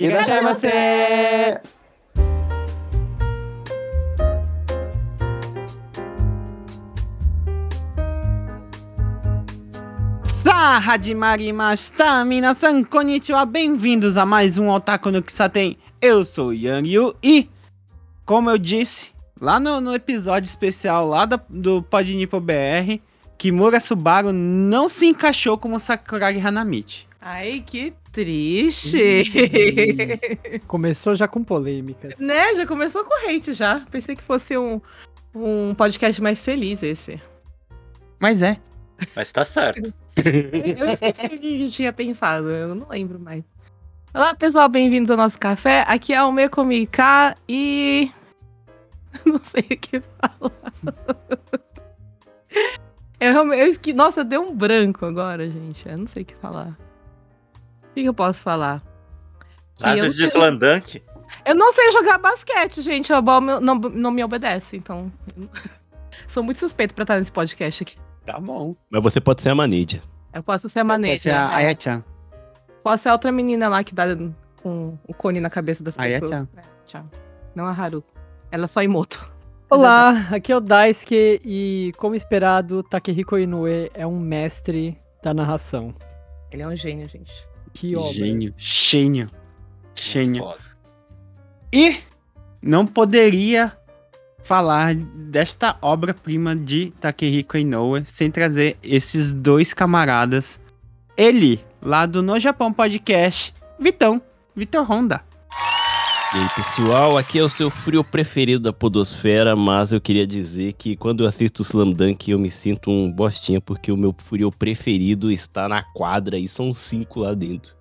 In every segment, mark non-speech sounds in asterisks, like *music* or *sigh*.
E deixa você! Sarra de Marimashita, minasan, bem-vindos a mais um Otaku no tem. Eu sou Yang Yu e, como eu disse, lá no, no episódio especial lá do Pod BR, Kimura Subaru não se encaixou como Sakuragi Hanamichi. Aí que triste. *laughs* Começou já com polêmicas. né, já começou corrente já. Pensei que fosse um, um podcast mais feliz esse. Mas é. Mas tá certo. Eu esqueci o que eu tinha pensado, eu não lembro mais. Olá, pessoal, bem-vindos ao nosso café. Aqui é o Mekomika e. *laughs* Não sei o que falar. Eu realmente. Eu esque... Nossa, deu um branco agora, gente. Eu não sei o que falar. O que, que eu posso falar? Ah, eu, você não sei... diz Slandunk? eu não sei jogar basquete, gente. A bola não, não me obedece, então. *laughs* Sou muito suspeito pra estar nesse podcast aqui. Tá bom. Mas você pode ser a Manídia. Eu posso ser a é a Aya-chan. Posso ser a outra menina lá que dá com o cone na cabeça das pessoas. tchau. É, tchau. Não a Haru. Ela é só Imoto. *laughs* Olá, aqui é o Daisuke e, como esperado, Takehiko Inoue é um mestre da narração. Ele é um gênio, gente. Que obra. Gênio. Gênio. Gênio. E não poderia falar desta obra-prima de Takehiko Inoue sem trazer esses dois camaradas. Ele, lá do No Japão Podcast, Vitão, Vitor Honda. E aí, pessoal, aqui é o seu frio preferido da podosfera, mas eu queria dizer que quando eu assisto Slam Dunk eu me sinto um bostinha porque o meu frio preferido está na quadra e são cinco lá dentro.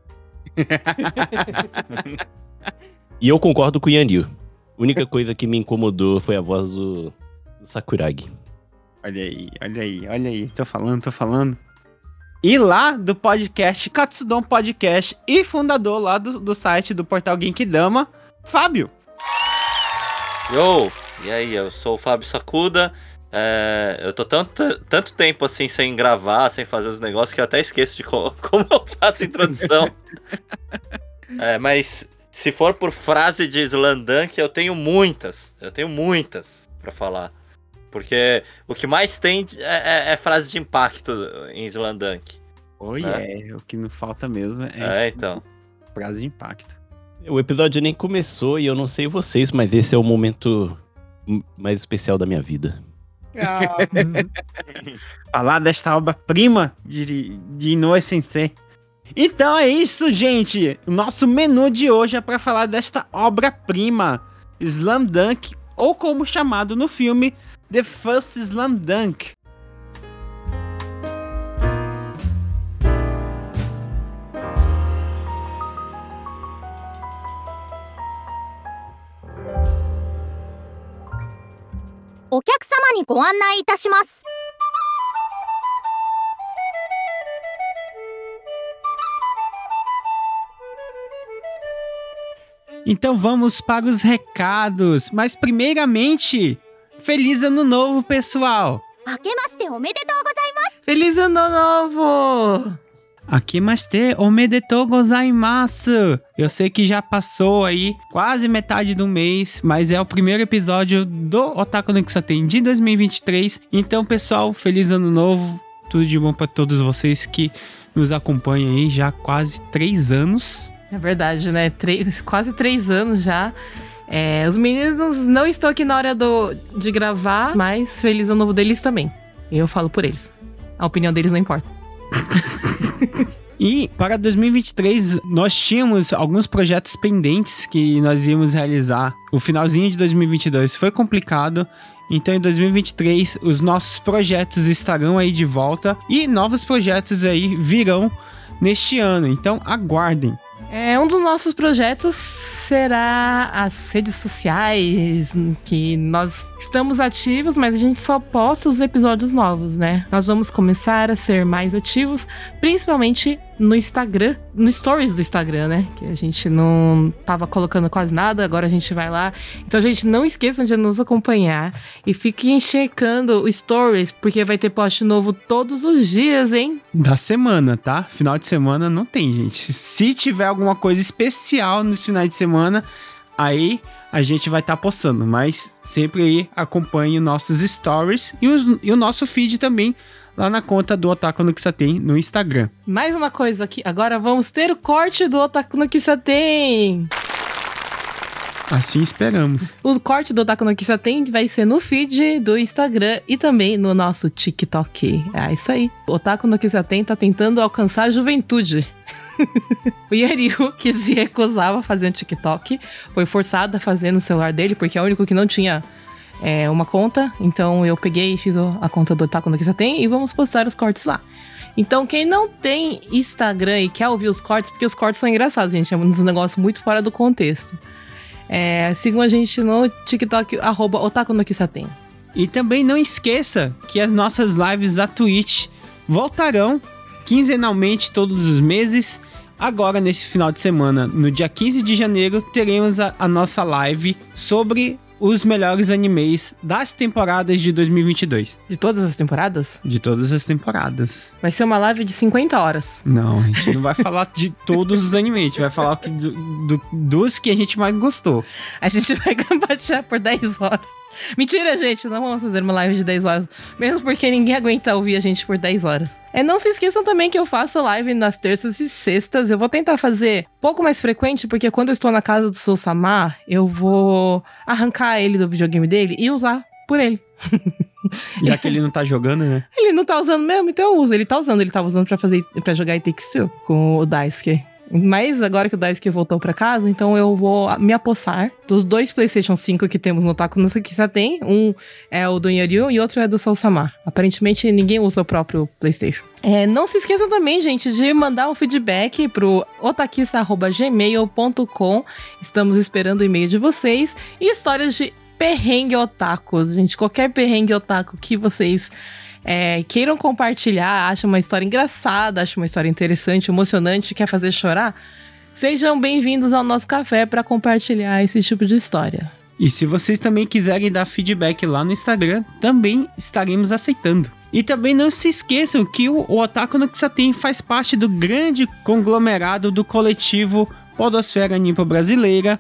*laughs* e eu concordo com o Yanil. A única coisa que me incomodou foi a voz do, do Sakuragi. Olha aí, olha aí, olha aí. Tô falando, tô falando. E lá do podcast Katsudon Podcast e fundador lá do, do site do portal Genkidama, Fábio. Yo! E aí, eu sou o Fábio Sakuda. É, eu tô tanto, tanto tempo assim sem gravar, sem fazer os negócios, que eu até esqueço de co- *laughs* como eu faço a introdução. *laughs* É, mas se for por frase de Slandunk, eu tenho muitas. Eu tenho muitas pra falar. Porque o que mais tem é, é- é frase de impacto em Slandunk. Oi, é. o que não falta mesmo é, É, então. frase de impacto. O episódio nem começou e eu não sei vocês, mas esse é o momento mais especial da minha vida. *laughs* Falar desta obra-prima de, de Inoue Sensei. Então é isso, gente. O nosso menu de hoje é para falar desta obra-prima, Slam Dunk, ou como chamado no filme, The First Slam Dunk. お客様にご案内いたします。Então vamos para os recados, mas primeiramente, feliz ano novo, pessoal! Feliz ano novo! Akimashite omedetou gozaimasu. Eu sei que já passou aí quase metade do mês, mas é o primeiro episódio do Otaku no Kisaten de 2023. Então, pessoal, feliz ano novo. Tudo de bom para todos vocês que nos acompanham aí já há quase três anos. É verdade, né? Quase três anos já. É, os meninos não estão aqui na hora do, de gravar, mas feliz ano novo deles também. Eu falo por eles. A opinião deles não importa. *laughs* E para 2023, nós tínhamos alguns projetos pendentes que nós íamos realizar. O finalzinho de 2022 foi complicado. Então, em 2023, os nossos projetos estarão aí de volta e novos projetos aí virão neste ano. Então, aguardem. É, um dos nossos projetos será as redes sociais, que nós Estamos ativos, mas a gente só posta os episódios novos, né? Nós vamos começar a ser mais ativos, principalmente no Instagram, no stories do Instagram, né? Que a gente não tava colocando quase nada, agora a gente vai lá. Então, gente, não esqueçam de nos acompanhar e fiquem checando o stories, porque vai ter post novo todos os dias, hein? Da semana, tá? Final de semana não tem, gente. Se tiver alguma coisa especial nos finais de semana, aí a gente vai estar tá postando. Mas sempre aí acompanhe nossos stories e, os, e o nosso feed também lá na conta do Otaku no Kisaten no Instagram. Mais uma coisa aqui, agora vamos ter o corte do Otaku no Kisaten. Assim esperamos. O corte do Otaku no Kisaten vai ser no feed do Instagram e também no nosso TikTok. É isso aí. O Otaku no Kisaten tá tentando alcançar a juventude. *laughs* o Yariu, que se recusava a fazer um TikTok, foi forçado a fazer no celular dele, porque é o único que não tinha é, uma conta. Então eu peguei e fiz a conta do Otaku no Kisaten e vamos postar os cortes lá. Então, quem não tem Instagram e quer ouvir os cortes, porque os cortes são engraçados, gente, é um negócio muito fora do contexto. É, sigam a gente no TikTok, arroba Otaku no Kisaten. E também não esqueça que as nossas lives da Twitch voltarão quinzenalmente todos os meses. Agora, nesse final de semana, no dia 15 de janeiro, teremos a, a nossa live sobre os melhores animes das temporadas de 2022. De todas as temporadas? De todas as temporadas. Vai ser uma live de 50 horas. Não, a gente não vai falar de todos os animes, a gente vai falar do, do, dos que a gente mais gostou. A gente vai *laughs* compartilhar por 10 horas. Mentira, gente, não vamos fazer uma live de 10 horas. Mesmo porque ninguém aguenta ouvir a gente por 10 horas. É, não se esqueçam também que eu faço live nas terças e sextas. Eu vou tentar fazer pouco mais frequente, porque quando eu estou na casa do Sou Samar, eu vou arrancar ele do videogame dele e usar por ele. *laughs* Já que ele não tá jogando, né? Ele não tá usando mesmo, então eu uso. Ele tá usando, ele tava usando pra fazer para jogar It Takes Two com o Daisuke. Mas agora que o Daisuke voltou para casa, então eu vou me apossar dos dois PlayStation 5 que temos no Taco no que já tem. Um é o do Yanryu e outro é do Soul Samar. Aparentemente ninguém usa o próprio PlayStation. É, não se esqueçam também, gente, de mandar um feedback pro otakista.gmail.com. Estamos esperando o e-mail de vocês e histórias de perrengue otakus, gente. Qualquer perrengue otaku que vocês é, queiram compartilhar, acham uma história engraçada, acham uma história interessante, emocionante, quer fazer chorar, sejam bem-vindos ao nosso café para compartilhar esse tipo de história. E se vocês também quiserem dar feedback lá no Instagram, também estaremos aceitando. E também não se esqueçam que o, Otaku no Kisaten faz parte do grande conglomerado do coletivo Podosfera Nimpa Brasileira,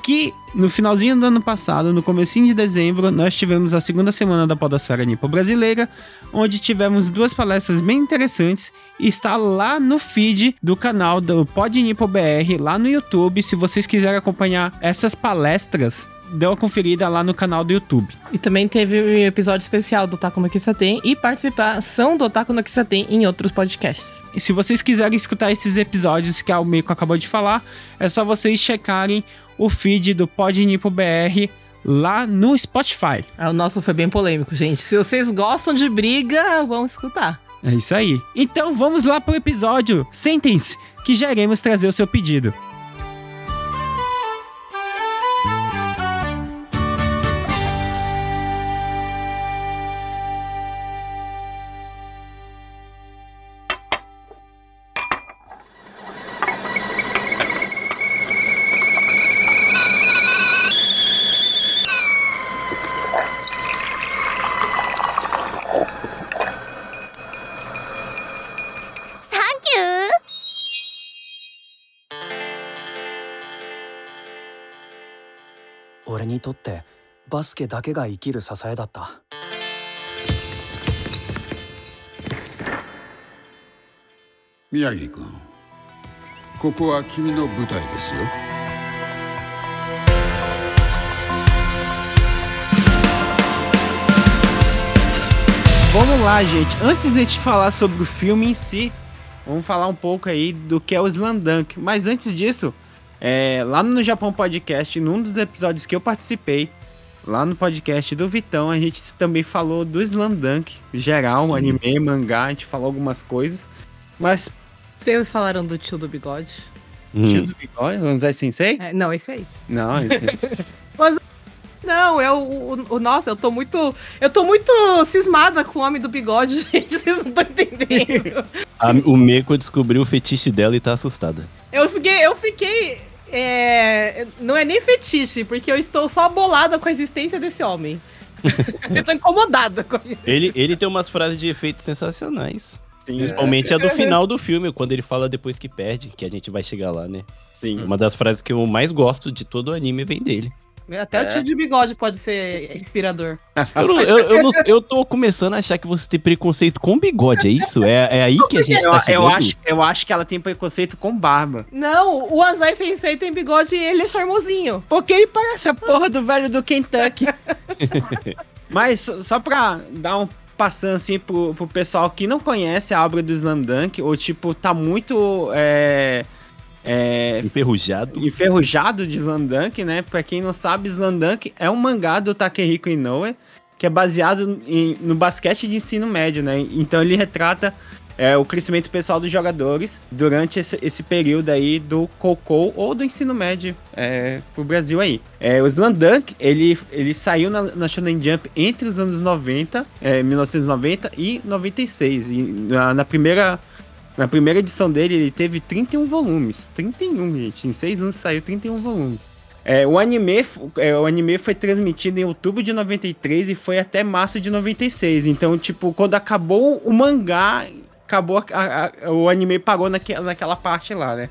que no finalzinho do ano passado, no comecinho de dezembro, nós tivemos a segunda semana da Podosfera Nipo Brasileira, onde tivemos duas palestras bem interessantes está lá no feed do canal do Pod Nipo BR, lá no YouTube, se vocês quiserem acompanhar essas palestras, dê uma conferida lá no canal do YouTube. E também teve um episódio especial do Taco no Kisaten e participação do Taco no Kisaten em outros podcasts. E se vocês quiserem escutar esses episódios que a Almeco acabou de falar, é só vocês checarem o feed do Podnipo BR lá no Spotify. Ah, o nosso foi bem polêmico, gente. Se vocês gostam de briga, vão escutar. É isso aí. Então vamos lá pro episódio. Sentem-se que já iremos trazer o seu pedido. にとってバスケだけが生きる支えだった宮城君ここは君の舞台ですよ Vamos lá, gente. Antes de a gente falar sobre o filme em si, vamos falar um pouco aí do que é o Slam Dunk. Mas antes disso, é, lá no Japão Podcast, num dos episódios que eu participei, lá no podcast do Vitão, a gente também falou do Slam Dunk, geral, Sim. anime, mangá, a gente falou algumas coisas. Mas, Vocês falaram do tio do bigode? tio Hum. do bigode, Lanzai Sensei? É, não, esse aí. Não, esse- *laughs* Não, eu. O, o- nossa, eu tô muito. Eu tô muito cismada com o homem do bigode, *laughs* gente. Vocês não estão entendendo. A- o Meiko descobriu o fetiche dela e tá assustada. Eu fiquei. Eu fiquei. É, não é nem fetiche, porque eu estou só bolada com a existência desse homem. *laughs* eu tô incomodada com isso. Ele, ele tem umas frases de efeito sensacionais. Sim, Principalmente a do final do filme, quando ele fala depois que perde, que a gente vai chegar lá, né? sim. Uma das frases que eu mais gosto de todo o anime vem dele. Até É. o tio de bigode pode ser *laughs* inspirador. Eu, não- eu, eu, não- eu tô começando a achar que você tem preconceito com bigode, é isso? É, é aí que a gente Eu, tá eu chegando? acho, eu acho que ela tem preconceito com barba. Não, o Azai Sensei tem bigode e ele é charmosinho. Porque ele parece a porra do velho do Kentucky. *laughs* Mas só- só pra dar um passando assim pro, pro pessoal que não conhece a obra do Slam Dunk, ou tipo, tá muito é, é, Enferrujado. enferrujado de Slam Dunk, né? Pra quem não sabe, Slam Dunk é um mangá do Takehiko Inoue, que é baseado em- no basquete de ensino médio, né? Então ele retrata é, o crescimento pessoal dos jogadores durante esse, esse período aí do Cocô ou do ensino médio é, pro Brasil aí. É, o Slam Dunk, ele, ele saiu na, na Shonen Jump entre os anos 90, é, 1990 e 96. E na, na primeira... Na primeira edição dele, ele teve 31 volumes. 31, gente. Em seis anos saiu 31 volumes. É, o, anime, é, o anime foi transmitido em outubro de 93 e foi até março de 96. Então, tipo, quando acabou o mangá, acabou a- a- o anime parou naque, naquela parte lá, né?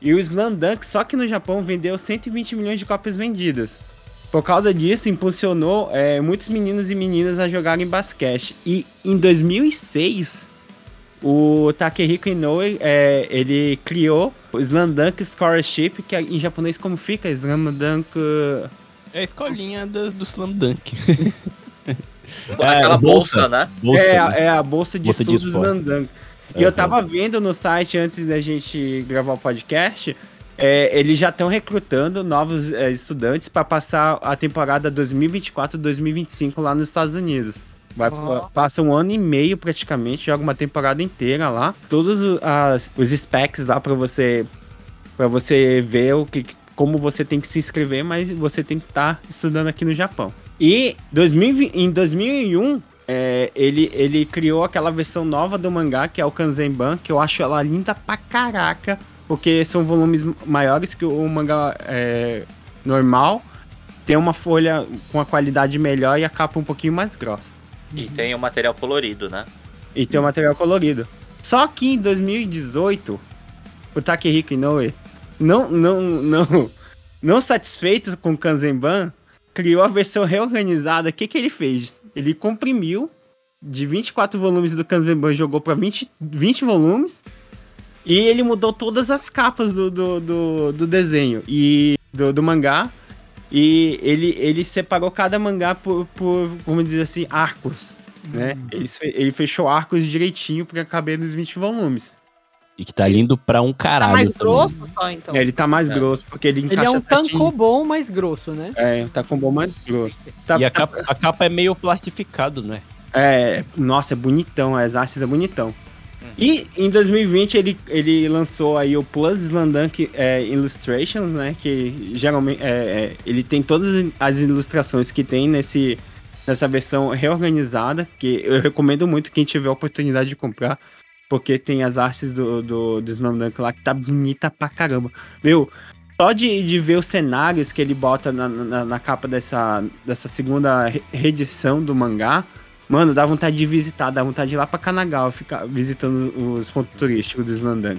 E o Slam Dunk, só que no Japão, vendeu 120 milhões de cópias vendidas. Por causa disso, impulsionou é, muitos meninos e meninas a jogarem basquete. E em 2006, o Takehiko Inoue, é, ele criou o Slam Dunk Scholarship, que em japonês como fica? Slam Dunk... É a escolinha do, do Slam Dunk. *laughs* Aquela É, bolsa, bolsa. né? Bolsa. É, a- é a bolsa de Bolsa de estudos esporte. Slam Dunk. E eu Aham. tava vendo no site antes da gente gravar o podcast, é, eles já estão recrutando novos é, estudantes para passar a temporada 2024-2025 lá nos Estados Unidos. Vai. Passa um ano e meio praticamente, joga uma temporada inteira lá. Todos as- os specs lá para você para você ver o que, como você tem que se inscrever, mas você tem que estar estudando aqui no Japão. E 2020 em 2001 é, ele, ele criou aquela versão nova do mangá, que é o Kanzenban, que eu acho ela linda pra caraca, porque são volumes maiores que o mangá é, normal. Tem uma folha com a qualidade melhor e a capa um pouquinho mais grossa. E tem o material colorido, né? E tem o material colorido. Só que em 2018, o Takehiko Inoue, não, não, não, não satisfeito com o Kanzenban, criou a versão reorganizada. O que, que ele fez? Ele comprimiu de 24 volumes do Kanzenban, jogou para 20, 20 volumes. E ele mudou todas as capas do, do, do, do desenho e do, do mangá. E ele, ele separou cada mangá por, por, vamos dizer assim, arcos. Né? Ele, fe- ele fechou arcos direitinho pra caber nos 20 volumes. E que tá lindo pra um Tá caralho. mais também. grosso só, então. Ele tá mais É. grosso, porque ele Ele encaixa é um tankobon mais grosso, né? É, tá com bom mais grosso. Tá, E a tá- capa, a capa é meio plastificado, né? É, nossa, é bonitão, as artes é bonitão. E em 2020 ele, ele lançou aí o Plus Slandunk é, Illustrations, né? Que geralmente é, é, ele tem todas as ilustrações que tem nesse, nessa versão reorganizada, que eu recomendo muito quem tiver a oportunidade de comprar, porque tem as artes do, do, do Slandunk lá que tá bonita pra caramba. Meu, só de, de ver os cenários que ele bota na, na, na capa dessa, dessa segunda re- reedição do mangá, Mano, dá vontade de visitar, dá vontade de ir lá pra Kanagawa ficar visitando os pontos turísticos do Slandang.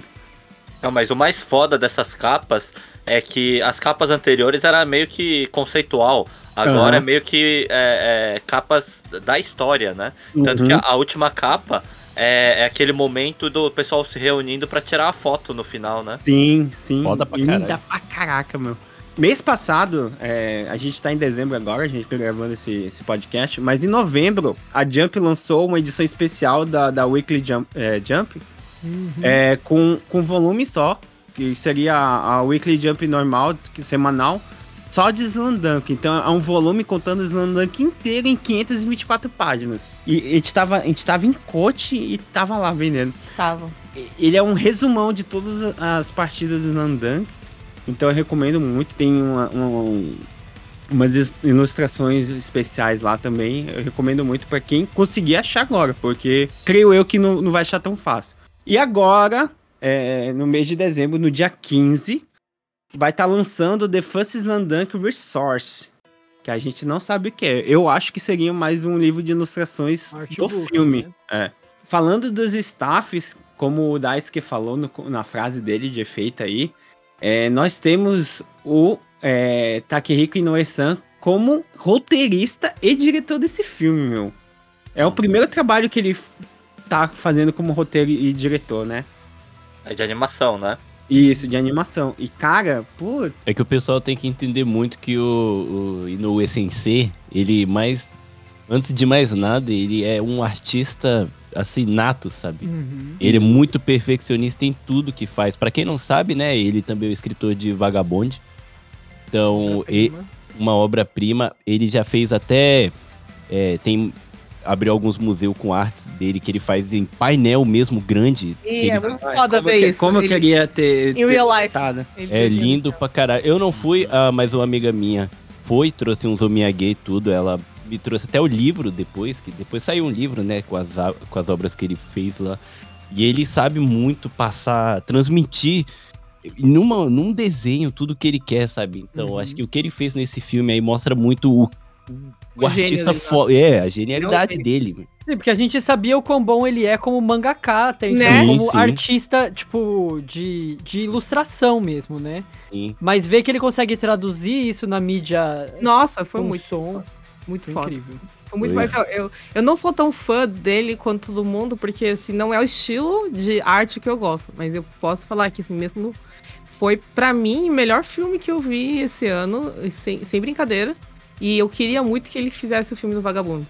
Não, mas o mais foda dessas capas é que as capas anteriores era meio que conceitual. Agora Aham. é meio que é, é, capas da história, né? Tanto Uhum. que a, a última capa é, é aquele momento do pessoal se reunindo pra tirar a foto no final, né? Sim, sim. Foda pra Linda pra caraca, meu. Mês passado, é, a gente tá em dezembro agora, a gente tá gravando esse, esse podcast, mas em novembro, a Jump lançou uma edição especial da, da Weekly Jump, é, Jump é, com, com volume só, que seria a, a Weekly Jump normal, que, semanal, só de Slandunk. Então é um volume contando o Slandunk inteiro em 524 páginas. E a gente tava, a gente tava em coach e tava lá vendendo. Tava. Ele é um resumão de todas as partidas do Slandunk. Então eu recomendo muito. Tem uma- uma- um, umas ilustrações especiais lá também. Eu recomendo muito pra quem conseguir achar agora, porque creio eu que não, não vai achar tão fácil. E agora, é, no mês de dezembro, no dia 15, vai estar lançando The First Slandunk Resource. Que a gente não sabe o que é. Eu acho que seria mais um livro de ilustrações do filme. né? É. Falando dos staffs, como o Daisuke falou no- na frase dele de efeito aí, é, nós temos o é, Takehiko Inoue-san como roteirista e diretor desse filme, meu. É o primeiro trabalho que ele tá fazendo como roteiro e diretor, né? É de animação, né? Isso, de animação. E, cara, pô, É que o pessoal tem que entender muito que o, o Inoue Sensei, ele mais. Antes de mais nada, ele é um artista assim, nato, sabe? Uhum. Ele é muito perfeccionista em tudo que faz. Pra quem não sabe, né, ele também é o escritor de Vagabond. Então, e- uma obra-prima. Ele já fez até. é, tem. Abriu alguns museus com artes dele que ele faz em painel mesmo grande. que E ele- é muito foda ver que- isso. como eu Ele- queria ter. Em real life. É lindo pra caralho. Eu não fui, ah, mas uma amiga minha foi, trouxe uns omiyage e tudo. Ela me trouxe até o livro depois, que depois saiu um livro, né, com as, com as obras que ele fez lá. E ele sabe muito passar, transmitir numa, num desenho tudo que ele quer, sabe? Então, Uhum. acho que o que ele fez nesse filme aí mostra muito o, o, O artista dele, fo- É, a genialidade Não, dele. Sim, porque a gente sabia o quão bom ele é como mangaka, até Né? como Sim, sim. artista, tipo, de, de ilustração mesmo, né? Sim. Mas ver que ele consegue traduzir isso na mídia Nossa, foi muito, som, muito foi foda. incrível. Foi muito mais. Eu, eu não sou tão fã dele quanto todo mundo, porque assim, não é o estilo de arte que eu gosto. Mas eu posso falar que assim, mesmo foi pra mim o melhor filme que eu vi esse ano, sem, sem brincadeira. E eu queria muito que ele fizesse o filme do Vagabundo.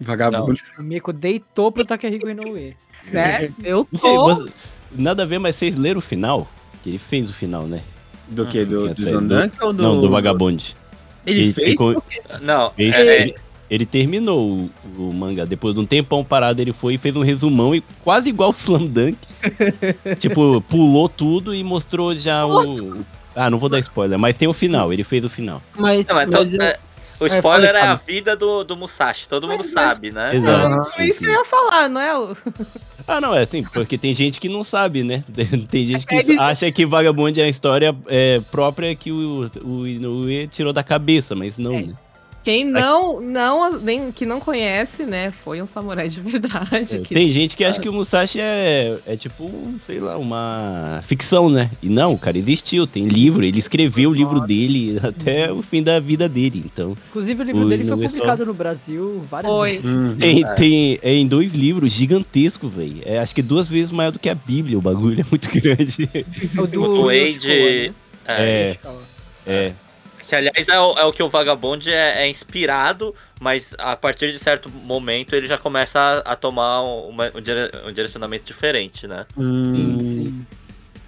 Vagabundo. O Miko deitou pro Takehiko Inoue. Né? Eu Não sei, tô. você- nada a ver, mas vocês leram o final? Que ele fez o final, né? Do que? Do, Até do do- Zandank ou do. Não, do Vagabond. Ele, fez? ficou- Não, Fez- é- ele, ele terminou o, o mangá. Depois de um tempão parado, ele foi e fez um resumão e quase igual o Slam Dunk. *laughs* tipo, pulou tudo e mostrou já o. Ah, não vou dar spoiler, mas tem o final, ele fez o final. Mas, Não, mas então, mas eu- é, o É, spoiler é a vida do, do Musashi, todo mundo é. sabe, né? Exato. Aham. Foi isso que eu ia falar, não é? o- *laughs* Ah, não, é assim, porque tem gente que não sabe, né? *laughs* Tem gente que Ele- acha que Vagabond é a história é, própria que o, o Inoue tirou da cabeça, mas não, É. né? Quem não, não, nem, que não conhece, né? Foi um samurai de verdade. É, que- Tem gente que acha que o Musashi é, é tipo, sei lá, uma ficção, né? E não, o cara existiu, tem livro, ele escreveu o livro dele até o fim da vida dele. Então, Inclusive, o livro O dele foi só- publicado no Brasil várias Foi. vezes. Hum. tem, É. tem é em dois livros gigantescos, velho. É, acho que duas vezes maior do que a Bíblia, o bagulho é muito *laughs* grande. O do O né? É, É, é. Que aliás é o, é o que o Vagabond é, é inspirado, mas a partir de certo momento ele já começa a, a tomar uma- um, dire- um direcionamento diferente, né? Hum, Sim.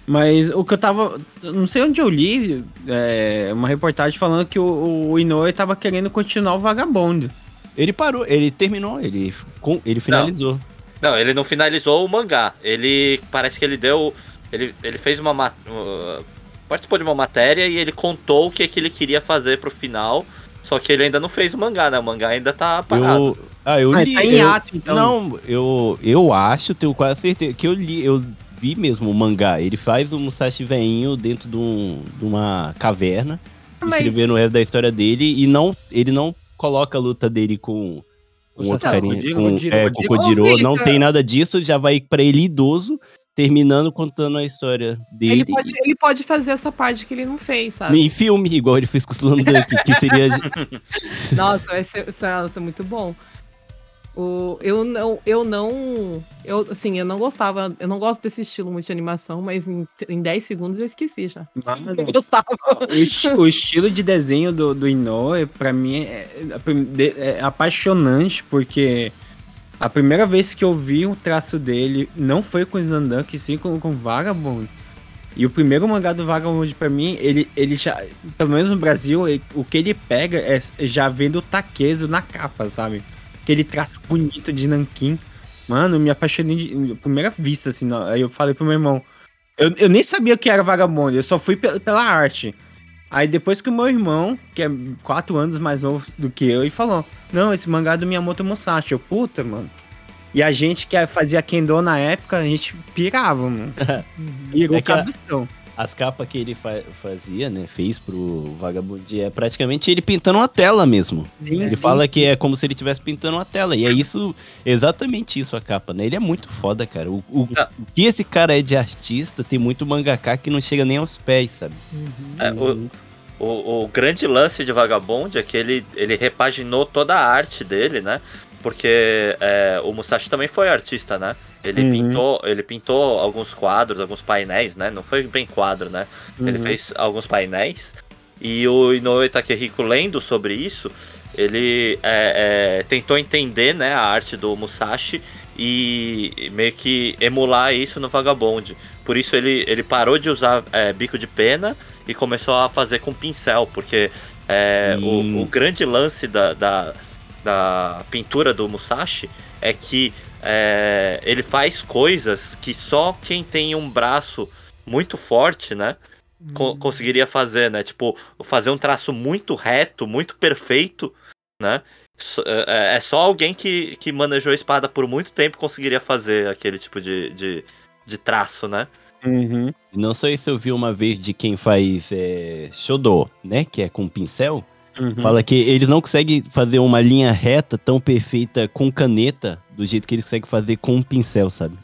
Mas o que eu tava. Não sei onde eu li é, uma reportagem falando que o, o Inoue tava querendo continuar o Vagabundo. Ele parou, ele terminou, ele, com- ele finalizou. Não, ele não finalizou o mangá. Ele parece que ele deu. Ele, ele fez uma. ma- uh, participou de uma matéria e ele contou o que, que ele queria fazer pro final. Só que ele ainda não fez o mangá, né? O mangá ainda tá parado. Eu, ah, eu Ah, li. tá em eu- ato, então. Não, eu, eu acho, tenho quase certeza, que eu li, eu vi mesmo o mangá. Ele faz o Musashi veinho dentro de, um- de uma caverna, Mas- escrevendo o resto da história dele, e não, ele não coloca a luta dele com O um outro Sasaki carinha, com, é, o Kojiro. Ô, Não tem nada disso, já vai pra ele idoso, terminando contando a história dele. Ele pode, ele pode fazer essa parte que ele não fez, sabe? Em filme, igual ele fez com o Slam Dunk, que seria... *laughs* Nossa, vai ser, isso é- isso é muito bom. O, eu não, eu não, eu, assim, eu não gostava, eu não gosto desse estilo muito de animação, mas em, em 10 segundos eu esqueci já. Eu gostava. O, esti- o estilo de desenho do, do Inoue, pra mim, é, é apaixonante, porque a primeira vez que eu vi o traço dele não foi com o Zandank, sim com, com Vagabond. E o primeiro mangá do Vagabond, pra mim, ele, ele já, pelo menos no Brasil, ele- o que ele pega é já vendo o Takezo na capa, sabe? Aquele traço bonito de Nankin. Mano, me apaixonei de, de primeira vista, assim. Aí eu falei pro meu irmão, eu, eu nem sabia o que era Vagabond, eu só fui pe- pela arte. Aí depois que o meu irmão, que é quatro anos mais novo do que eu, e falou: Não, esse mangá é do Miyamoto Musashi. Eu, puta, mano. E a gente que fazia Kendo na época, a gente pirava, mano. *laughs* Pirou É cabeção. As capas que ele fa- fazia, né, fez pro Vagabond, é praticamente ele pintando uma tela mesmo. Sim, Ele sim, fala sim. que é como se ele estivesse pintando uma tela. E é isso, exatamente isso a capa, né? Ele é muito foda, cara. O, o- Ah. o que esse cara é de artista, tem muito mangaka que não chega nem aos pés, sabe? É, o, o, o grande lance de Vagabond é que ele, ele repaginou toda a arte dele, né? Porque é, o Musashi também foi artista, né? Ele, Uhum. pintou, ele pintou alguns quadros, alguns painéis, né? Não foi bem quadro, né? Ele Uhum. fez alguns painéis. E o Inoue Takehiko, lendo sobre isso, ele é, é, tentou entender né, a arte do Musashi e meio que emular isso no Vagabond. Por isso ele, ele parou de usar é, bico de pena e começou a fazer com pincel, porque é, Hum. o, o grande lance da, da, da pintura do Musashi é que é, ele faz coisas que só quem tem um braço muito forte, né? co- conseguiria fazer, né? Tipo, fazer um traço muito reto, muito perfeito, né? Só- É, é só alguém que, que manejou a espada por muito tempo conseguiria fazer aquele tipo de, de, de traço, né? Uhum. E não só isso eu vi uma vez de quem faz é, Shodô, né? Que é com pincel. Uhum. Fala que eles não conseguem fazer uma linha reta tão perfeita com caneta do jeito que eles conseguem fazer com um pincel, sabe?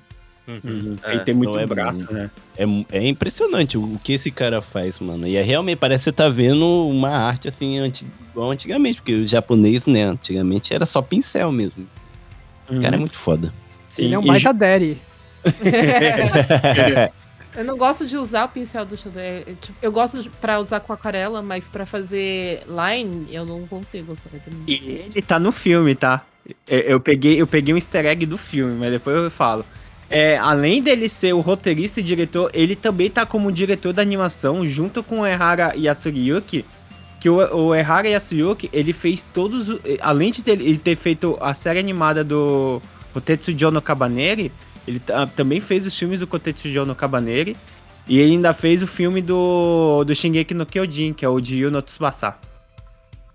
Uhum. É, Aí tem muito então é braço, né? É, é impressionante o, o que esse cara faz, mano. E é realmente, parece que você tá vendo uma arte assim, anti, igual antigamente, porque o japonês, né, antigamente era só pincel mesmo. O cara é muito foda. Sim, Ele é um e baita daddy. *laughs* *laughs* *laughs* Eu não gosto de usar o pincel do Shadow. É, é, tipo, Eu gosto de, pra usar com aquarela, mas pra fazer line, eu não consigo. Só. E ele tá no filme, tá? Eu, eu peguei, eu peguei um easter egg do filme, mas depois eu falo. É, além dele ser o roteirista e diretor, ele também tá como diretor da animação, junto com o Ehara Yasuyuki. Que o, o Ehara Yasuyuki, ele fez todos. Além de ter, ele ter feito a série animada do Kotetsujo no Cabaneri, ele ta- também fez os filmes do Kotetsujo no Cabaneri. E ele ainda fez o filme do, do Shingeki no Kyojin, que é o de Yu no Tsubasa.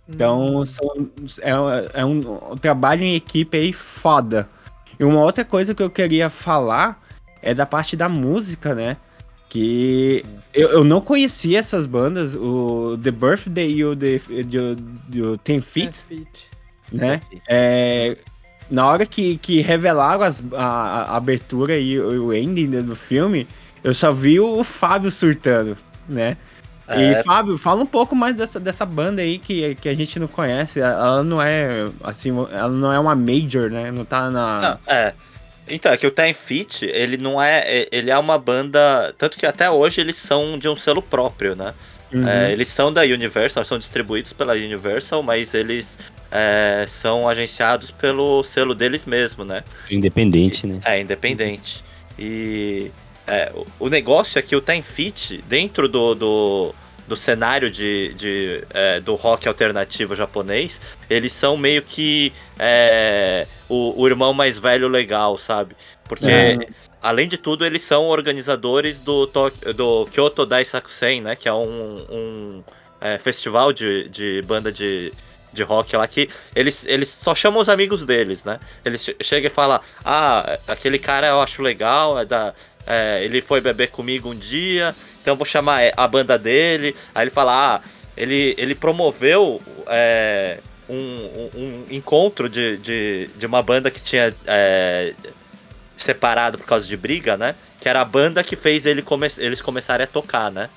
Então, são- é, é um, um trabalho em equipe aí foda. E uma outra coisa que eu queria falar é da parte da música, né? Que eu, eu não conhecia essas bandas, o The Birthday e o The, the, the Ten Feet, né? É, na hora que, que revelaram as- a, a abertura e o, ending do filme, eu só vi o Fábio surtando, né? É. E Fábio, fala um pouco mais dessa, dessa banda aí que, que a gente não conhece. Ela não é assim, ela não é uma major, né? Não tá na. Não, é. Então, é que o Ten Feet, ele não é. é- Ele é uma banda. Tanto que até hoje eles são de um selo próprio, né? Uhum. É, eles são da Universal, são distribuídos pela Universal, mas eles é, são agenciados pelo selo deles mesmo, né? Independente, né? É, independente. E é, o- negócio é que o Ten Feet, dentro do, do, do cenário de, de, é, do rock alternativo japonês, eles são meio que é, o, o irmão mais velho legal, sabe? Porque, É. além de tudo, eles são organizadores do, do Kyoto Daisakusen, né? Que é um, um é, festival de, de banda de, de rock lá que eles, eles só chamam os amigos deles, né? Eles che- chegam e falam, ah, aquele cara eu acho legal, é da, é, ele foi beber comigo um dia, então eu vou chamar é, a banda dele. Aí ele fala, ah, ele, ele promoveu é, um, um- encontro de, de, de uma banda que tinha é, separado por causa de briga, né? Que era a banda que fez ele come eles começarem a tocar, né?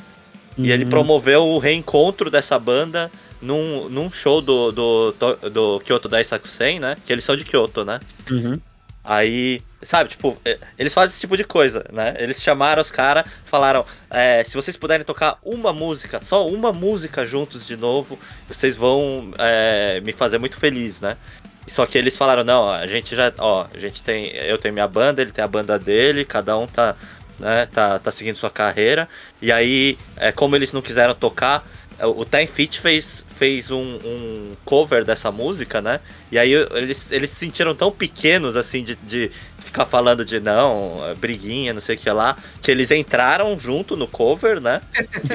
E ele Uhum. promoveu o reencontro dessa banda num, num show do, do, do, do Kyoto Daisakusen, né? Que eles são de Kyoto, né? Uhum. Aí, sabe, tipo, é, eles fazem esse tipo de coisa, né? Eles chamaram os caras, falaram: é, se vocês puderem tocar uma música, só uma música juntos de novo, vocês vão é, me fazer muito feliz, né? Só que eles falaram: não, a gente já, ó, a gente tem, eu tenho minha banda, ele tem a banda dele, cada um tá, né, tá, tá seguindo sua carreira. E aí, é, como eles não quiseram tocar, é, o Time Fit fez, fez um, um cover dessa música, né? E aí eles, eles se sentiram tão pequenos, assim, de, de ficar falando de não, briguinha, não sei o que lá, que eles entraram junto no cover, né?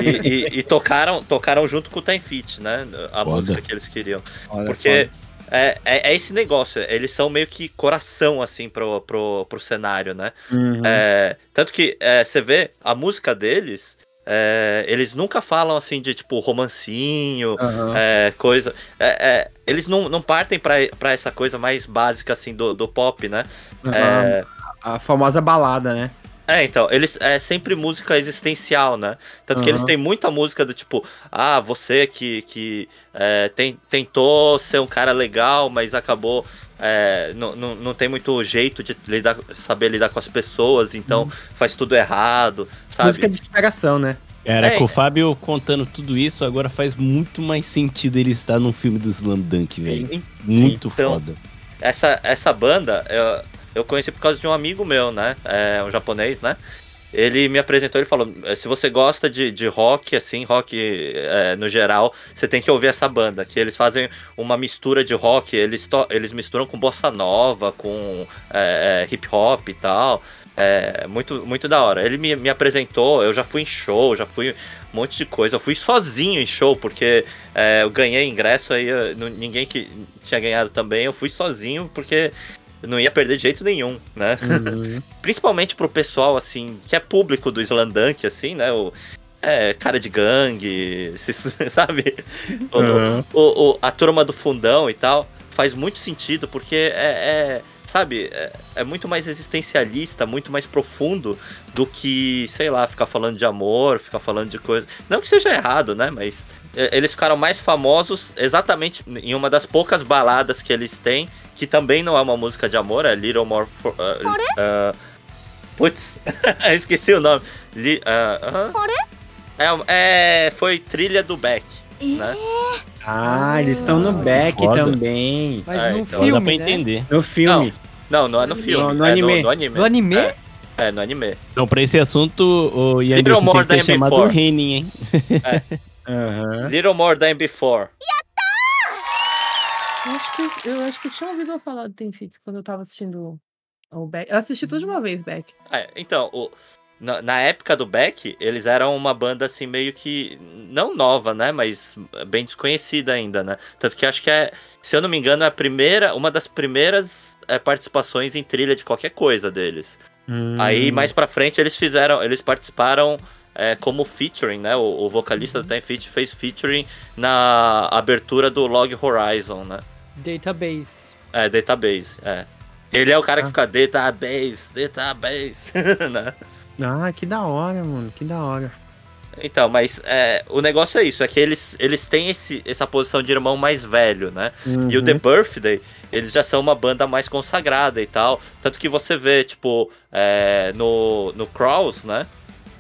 E, e- e tocaram, tocaram junto com o Time Fit, né? A Foda. música que eles queriam. Olha, Porque é, é, é esse negócio, eles são meio que coração, assim, pro, pro, pro cenário, né? Uhum. É, tanto que é, você vê a música deles, é, eles nunca falam assim de tipo romancinho, Aham. é, coisa. é, é, eles não, não partem pra, pra essa coisa mais básica assim do, do pop, né? É, A famosa balada, né? é, então, eles é sempre música existencial, né? Tanto que eles têm muita música do tipo, ah, você que, que é, tem, tentou ser um cara legal, mas acabou. é, não, não, não tem muito jeito de lidar, saber lidar com as pessoas, então faz tudo errado, sabe? Música de inspiração, né? Cara, É. com o Fábio contando tudo isso, agora faz muito mais sentido ele estar num filme do Slam Dunk, velho. Muito Então, foda. essa, essa banda eu, eu conheci por causa de um amigo meu, né? É, um japonês, né? Ele me apresentou, ele falou: "Eh, se você gosta de, de rock, assim, rock é, no geral, você tem que ouvir essa banda. Que eles fazem uma mistura de rock, eles, to- eles misturam com bossa nova, com é, é, hip hop e tal. É muito, muito da hora. Ele me, me apresentou, eu já fui em show, já fui um monte de coisa. Eu fui sozinho em show, porque é, eu ganhei ingresso aí, eu- ninguém que tinha ganhado também. Eu fui sozinho porque não ia perder de jeito nenhum, né? Uhum. *laughs* Principalmente pro pessoal, assim, que é público do Slandunk, assim, né? O, é, cara de gangue, *laughs* sabe? O- Uhum. o- o- a turma do fundão e tal. Faz muito sentido, porque é. é, sabe, é, é muito mais existencialista, muito mais profundo do que, sei lá, ficar falando de amor, ficar falando de coisa. Não que seja errado, né? Mas é, eles ficaram mais famosos exatamente em uma das poucas baladas que eles têm, que também não é uma música de amor, é Little More. For, uh, uh, putz, *laughs* esqueci o nome. Li, uh, uh, é, é, foi trilha do Beck. Né? Ah, eles estão no back Foda. também. Mas É, no então Agora dá pra filme, né? entender. No filme. Não, não é no filme. No- no é anime. No, no anime. Do anime? É, é, no anime. Então, pra esse assunto, o Ian Little Anderson more tem que ter than chamado o before. Henning, hein? *laughs* Aham. Little More Than Before. Eu acho que eu, acho que eu tinha ouvido eu falar do Ten Feet quando eu tava assistindo o Beck. Eu assisti tudo de uma vez, Beck. É, então, o- na, na época do Beck, eles eram uma banda assim meio que. Não nova, né? Mas bem desconhecida ainda, né? Tanto que acho que é, se eu não me engano, é a primeira, uma das primeiras é, participações em trilha de qualquer coisa deles. Hum. Aí mais pra frente eles fizeram. Eles participaram é, como featuring, né? O, o vocalista do Time Fit fez featuring na abertura do Log Horizon, né? Database. É, database, é. Ele é o cara que Ah. fica database, database, *laughs* né? Ah, que da hora, mano. Que da hora. Então, mas é, o negócio é isso, é que eles, eles têm esse, essa posição de irmão mais velho, né? E o Uhum. The Birthday, eles já são uma banda mais consagrada e tal. Tanto que você vê, tipo, é, no, no Kraus, né?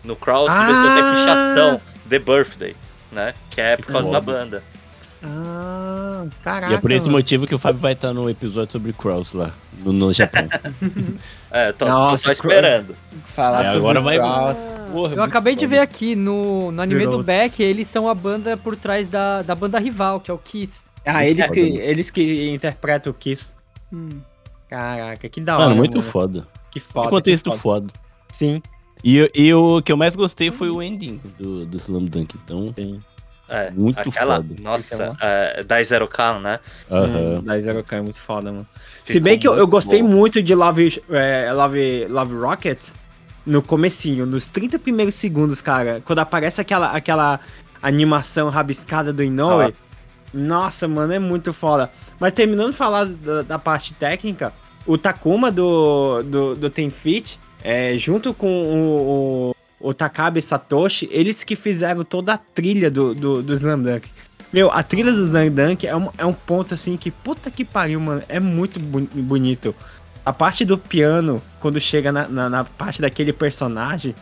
No Kraus, de vez em quando tem Ah! pichação The Birthday, né? Que é por causa foda. da banda. Ah, caraca. E é por esse mano. motivo que o Fábio vai estar no episódio sobre Cross lá, no, no Japão. *laughs* É, tô, tô Nossa, só esperando. Falar É, sobre agora vai-. Porra, Eu acabei de foda. ver aqui no, no anime do Heroes. Beck, eles são a banda por trás da, da banda rival, que é o Keith. Ah, eles foda, que, eles que interpretam o Kiss. Hum. Caraca, que da hora. Mano, muito mano. foda. Que Que foda. contexto que foda. foda. Sim, E, e o que eu mais gostei foi o ending do, do Slam Dunk. Então, sim. É, Muito aquela, foda. nossa, é, da Zero K, né? Hum, da Zero K é muito foda, mano. Se Ficou bem que eu, eu gostei bom. muito de Love, é, Love, Love Rocket no comecinho, nos 30 primeiros segundos, cara. Quando aparece aquela, aquela animação rabiscada do Inoue. Nossa, mano, é muito foda. Mas terminando de falar da, da parte técnica, o Takuma do, do, do Ten Fit, é, junto com o, o, Takabe Satoshi, eles que fizeram toda a trilha do, do, do Slam Dunk. Meu, a trilha do Slam Dunk é um, é um ponto assim que, puta que pariu, mano, é muito bonito. A parte do piano, quando chega na, na, na parte daquele personagem,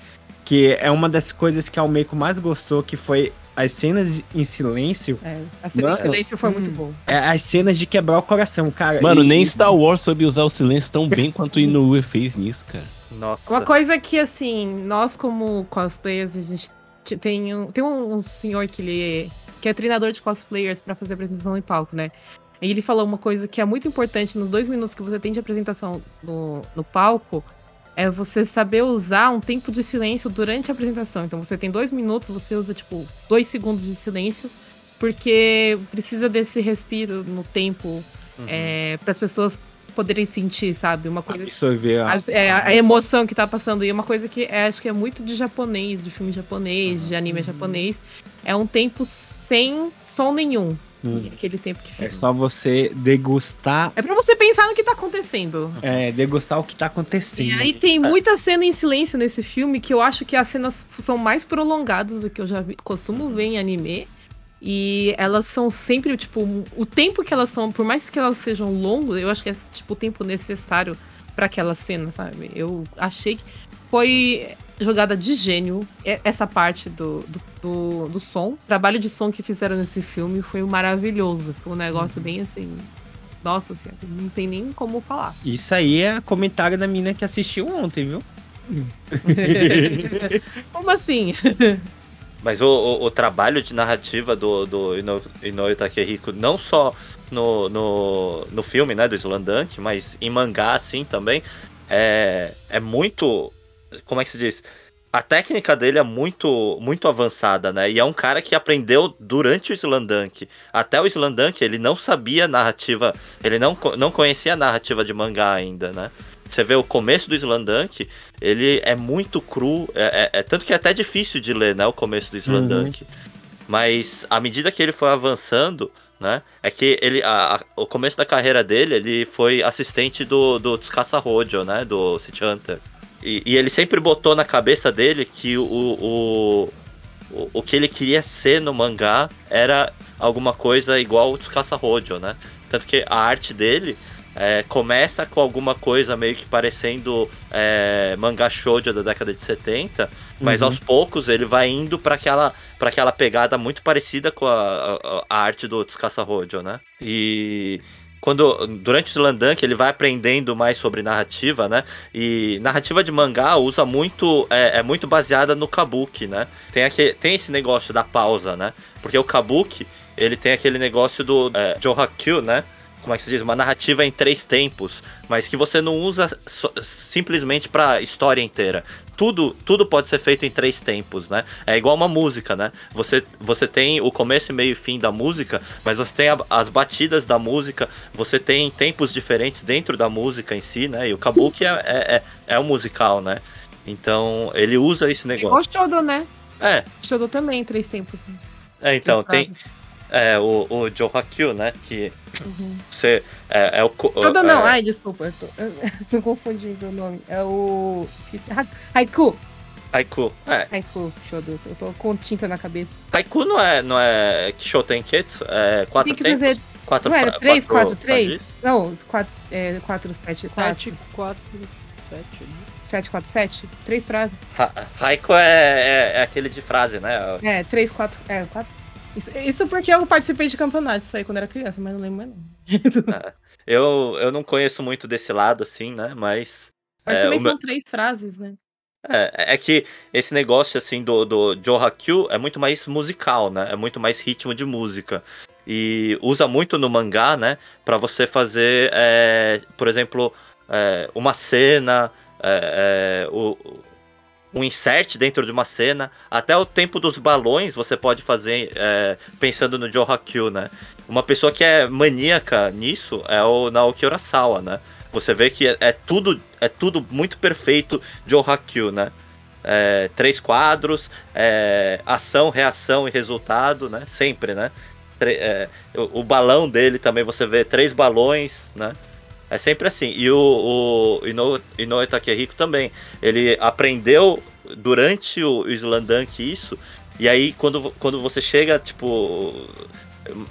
que é uma das coisas que a Almeiko mais gostou, que foi as cenas em silêncio, É, a cena Mano, em silêncio foi hum. muito boa. é as cenas de quebrar o coração, cara. Mano, E- nem e- Star Wars soube usar o silêncio tão bem quanto o Inoue fez nisso, cara. Nossa. Uma coisa que, assim, nós como cosplayers, a gente tem um, tem um, senhor que ele, que é treinador de cosplayers pra fazer apresentação em palco, né? E ele falou uma coisa que é muito importante nos dois minutos que você tem de apresentação no, no palco, é você saber usar um tempo de silêncio durante a apresentação. Então você tem dois minutos, você usa tipo dois segundos de silêncio, porque precisa desse respiro no tempo é, para as pessoas poderem sentir, sabe? Uma coisa. Absorver a... A, é, a emoção que tá passando. E uma coisa que é, acho que é muito de japonês, de filme japonês, de anime japonês, é um tempo sem som nenhum. Hum. Aquele tempo que fica. É só você degustar, É pra você pensar no que tá acontecendo. é, degustar o que tá acontecendo. E aí tem muita cena em silêncio nesse filme que eu acho que as cenas são mais prolongadas do que eu já costumo ver em anime. E elas são sempre, tipo, o tempo que elas são, por mais que elas sejam longas, eu acho que é, tipo, o tempo necessário pra aquela cena, sabe? Eu achei que foi jogada de gênio essa parte do, do, do, do som. O trabalho de som que fizeram nesse filme foi maravilhoso. Foi um negócio bem assim. Nossa senhora, não tem nem como falar. Isso aí é comentário da mina que assistiu ontem, viu? *laughs* Como assim? *laughs* Mas o, o, o trabalho de narrativa do, do Ino, Inoue Takehiko, não só no, no, no filme, né, do Slandunk, mas em mangá, assim, também, é, é muito... Como é que se diz? A técnica dele é muito, muito avançada, né? E é um cara que aprendeu durante o Slandunk. Até o Slandunk, ele não sabia narrativa, ele não, não conhecia a narrativa de mangá ainda, né? Você vê o começo do Slandunk, ele é muito cru, é, é- é tanto que é até difícil de ler, né, o começo do Slandunk. Mas à medida que ele foi avançando, né, é que ele, a- a- o começo da carreira dele, ele foi assistente do, do Tsukasa Hojo, né, do City Hunter. E, e ele sempre botou na cabeça dele que o, o, o, o que ele queria ser no mangá era alguma coisa igual o Tsukasa Hojo, né? Tanto que a arte dele é, começa com alguma coisa meio que parecendo é, mangá shoujo da década de 70, mas Uhum. aos poucos ele vai indo para aquela, pra aquela pegada muito parecida com a, a, a arte do Tsukasa Hojo, né? E quando durante o Slandunk ele vai aprendendo mais sobre narrativa, né? E narrativa de mangá usa muito é, é muito baseada no kabuki, né? Tem aquele, tem esse negócio da pausa, né? Porque o kabuki ele tem aquele negócio do é, Johakyu, né? Como é que se diz? Uma narrativa em três tempos, mas que você não usa so- simplesmente pra história inteira. Tudo, tudo pode ser feito em três tempos, né? É igual uma música, né? Você, você tem o começo, meio e fim da música, mas você tem a- as batidas da música, você tem tempos diferentes dentro da música em si, né? E o kabuki é, é, é, é um musical, né? Então, ele usa esse Igual negócio. Shodo, né? É, Shodo também, três tempos. né? é então, tem. É, o, o Johakyu, né? Que Uhum. *coughs* você. É, é o. Shodo não, é, ai, desculpa. Eu tô, *laughs* tô confundindo o nome. É o. Esqueci. Ha- Haiku. Haiku. É, Haiku, Shodo. Eu tô com tinta na cabeça. Haiku não é, não é Kishotenketsu, é quatro Tem que tempos. fazer. Quatro Não era fra- 3, quatro 4, 3? frases? Não, os 4, é, 4, 7, 4. 7, 4, 7. 7, 4, 7? Três frases. Ha- Haiku é, é, é aquele de frase, né? É, 3, 4. É, 4. Isso, isso porque eu participei de campeonatos aí quando era criança, mas não lembro mais não. Eu, eu não conheço muito desse lado, assim, né? Mas. Mas É, também o meu- são três frases, né? É, é que esse negócio, assim, do, do Johakyu é muito mais musical, né? É muito mais ritmo de música. E usa muito no mangá, né? Pra você fazer, é, por exemplo, é, uma cena, é, é, o, um insert dentro de uma cena. Até o tempo dos balões você pode fazer é, pensando no Johakyu, né? Uma pessoa que é maníaca nisso é o Naoki Urasawa, né? Você vê que é, tudo é tudo muito perfeito Johakyu, né? É, três quadros, é, ação, reação e resultado, né? Sempre, né? Tre- é, o, o balão dele também você vê três balões, né? É sempre assim. E o, o Ino, Inoue Takehiko também. Ele aprendeu durante o, Slandunk isso. E aí, quando, quando você chega, tipo,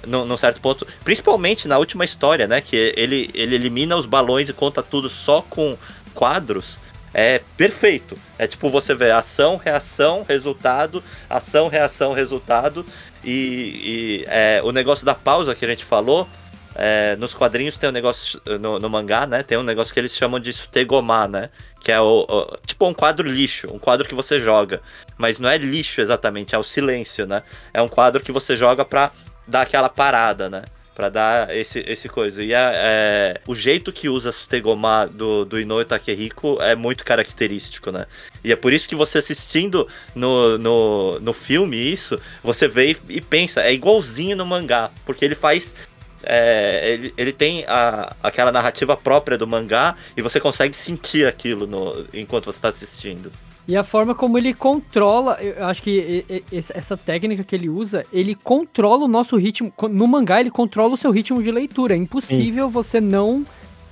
num, num certo ponto, principalmente na última história, né? Que ele, ele elimina os balões e conta tudo só com quadros. É perfeito. É tipo você vê ação, reação, resultado, ação, reação, resultado. E, e, é, o negócio da pausa que a gente falou é, nos quadrinhos tem um negócio, no, no, mangá, né? Tem um negócio que eles chamam de sutegomar, né? Que é o, o, tipo um quadro lixo, um quadro que você joga. Mas não é lixo exatamente, é o silêncio, né? É um quadro que você joga pra dar aquela parada, né? Pra dar esse, esse coisa. E é, é o jeito que usa Sutegoma do, do Inoue Takehiko é muito característico, né? E é por isso que você assistindo no, no, no filme isso, você vê e, e pensa, é igualzinho no mangá. Porque ele faz é, ele, ele tem a, aquela narrativa própria do mangá e você consegue sentir aquilo no, enquanto você está assistindo. E a forma como ele controla, eu acho que essa técnica que ele usa, ele controla o nosso ritmo. No mangá, ele controla o seu ritmo de leitura. É impossível Sim. você não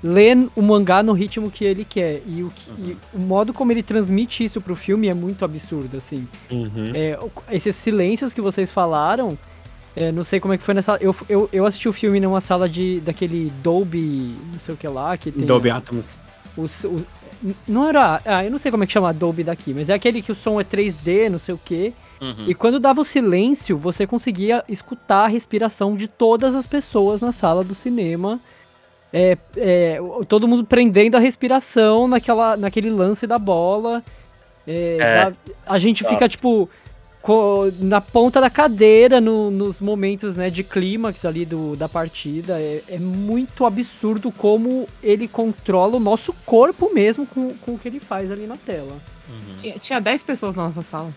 ler o mangá no ritmo que ele quer. E o, que, uhum. e o modo como ele transmite isso pro filme é muito absurdo, assim. Uhum. É, esses silêncios que vocês falaram, é, não sei como é que foi nessa. Eu, eu, eu assisti o filme numa sala de daquele Dolby, não sei o que lá, que tem. Dolby Atmos. O, o, não era. Ah, eu não sei como é que chama Adobe daqui, mas é aquele que o som é 3D, não sei o quê. Uhum. E quando dava o silêncio, você conseguia escutar a respiração de todas as pessoas na sala do cinema. É, é, todo mundo prendendo a respiração naquela, naquele lance da bola. É, é. Da, a gente Nossa. fica, tipo, na ponta da cadeira no, nos momentos né, de clímax ali do, da partida. É, é, muito absurdo como ele controla o nosso corpo mesmo com, com o que ele faz ali na tela. Uhum. Tinha, tinha 10 pessoas na nossa sala.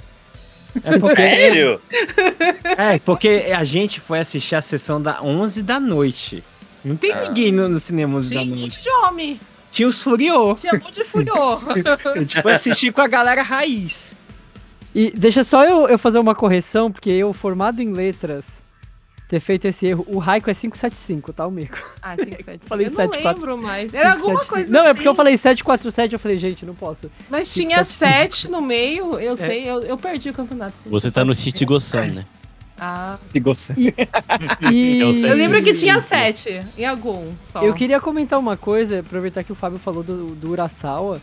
É porque, *laughs* Sério? É, porque a gente foi assistir a sessão da 11 da noite. Não tem ah. ninguém no, no cinema 11 da noite. de homem. Tinha os Furiô. Tinha muito de Furiô. *laughs* a gente foi assistir com a galera raiz. E deixa só eu, eu fazer uma correção, porque eu, formado em letras, ter feito esse erro. O Raico é 575, tá, o Mico? Ah, *laughs* 575. falei eu 7, não 4, lembro mais. Era 5, alguma 7, coisa Não, assim. é porque eu assim. falei 747, eu falei, gente, não posso. Mas 5, tinha 7 no meio, eu é. sei, eu, eu perdi o campeonato. Você tá no Chichigo-san, né? Ah. Chichigo-san. E, e... *laughs* Eu lembro que tinha 7 em algum. Só. Eu queria comentar uma coisa, aproveitar que o Fábio falou do, do Urasawa.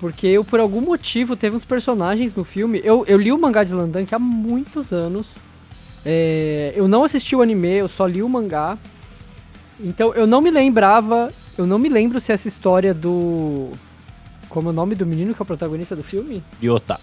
Porque eu, por algum motivo, teve uns personagens no filme. Eu, eu li o mangá de Landank há muitos anos. É, eu não assisti o anime, eu só li o mangá. Então eu não me lembrava. Eu não me lembro se essa história do. Como é o nome do menino que é o protagonista do filme? Ryota.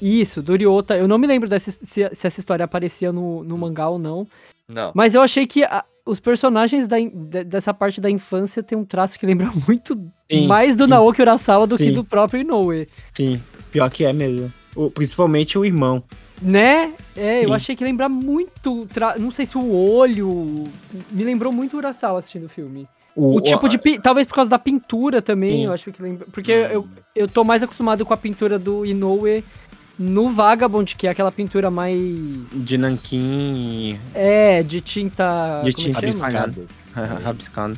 Isso, do Ryota. Eu não me lembro dessa, se, se essa história aparecia no, no mangá ou não. Não. Mas eu achei que a, os personagens da, dessa parte da infância tem um traço que lembra *laughs* muito sim, mais do sim. Naoki Urasawa do sim. que do próprio Inoue. Sim, pior que é mesmo. O, principalmente o irmão. Né? É, eu achei que lembra muito. Não sei se o olho. Me lembrou muito o Urasawa assistindo o filme. O, o tipo o, de. Talvez por causa da pintura também, eu acho que lembra. Porque hum. eu, eu tô mais acostumado com a pintura do Inoue no Vagabond, que é aquela pintura mais. De nanquim. É, de tinta. De é tinta *laughs* rabiscada.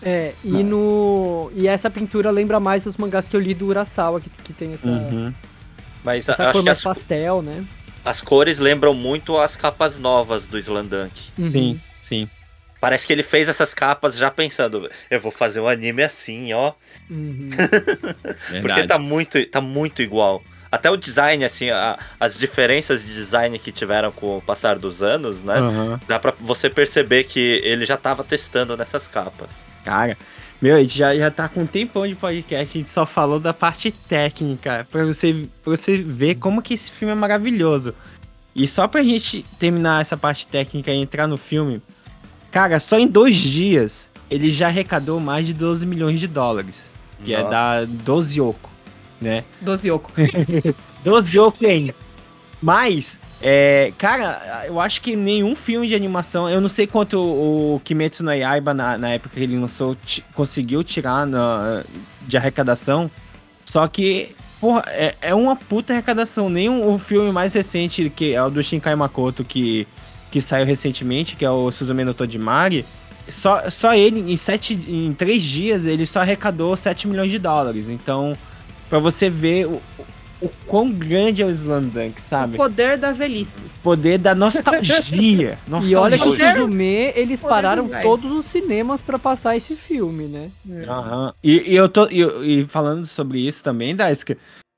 É, e no. E essa pintura lembra mais os mangás que eu li do Urasawa, que, que tem essa. Uhum. Mas essa cor mais as, pastel, né? As cores lembram muito as capas novas do Slandunk. Uhum. Sim, sim. Parece que ele fez essas capas já pensando, eu vou fazer um anime assim, ó. Uhum. *laughs* Porque tá muito, tá muito igual até o design, assim, a, as diferenças de design que tiveram com o passar dos anos, né? Uhum. Dá pra você perceber que ele já tava testando nessas capas. Cara, meu, a gente já, já tá com um tempão de podcast, a gente só falou da parte técnica, pra você, pra você ver como que esse filme é maravilhoso. E só pra gente terminar essa parte técnica e entrar no filme, cara, só em dois dias ele já arrecadou mais de 12 milhões de dólares. Que é Nossa. é da 12 Yoko né? Dozioco. *laughs* Dozioco ainda. Mas, é, cara, eu acho que nenhum filme de animação, eu não sei quanto o, Kimetsu no Yaiba, na, na época que ele lançou, conseguiu tirar na, de arrecadação, só que, porra, é, é uma puta arrecadação. Nem o, filme mais recente, que é o do Shinkai Makoto, que, que saiu recentemente, que é o Suzume no Tojimari, só, só ele, em, sete, em três dias, ele só arrecadou 7 milhões de dólares. Então, Pra você ver o, o quão grande é o Slam Dunk, sabe? O poder da velhice. O poder da nostalgia. nostalgia. *laughs* E olha que o Suzume, eles pararam todos os cinemas para passar esse filme, né? Aham. Uhum. E, e, eu tô e, e, falando sobre isso também, Daisuke,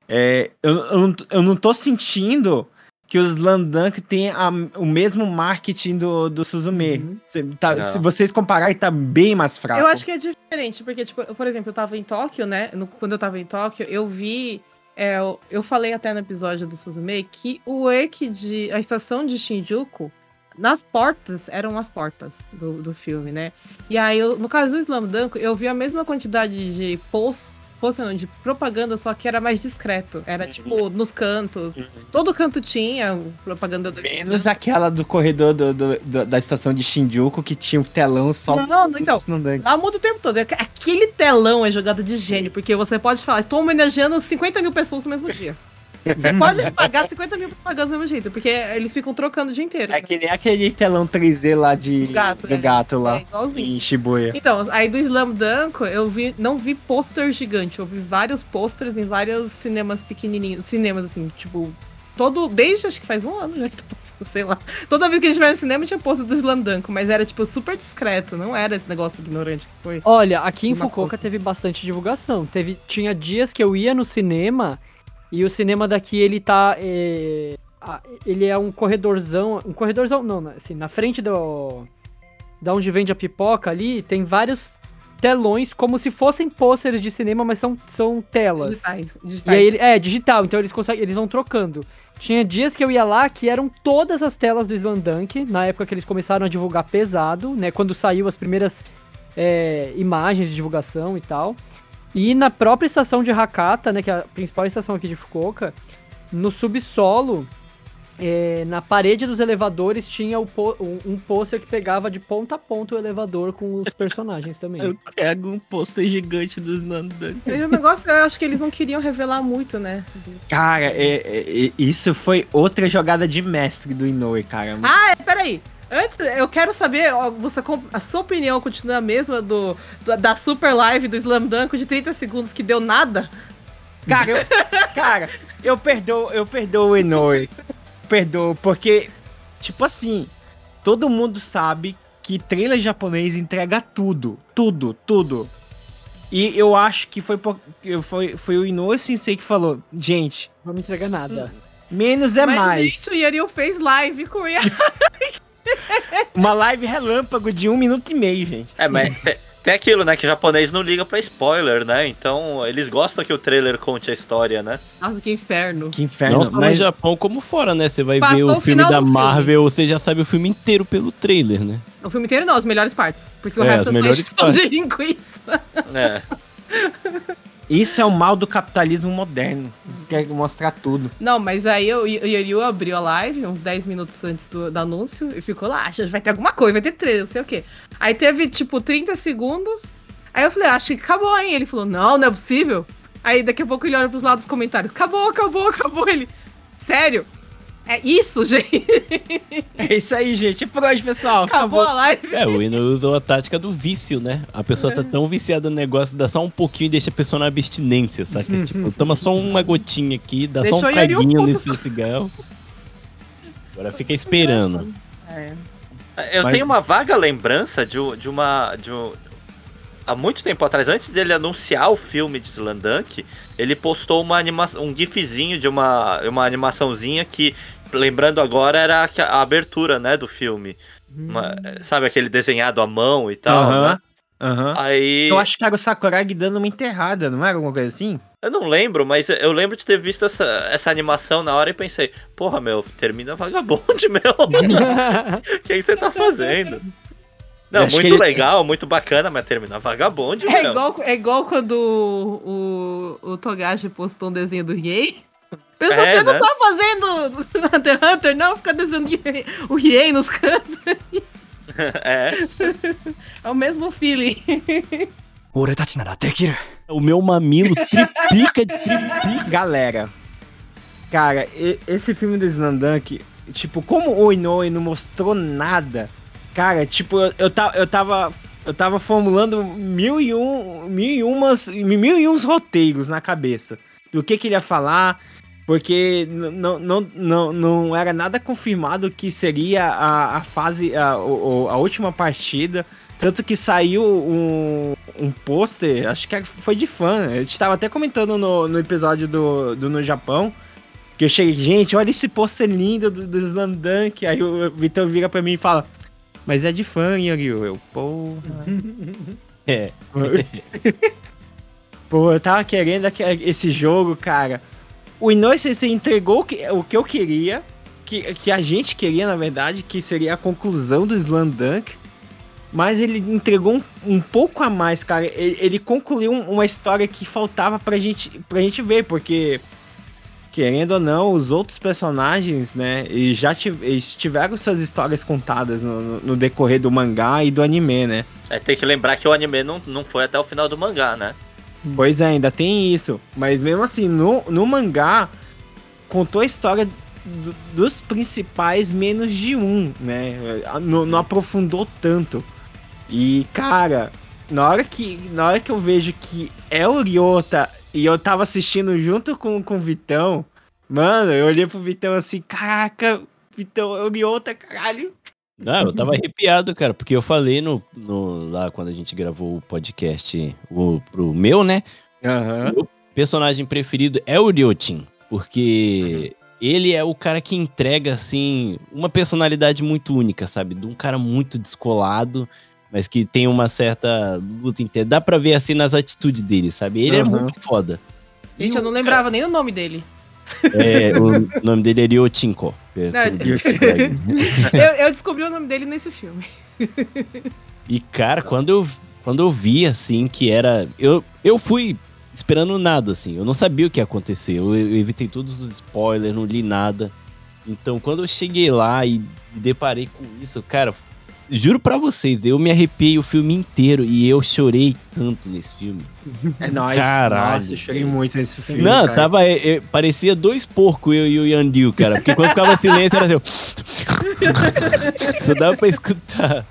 é, eu, eu, não, eu não tô sentindo que o Slam Dunk tem a- o mesmo marketing do, do Suzume. Cê tá- Não. se vocês compararem, tá bem mais fraco. Eu acho que é diferente, porque, tipo, eu, por exemplo, eu tava em Tóquio, né? no- quando eu tava em Tóquio, eu vi. é, eu, eu falei até no episódio do Suzume que o Eki de. A estação de Shinjuku, nas portas, eram as portas do, do filme, né? E aí, eu- no caso do Slam Dunk, eu vi a mesma quantidade de posts. Post, não, de propaganda, só que era mais discreto. Era, tipo, nos cantos. Todo canto tinha propaganda do Menos aquela do corredor do- do- do- da estação de Shinjuku que tinha um telão só. Não, não, então, Slam Dunk. Lá muda o tempo todo. Aquele telão é jogada de gênio, porque você pode falar, estou homenageando 50 mil pessoas no mesmo dia. *laughs* Você pode pagar 50 mil propagandas do mesmo jeito, porque eles ficam trocando o dia inteiro. É que nem aquele telão 3D lá de, Do gato, do é. gato lá. É igualzinho. em Shibuya. Então, aí do Slam Dunk, eu vi, não vi pôster gigante, eu vi vários pôsteres em vários cinemas pequenininhos, cinemas assim, tipo, todo, desde acho que faz um ano já *laughs* que tá passando, sei lá. Toda vez que a gente vai no cinema tinha pôster do Slam Dunk, mas era tipo super discreto, não era esse negócio ignorante que foi. Olha, aqui em Fukuoka foto. teve bastante divulgação. Teve, tinha dias que eu ia no cinema e o cinema daqui ele tá. é, ele é um corredorzão. Um corredorzão, não, né, assim, na frente do. Da onde vende a pipoca ali, tem vários telões como se fossem pôsteres de cinema, mas são, são telas. Digitais. E digitais. aí, ele- é, digital, então eles conseguem, eles vão trocando. Tinha dias que eu ia lá que eram todas as telas do Slam Dunk, na época que eles começaram a divulgar pesado, né? Quando saiu as primeiras é, imagens de divulgação e tal. E na própria estação de Hakata, né? Que é a principal estação aqui de Fukuoka, no subsolo, é, na parede dos elevadores tinha o pô- um, um pôster que pegava de ponta a ponta o elevador com os *laughs* personagens também. Eu pego um pôster gigante do Slam Dunk. E o negócio, eu acho que eles não queriam revelar muito, né? Cara, é- é- é- isso foi outra jogada de mestre do Inoue, cara. Ah, é, peraí. Antes, eu quero saber, você, a sua opinião continua a mesma do, da, da super live do Slam Dunk de 30 segundos que deu nada? Cara, eu, cara, eu perdoo, eu perdoo o Inoue. Perdoo, porque, tipo assim, todo mundo sabe que trailer japonês entrega tudo. Tudo, tudo. E eu acho que foi, por- foi, foi o Inoue Sensei que falou, gente, Não me entrega nada. menos é Mas, mais. gente, o Yariu fez live com o Yari. *laughs* Uma live relâmpago de um minuto e meio, gente. É, mas tem- *laughs* tem aquilo, né? Que japonês não liga pra spoiler, né? Então eles gostam que o trailer conte a história, né? Nossa, que inferno. Que inferno. Não só mas no Japão como fora, né? Você vai Passou ver o o filme da do filme. Marvel, você já sabe o filme inteiro pelo trailer, né? O filme inteiro não, as melhores partes. Porque o É, resto é só de *laughs* linguiça. É. isso é o mal do capitalismo moderno. Quer mostrar tudo. Não, mas aí o Y- o Yariu abriu a live uns 10 minutos antes do, do anúncio e ficou lá, acha vai ter alguma coisa, vai ter trailer, não sei o quê. Aí teve, tipo, 30 segundos. Aí eu falei, acho que acabou, hein? Ele falou, não, não é possível. Aí daqui a pouco ele olha pros lados dos comentários, acabou, acabou, acabou. Ele, sério? É isso, gente? *laughs* É isso aí, gente. É por hoje, pessoal. Acabou a live. É, o Ino usou a tática do vício, né? A pessoa tá tão viciada no negócio, dá só um pouquinho e deixa a pessoa na abstinência, saca? *laughs* tipo, toma só uma gotinha aqui, dá Deixou só um um pouco nesse cigarro. Agora fica esperando. É. Eu Mas- tenho uma vaga lembrança de, de uma. De um- há muito tempo atrás, antes dele anunciar o filme de Slandunk, ele postou uma animação, um gifzinho de uma, uma animaçãozinha que, lembrando agora, era a, a abertura, né, do filme. Uma- sabe aquele desenhado à mão e tal, Aham. né? Aham. Aí. Eu acho que era o Sakuragi dando uma enterrada, não era alguma coisa assim? Eu não lembro, mas eu lembro de ter visto essa, essa animação na hora e pensei, porra, meu, termina vagabonde, *laughs* meu. O *laughs* que você tá fazendo? Não, muito ele- legal, muito bacana, mas termina vagabonde, É meu. igual, é igual quando o, o, o Togashi postou um desenho do Riei. Pensa, é, você né? não tá fazendo *laughs* Hunter x Hunter, não? Fica desenhando o Riei nos cantos. *laughs* é. É o mesmo feeling. O meu mamilo *laughs* triplica, triplica. Galera, cara, esse filme do Snandunk, tipo, como o Inoue não mostrou nada, cara, tipo, eu, eu, eu tava eu tava formulando mil e um, mil e umas, mil e uns roteiros na cabeça do que que ele ia falar, porque não, não, não, não era nada confirmado que seria a, a fase, a, a última partida. Tanto que saiu um, um pôster, acho que foi de fã. A gente tava até comentando no, no episódio do, do No Japão. Que eu cheguei, gente, olha esse pôster lindo do, do Slam Dunk. Aí o Vitor vira pra mim e fala, mas é de fã, Yagyu. Eu, porra. É. *laughs* Pô, eu tava querendo esse jogo, cara. O Inoue você entregou o que, eu queria, que, que a gente queria, na verdade, que seria a conclusão do Slam Dunk. Mas ele entregou um, um pouco a mais, cara. Ele, ele concluiu um- uma história que faltava pra gente, pra gente ver, porque, querendo ou não, os outros personagens, né, já tiveram suas histórias contadas no, no- no decorrer do mangá e do anime, né? É, tem que lembrar que o anime não, não foi até o final do mangá, né? Pois é, ainda tem isso. Mas mesmo assim, no, no mangá, contou a história do- dos principais menos de um, né? Não, não aprofundou tanto. E, cara, na hora que, na hora que eu vejo que é o Ryota e eu tava assistindo junto com, com o Vitão, mano, eu olhei pro Vitão assim, caraca, Vitão, é o Ryota, caralho. Não, eu tava arrepiado, cara, porque eu falei no, no- lá quando a gente gravou o podcast o, pro meu, né? Aham. Meu personagem preferido é o Ryotin, porque ele é o cara que entrega, assim, uma personalidade muito única, sabe? De um cara muito descolado, mas que tem uma certa luta inteira. Dá pra ver, assim, nas atitudes dele, sabe? Ele é Aham. muito foda. Gente, E eu o não lembrava nem o nome dele. É, o nome dele é Ryotinko. É. *laughs* Eu, eu descobri o nome dele nesse filme. *laughs* E, cara, quando eu, quando eu vi, assim, que era. Eu, eu fui esperando nada, assim. Eu não sabia o que ia acontecer. Eu, eu evitei todos os spoilers, não li nada. Então, quando eu cheguei lá e me deparei com isso, cara, juro pra vocês, eu me arrepiei o filme inteiro e eu chorei tanto nesse filme. É nóis. Caralho, Nossa, eu chorei muito nesse filme. não, cara. tava. é, é, parecia dois porcos, eu e o Yandil, cara. Porque quando ficava silêncio era assim. Só dava pra escutar.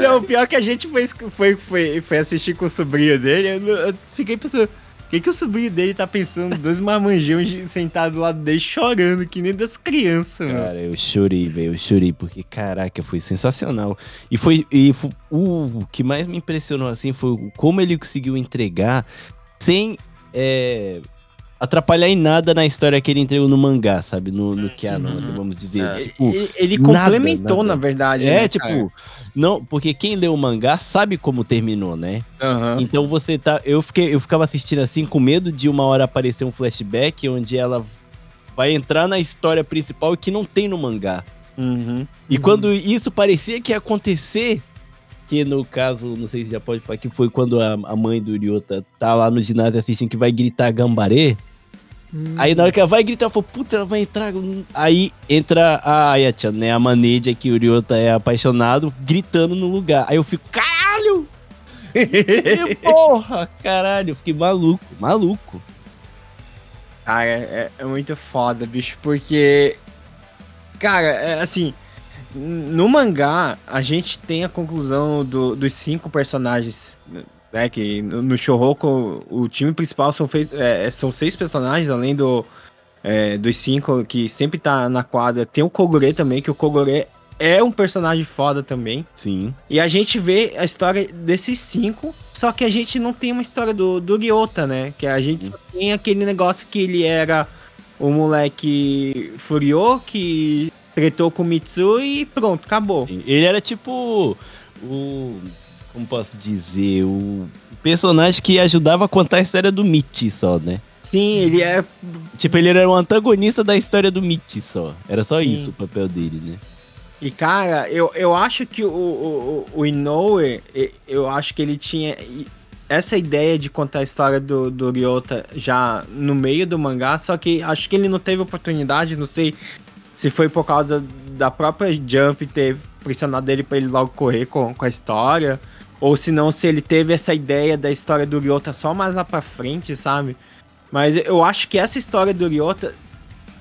Não, o pior é que a gente foi, foi, foi, foi assistir com o sobrinho dele. Eu, eu fiquei pensando, o que, que o sobrinho dele tá pensando? Dois marmanjões sentados do lado dele chorando, que nem das crianças, mano. Cara, eu chorei, velho. Eu chorei porque, caraca, foi sensacional. E foi. E fu- o que mais me impressionou, assim, foi como ele conseguiu entregar sem é, atrapalhar em nada na história que ele entregou no mangá, sabe? No, no que assim, Uhum. vamos dizer. É. Tipo, ele ele nada, complementou, nada. na verdade. é, né, tipo. cara? Não, porque quem lê o mangá sabe como terminou, né? Aham. Então você tá. Eu, fiquei, eu ficava assistindo assim com medo de uma hora aparecer um flashback onde ela vai entrar na história principal e que não tem no mangá. Uhum. E quando isso parecia que ia acontecer, que no caso, não sei se já pode falar, que foi quando a, a mãe do Ryota tá lá no ginásio assistindo que vai gritar gambaré. Aí na hora que ela vai gritar, eu falo, puta, ela vai entrar. Aí entra a Ayachan, né? A maneja que o Ryota é apaixonado, gritando no lugar. Aí eu fico, caralho! E, *laughs* porra, caralho, eu fiquei maluco, maluco. Cara, é, é muito foda, bicho, porque. Cara, é assim. No mangá, a gente tem a conclusão do- dos cinco personagens, né? Que no no Shouhoku, o time principal são, fei- é, são seis personagens, além do, é, dos cinco que sempre tá na quadra. Tem o Kogure também, que o Kogure é um personagem foda também. Sim. E a gente vê a história desses cinco, só que a gente não tem uma história do, do Ryota, né? Que a gente só tem aquele negócio que ele era o moleque Furio que tretou com o Mitsu e pronto, acabou. Ele era tipo o. Como posso dizer? O personagem que ajudava a contar a história do Michi só, né? Sim, ele é. Tipo, ele era um antagonista da história do Michi só. Era só Sim. isso o papel dele, né? E cara, eu, eu acho que o, o, o Inoue, eu acho que ele tinha essa ideia de contar a história do, do Ryota já no meio do mangá, só que acho que ele não teve oportunidade, não sei se foi por causa da própria Jump ter pressionado ele pra ele logo correr com, com a história, ou se não, se ele teve essa ideia da história do Ryota só mais lá pra frente, sabe? Mas eu acho que essa história do Ryota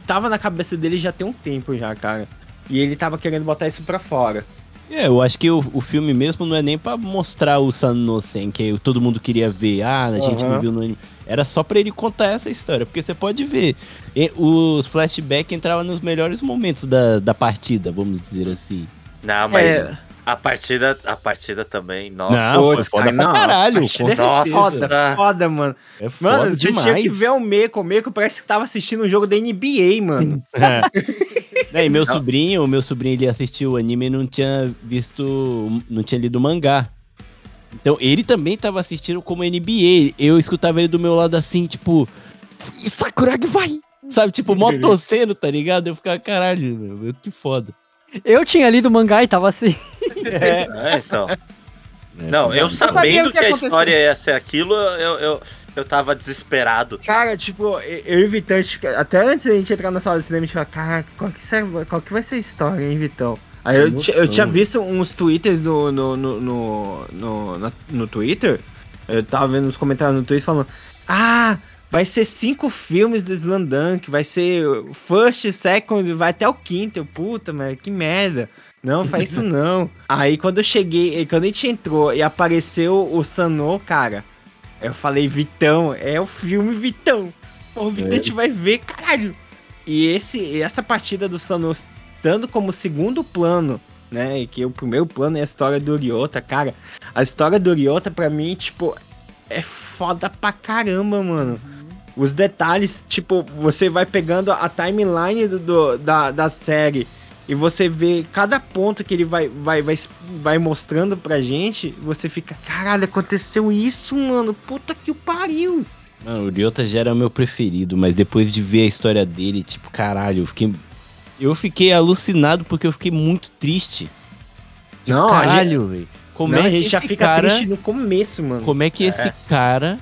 tava na cabeça dele já tem um tempo já, cara. E ele tava querendo botar isso pra fora. É, eu acho que o, o filme mesmo não é nem pra mostrar o Sanosen, que todo mundo queria ver. Ah, a gente Aham. não viu no anime. Era só pra ele contar essa história, porque você pode ver. e- Os flashbacks entravam nos melhores momentos da, da partida, vamos dizer assim. Não, mas É. A partida, a partida também, nossa. Não, foi foda cara, pra não, caralho. é Nossa. certeza. Foda, foda, mano. É foda Mano, você demais. tinha que ver o Meco. O Meco parece que tava assistindo um jogo da NBA, mano. *laughs* É, *laughs* e meu sobrinho, o meu sobrinho, ele assistiu o anime e não tinha visto, não tinha lido o mangá. Então, ele também tava assistindo como NBA. Eu escutava ele do meu lado assim, tipo, "E Sakuragi vai! Sabe, tipo, mó *laughs* torcendo, tá ligado? Eu ficava, caralho, meu, que foda. Eu tinha lido o mangá e tava assim. *laughs* É, então. Não, eu sabendo que, que a história ia ser aquilo, eu, eu, eu tava desesperado. Cara, tipo, eu e o Vitão, até antes da gente entrar na sala de cinema, a gente fala, caraca, qual que, serve- qual que vai ser a história, hein, Vitão? Aí eu, eu tinha visto uns twitters no, no, no, no, no, Twitter, eu tava vendo uns comentários no Twitter falando, ah, vai ser cinco filmes do Slandunk, vai ser first, second, vai até o quinto, eu, puta, mas que merda. Não, faz isso *laughs* não. Aí quando eu cheguei, quando a gente entrou e apareceu o Sanô, cara, eu falei, Vitão, é o filme Vitão. Pô, o Vitão a gente vai ver, caralho. E esse, essa partida do Sanô estando como segundo plano, né? E que o primeiro plano é a história do Ryota, cara. A história do Ryota, pra mim, tipo, é foda pra caramba, mano. Os detalhes, tipo, você vai pegando a timeline do, do- da, da série e você vê cada ponto que ele vai, vai, vai, vai mostrando pra gente, você fica, caralho, aconteceu isso, mano. Puta que o pariu. Mano, o Ryota já era meu preferido, mas depois de ver a história dele, tipo, caralho, eu fiquei. Eu fiquei alucinado porque eu fiquei muito triste. Tipo, Não, a gente- caralho, velho. Como Não, é a que gente já esse fica cara, triste no começo, mano. Como é que esse cara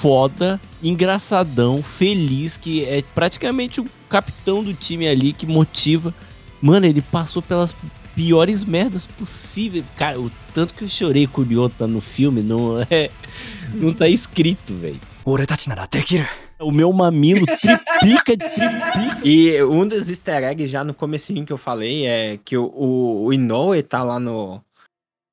foda, engraçadão, feliz, que é praticamente o capitão do time ali que motiva. Mano, ele passou pelas piores merdas possíveis. Cara, o tanto que eu chorei com o Ryota no filme não é. *laughs* Não tá escrito, velho. 俺たちならできる O meu mamilo *laughs* triplica, triplica. E um dos easter eggs já no comecinho que eu falei é que o, o, o Inoue tá lá no.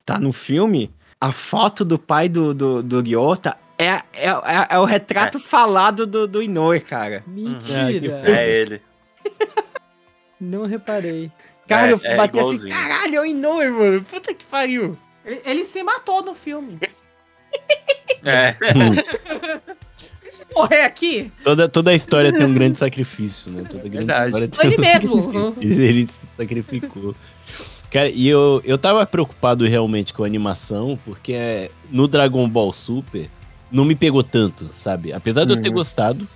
tá no filme. A foto do pai do, do, do Ryota é, é, é, é o retrato falado do, do Inoue, cara. Mentira. É ele. *laughs* Não reparei. Cara, É, eu é bati assim, caralho, é o Inoue, mano. Puta que pariu. Ele, ele se matou no filme. É. *laughs* Deixa eu morrer aqui. Toda, toda a história tem um grande sacrifício, né? Toda grande Verdade. história Foi tem ele um mesmo. sacrifício. Ele, ele se sacrificou. Cara, e eu, eu tava preocupado realmente com a animação, porque é, no Dragon Ball Super não me pegou tanto, sabe? Apesar de eu ter Uhum. gostado.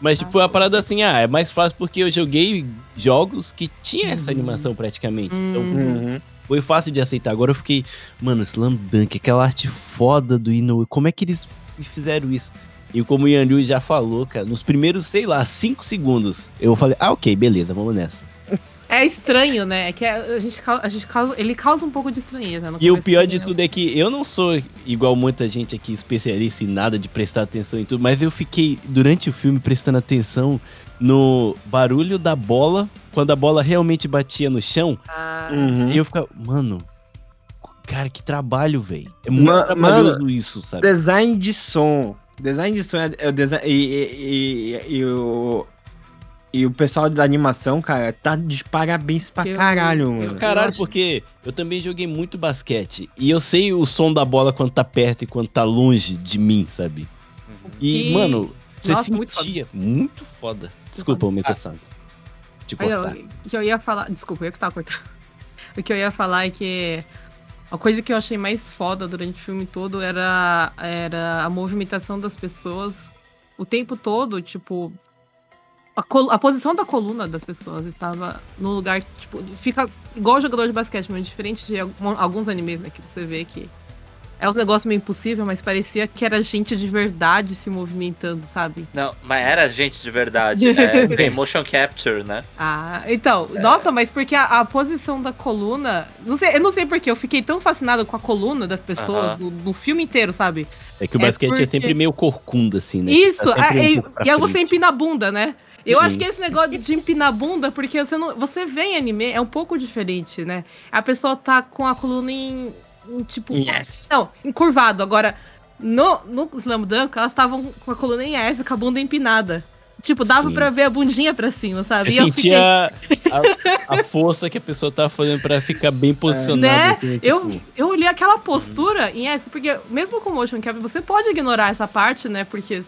Mas tipo, foi uma parada assim, ah, é mais fácil porque eu joguei jogos que tinha essa animação praticamente. Então, Uhum. foi fácil de aceitar. Agora eu fiquei, mano, Slam Dunk, aquela arte foda do Inoue, como é que eles fizeram isso? E como o Yanryu já falou, cara, nos primeiros, sei lá, 5 segundos, eu falei, ah, ok, beleza, vamos nessa. *laughs* É estranho, né? É que a gente, a gente causa, ele causa um pouco de estranheza. no E o pior de tudo é que eu não sou igual muita gente aqui, especialista em nada de prestar atenção em tudo, mas eu fiquei, durante o filme, prestando atenção no barulho da bola, quando a bola realmente batia no chão, Ah, Uhum. e eu ficava, mano, cara, que trabalho, velho. É muito Ma- trabalhoso isso, sabe? Design de som. Design de som é, é o design. E, e- e- e o. E o pessoal da animação, cara, tá de parabéns pra eu- caralho, mano. caralho, porque eu também joguei muito basquete. E eu sei o som da bola quando tá perto e quando tá longe de mim, sabe? E, Que- mano, você Nossa, muito sentia. Muito foda. Desculpa, o Microsoft. Te Aí, cortar. eu- que eu ia falar. Desculpa, eu que tava cortando. *laughs* O que eu ia falar é que a coisa que eu achei mais foda durante o filme todo era, era a movimentação das pessoas o tempo todo, tipo. A, a posição da coluna das pessoas estava no lugar, tipo, fica igual jogador de basquete, mas diferente de alguns animes, né? Que você vê que é uns negócios meio impossível, mas parecia que era gente de verdade se movimentando, sabe? Não, mas era gente de verdade. É, *laughs* tem motion capture, né? Ah, então, nossa, mas porque a, a posição da coluna. Não sei, eu não sei porque, eu fiquei tão fascinado com a coluna das pessoas Aham. no, no filme inteiro, sabe? É que o é basquete é porque- sempre meio corcunda, assim, né? Isso, Tipo, tá sempre ah, um e, e aí você empina a bunda, né? Eu Sim. acho que esse negócio de empinar a bunda, porque você, não, você vê em anime, é um pouco diferente, né? A pessoa tá com a coluna em, em, tipo. Yes. Não, encurvado. Agora, no, no Slam Dunk, elas estavam com a coluna em S, com a bunda empinada. Tipo, dava Sim. pra ver a bundinha pra cima, sabe? Eu eu fiquei, sentia a, a força que a pessoa tava fazendo pra ficar bem posicionada. né? assim, Eu, tipo, eu olhei aquela postura em S, porque mesmo com motion capture, você pode ignorar essa parte, né? Porque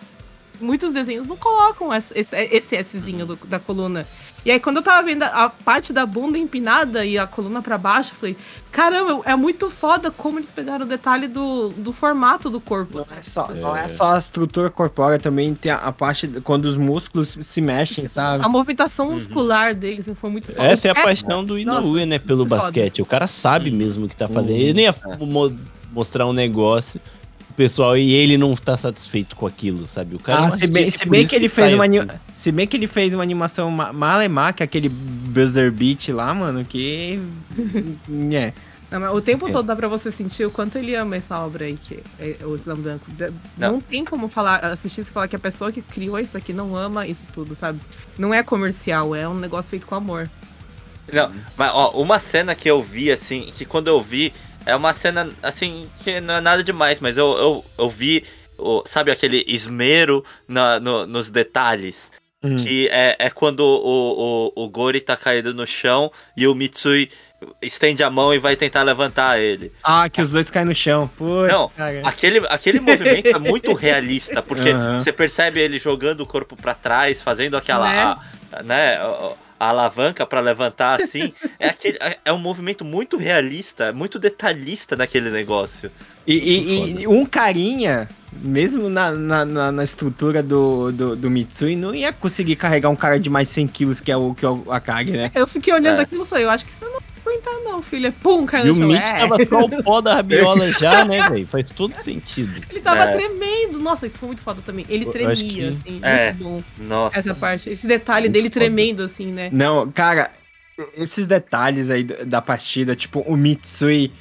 muitos desenhos não colocam esse, esse, esse Szinho do- da coluna. E aí, quando eu tava vendo a parte da bunda empinada e a coluna pra baixo, eu falei, caramba, é muito foda como eles pegaram o detalhe do, do formato do corpo. Não é, só, não é só a estrutura corpórea, também tem a, a parte de- quando os músculos se mexem, sabe? A movimentação muscular deles foi muito foda. Essa é a É, paixão do Inoue, né? Pelo muito foda. basquete. O cara sabe mesmo o que tá fazendo. Ele nem ia mo- mostrar um negócio pessoal e ele não tá satisfeito com aquilo, sabe? O cara é um Ah, se bem, se bem que ele sai fez uma assim. anima- se bem que ele fez uma animação ma- malemar, que é aquele buzzer beat lá, mano, que *laughs* é. Não, mas o tempo É. todo dá pra você sentir o quanto ele ama essa obra aí, que é o Slam Dunk. Não. Não. tem como falar, assistir e falar que a pessoa que criou isso aqui não ama isso tudo, sabe? Não é comercial, é um negócio feito com amor. Não, mas ó, uma cena que eu vi, assim, que quando eu vi, é uma cena, assim, que não é nada demais, mas eu, eu, eu vi, o, sabe aquele esmero na, no- nos detalhes? Hum. Que é, é quando o, o, o Gori tá caído no chão e o Mitsui estende a mão e vai tentar levantar ele. Ah, que os dois caem no chão. Putz, Não, cara. Aquele, aquele movimento é muito realista, porque *laughs* Aham. você percebe ele jogando o corpo pra trás, fazendo aquela, Né? a, né, a, alavanca pra levantar assim. é, aquele, é- é um movimento muito realista, muito detalhista naquele negócio. E, e- e um carinha, mesmo na, na, na- na estrutura do, do, do Mitsui, não ia conseguir carregar um cara de mais de 100 quilos, que é o, que é o Akagi, né? Eu fiquei olhando É. aquilo e falei, eu acho que você não vai aguentar não, filho. É Pum, caiu E no o chão. Mitch É. tava só o *laughs* pó da rabiola já, né, velho? Faz todo sentido. Ele tava É. tremendo. Nossa, isso foi muito foda também. Ele tremia, que- assim. É. Muito bom. Nossa. Essa parte. Esse detalhe Muito dele foda. tremendo, assim, né? Não, cara, esses detalhes aí da partida, tipo, o Mitsui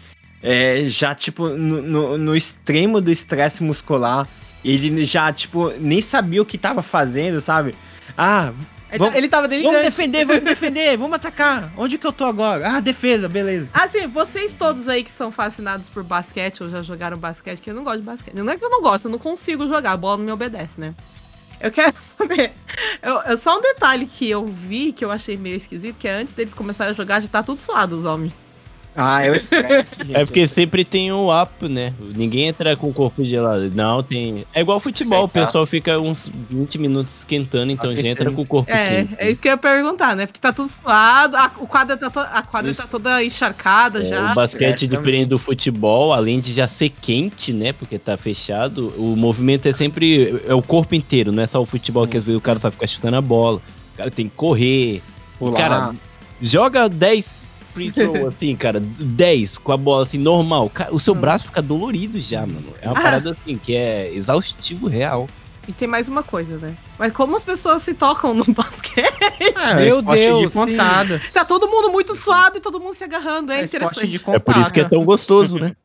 é, já, tipo, no, no, no extremo do estresse muscular, ele já, tipo, nem sabia o que tava fazendo, sabe? Ah, Ele, Vamos- ele tava vamos delirante. defender, vamos defender, vamos atacar. Onde que eu tô agora? Ah, defesa, beleza. Assim, vocês todos aí que são fascinados por basquete ou já jogaram basquete, que eu não gosto de basquete. Não é que eu não gosto, eu não consigo jogar, a bola não me obedece, né? Eu quero *laughs* saber. Eu, eu- só um detalhe que eu vi, que eu achei meio esquisito, que é antes deles começarem a jogar, já tá tudo suado, os homens. Ah, é o estresse, gente. É porque sempre tem o up, né? Ninguém entra com o corpo gelado. Não, tem. É igual futebol, o Esquentar. pessoal fica uns 20 minutos esquentando, então já entra com o corpo É, quente. é isso que eu ia perguntar, né? Porque tá tudo suado, a, o quadra tá, to- a quadra Isso. tá toda encharcada É, já. o basquete, É, diferente do futebol, além de já ser quente, né? Porque tá fechado, o movimento é sempre. É o corpo inteiro, não é só o futebol que às vezes o cara só fica chutando a bola. O cara tem que correr. Pular. Cara, joga 10 free throw, *laughs* assim, cara, 10 com a bola assim, normal. O seu braço fica dolorido já, mano. É uma Ah. parada assim que é exaustivo real. E tem mais uma coisa, né? Mas como as pessoas se tocam no *laughs* basquete? Ah, Meu esporte Deus, de contada. Tá todo mundo muito suado e todo mundo se agarrando. É, É interessante. de É por isso que é tão gostoso, né?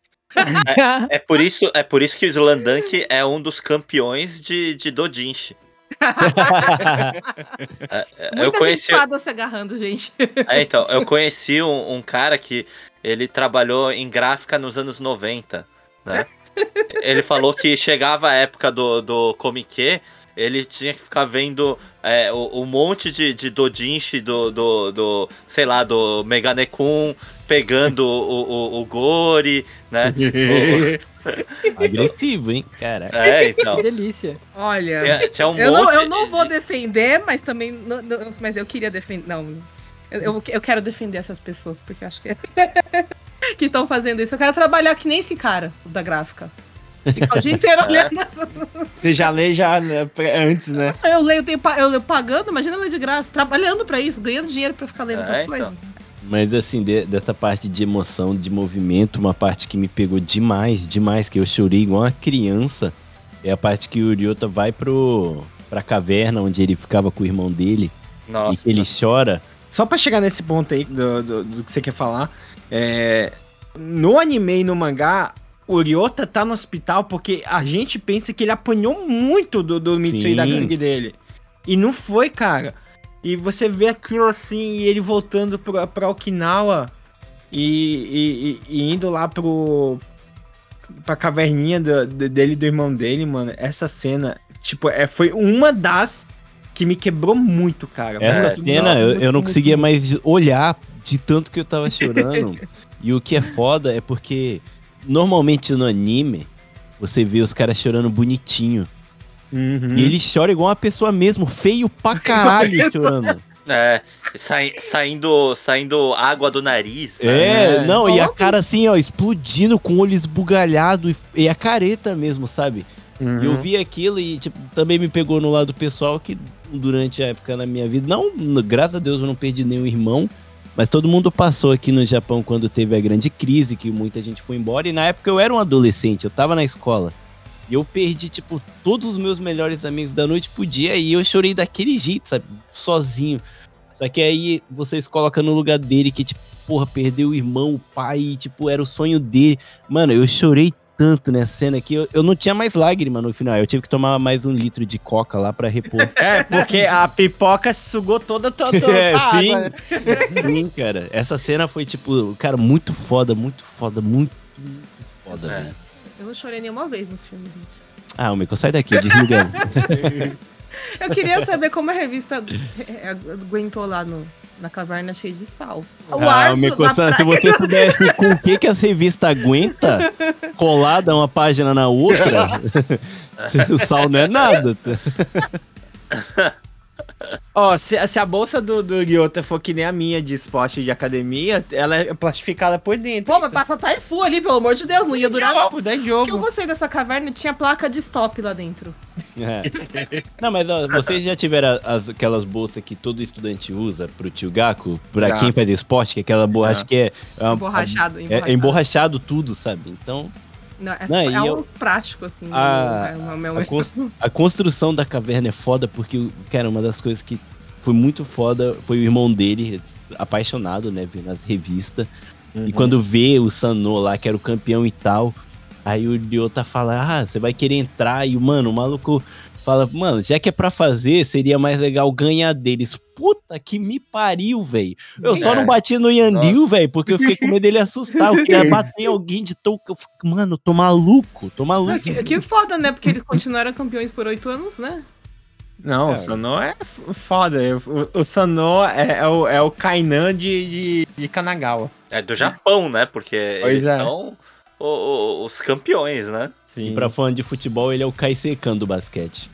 É por isso, é por isso que o Slandunk é um dos campeões de, de Dodinshi. *laughs* Muita eu conheci, gente suada se agarrando, gente. *laughs* é, então, eu conheci um, um cara que ele trabalhou em gráfica nos anos 90, né? *laughs* Ele falou que chegava a época do, do Comiquê, ele tinha que ficar vendo é, o, o monte de, de dodinshi do, do, do, sei lá, do Meganekun pegando o, o, o Gori, né? *laughs* *laughs* Agressivo, hein? Caraca. É, então. Que delícia. Olha. Tinha, tinha um Eu não, monte eu não vou defender, mas também. não- não- mas eu queria defender. Não. Eu, eu, eu quero defender essas pessoas, porque acho que. *laughs* que estão fazendo isso. Eu quero trabalhar que nem esse cara da gráfica. Ficar o dia inteiro É. olhando. Você já lê já né, antes, né? Eu leio, tenho, pa- eu leio pagando, imagina ler de graça, trabalhando pra isso, ganhando dinheiro pra ficar lendo É, essas então. coisas. Mas assim, de- dessa parte de emoção, de movimento, uma parte que me pegou demais, demais, que eu chorei igual uma criança, é a parte que o Ryota vai pro, pra caverna onde ele ficava com o irmão dele e Nossa. que ele chora. Só pra chegar nesse ponto aí do, do, do que você quer falar, é, no anime e no mangá, o Ryota tá no hospital porque a gente pensa que ele apanhou muito do, do Mitsui Sim. da gangue dele. E não foi, cara. E você vê aquilo assim, e ele voltando pra, pra Okinawa e, e- e- indo lá pro. pra caverninha do- do- dele e do irmão dele, mano. Essa cena, tipo, é, foi uma das que me quebrou muito, cara. Essa cena, eu, eu não muito, conseguia muito. mais olhar de tanto que eu tava chorando. *laughs* e o que é foda é porque normalmente no anime você vê os caras chorando bonitinho. Uhum. E ele chora igual uma pessoa mesmo, feio pra caralho chorando. É, sai- saindo, saindo água do nariz. né? É, É. não, e a cara assim, ó, explodindo com o olho esbugalhado e, e a careta mesmo, sabe? Uhum. E eu vi aquilo e, tipo, também me pegou no lado pessoal que durante a época na minha vida, não, graças a Deus eu não perdi nenhum irmão, mas todo mundo passou aqui no Japão quando teve a grande crise, que muita gente foi embora, e na época eu era um adolescente, eu tava na escola. E eu perdi, tipo, todos os meus melhores amigos da noite pro dia, e eu chorei daquele jeito, sabe? Sozinho. Só que aí vocês colocam no lugar dele que, tipo, porra, perdeu o irmão, o pai, e, tipo, era o sonho dele. Mano, eu chorei tanto nessa cena que eu, eu não tinha mais lágrima no final. Eu tive que tomar mais um litro de coca lá pra repor. *laughs* É, porque a pipoca sugou toda, toda, toda *laughs* É, a sim. né? *laughs* Sim, cara. Essa cena foi, tipo, cara, muito foda, muito foda, muito, muito foda, É. velho. Eu não chorei nenhuma vez no filme, gente. Ah, o Mico, sai daqui, desliga. *laughs* Eu queria saber como a revista é, aguentou lá no, na caverna cheia de sal. O ah, ar Mico, da se praia- você soubesse com o que que as revistas aguenta, colada uma página na outra, *laughs* o sal não é nada. *laughs* Ó, se, se a bolsa do, do Ryota for que nem a minha de esporte de academia, ela é plastificada por dentro. Pô, mas passa Taifu ali, pelo amor de Deus, não ia durar. jogo, dá O que eu gostei dessa caverna tinha placa de stop lá dentro. É. Não, mas ó, vocês já tiveram as- aquelas bolsas que todo estudante usa pro tio Gaku? Pra Já. quem faz esporte, que é aquela borracha que é... é uma- Emborrachado. É, é emborrachado tudo, sabe? Então, Não, é, Não, é eu- uns plásticos, assim. Ah, é uma- uma- a, cons- a construção da caverna é foda porque, cara, uma das coisas que foi muito foda foi o irmão dele, apaixonado, né? Vendo as revistas. Uhum. E quando vê o Sanô lá, que era o campeão e tal, aí o Ryota fala, ah, você vai querer entrar. E, mano, o maluco fala, mano, já que é pra fazer, seria mais legal ganhar deles. Puta que me pariu, velho. Eu só É. não bati no Yandil, velho, porque eu fiquei com medo dele assustar. Eu queria *laughs* bater em alguém de tão... Mano, tô maluco, tô maluco. Que, que foda, né? Porque eles continuaram campeões por oito anos, né? Não, É. o Sanô é foda. O, o Sanô é, é o, é o Kainan de, de, de Kanagawa. É do Japão, né? Porque Pois eles é. são o- o- os campeões, né? Sim. E pra fã de futebol, ele é o Kaisekan do basquete.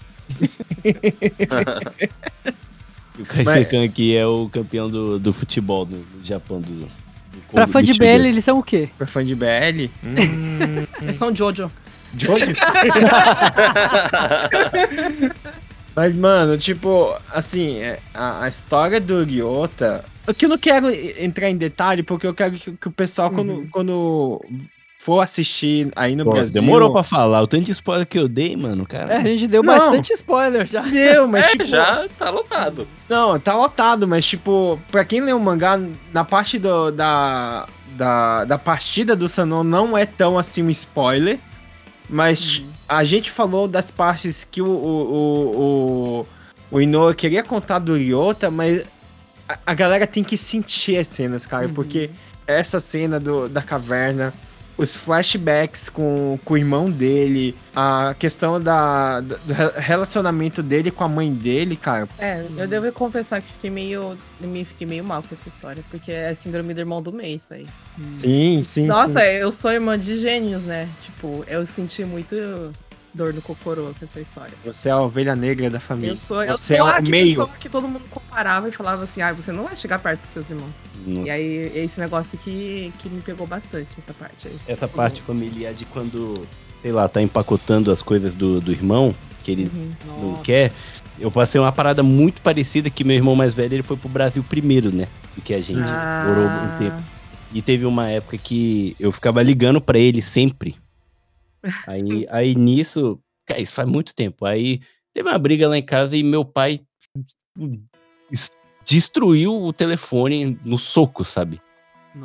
E o Kaisekan aqui é o campeão do, do futebol no, no Japão. Do, do Pra do fã de. BL, eles são o quê? Pra fã de BL. Hum, Eles são Jojo. Jojo? *laughs* Mas, mano, tipo, assim, é, a, a história do Ryota. O que eu não quero entrar em detalhe, porque eu quero que, que o pessoal, quando, quando for assistir aí no Pô, Brasil. demorou pra falar. O tanto de spoiler que eu dei, mano, cara. É, a gente deu Não. bastante spoiler já. Deu, mas É, tipo. já tá lotado. Não, tá lotado, mas tipo, pra quem lê o mangá, na parte do, da, da, da partida do Sanon não é tão assim um spoiler. Mas a gente falou das partes que o, o, o, o, o Inoue queria contar do Ryota, mas a, a galera tem que sentir as cenas, cara, porque essa cena do, da caverna, os flashbacks com, com o irmão dele, a questão da, do re- relacionamento dele com a mãe dele, cara, É, eu devo confessar que fiquei meio. Me fiquei meio mal com essa história. Porque é síndrome do irmão do mês isso aí. Sim, sim. Nossa, sim. eu sou irmã de gênios, né? Tipo, eu senti muito dor no cocorô com essa história. Você é a ovelha negra da família. Eu sou, eu Você sou é a o que meio. pessoa que todo mundo comparava e falava assim, ah, você não vai chegar perto dos seus irmãos. Nossa. E aí, esse negócio que, que me pegou bastante, essa parte aí. Essa parte familiar de quando, sei lá, tá empacotando as coisas do, do irmão, que ele Uhum. não Nossa. quer. Eu passei uma parada muito parecida que meu irmão mais velho, ele foi pro Brasil primeiro, né? Do que a gente. Morou um tempo. Ah, E teve uma época que eu ficava ligando pra ele sempre. Aí, aí nisso, cara, isso faz muito tempo. Aí teve uma briga lá em casa e meu pai es- destruiu o telefone no soco, sabe?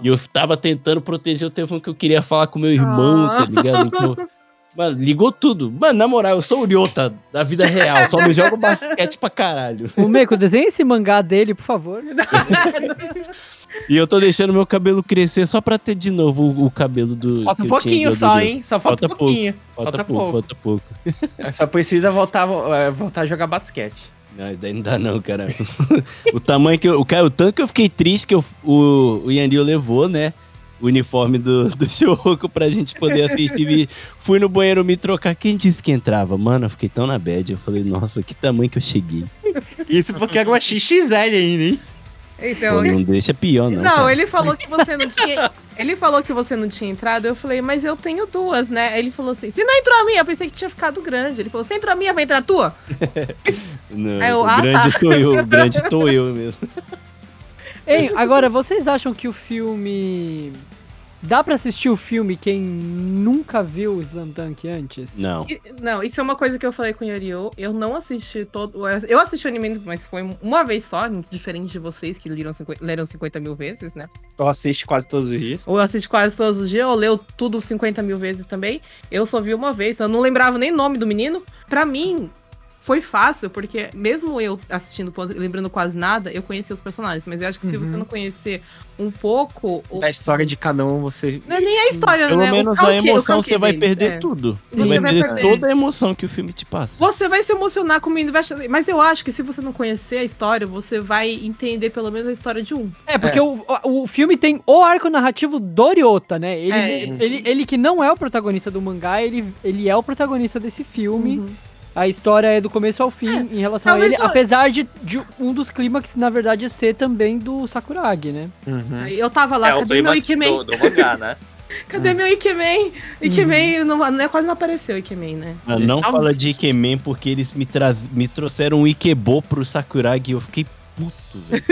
E eu tava tentando proteger o telefone que eu queria falar com meu irmão, tá ligado? Então, mano, ligou tudo. Mano, na moral, eu sou o Ryota da vida real, só me jogo basquete pra caralho. O Meco, desenha esse mangá dele, por favor. *laughs* *laughs* *laughs* E eu tô deixando meu cabelo crescer só pra ter de novo o, o cabelo do. Falta um pouquinho só, hein? Só falta, Falta um pouquinho. Falta, Falta pouco, pouco. falta pouco. Só precisa voltar, é, voltar a jogar basquete. Não, isso daí não dá não, cara. *laughs* o tamanho que eu, o, cara, o tanto que eu fiquei triste que eu- o, o Yanil levou, né? O uniforme do, *laughs* do Shouko pra gente poder assistir. Fui no banheiro me trocar. Quem disse que entrava? Mano, eu fiquei tão na bad. Eu falei, nossa, que tamanho que eu cheguei. Isso porque era uma XXL ainda, hein? Então, Pô, não deixa pior, não. Não, cara. ele falou que você não *laughs* tinha. Ele falou que você não tinha entrado. Eu falei, mas eu tenho duas, né? Aí Ele falou assim: se não entrou a minha, eu pensei que tinha ficado grande. Ele falou: se entrou a minha, vai entrar a tua? *laughs* Não, Aí eu, o ah, grande tá. sou eu, o grande tô eu mesmo. Ei, agora, vocês acham que o filme. Dá pra assistir o filme quem nunca viu o Slam Dunk antes? Não. E- Não, isso é uma coisa que eu falei com o Yorio. Eu não assisti todo. Eu assisti o anime, mas foi uma vez só, diferente de vocês que leram 50, leram 50 mil vezes, né? Eu assisto quase todos os dias. Ou eu assisto quase todos os dias, ou leu tudo 50 mil vezes também. Eu só vi uma vez, eu não lembrava nem o nome do menino. Pra mim, foi fácil, porque mesmo eu assistindo, lembrando quase nada, eu conhecia os personagens. Mas eu acho que se você não conhecer um pouco. o- Da história de cada um, você. Não é nem a história, Pelo né? Menos a emoção você vai deles, perder é. tudo. Você vai vai perder perder. toda a emoção que o filme te passa. Você vai se emocionar com o menino, mas eu acho que se você não conhecer a história, você vai entender pelo menos a história de um. É, porque O, o filme tem o arco narrativo do Ryota, né? Ele, É. ele, ele que não é o protagonista do mangá, ele, ele é o protagonista desse filme. Uhum. A história é do começo ao fim em relação a ele, só- apesar de, de um dos clímax, na verdade, ser também do Sakuragi, né? Uhum. Eu tava lá, é o cadê meu Ikemen? do, do mangá, né? *laughs* Cadê meu Ikemen? Ikemen não, não, quase não apareceu, Ikemen, né? Não Tá- fala de Ikemen porque eles me, traz... me trouxeram um Ikebo pro Sakuragi e eu fiquei puto, velho.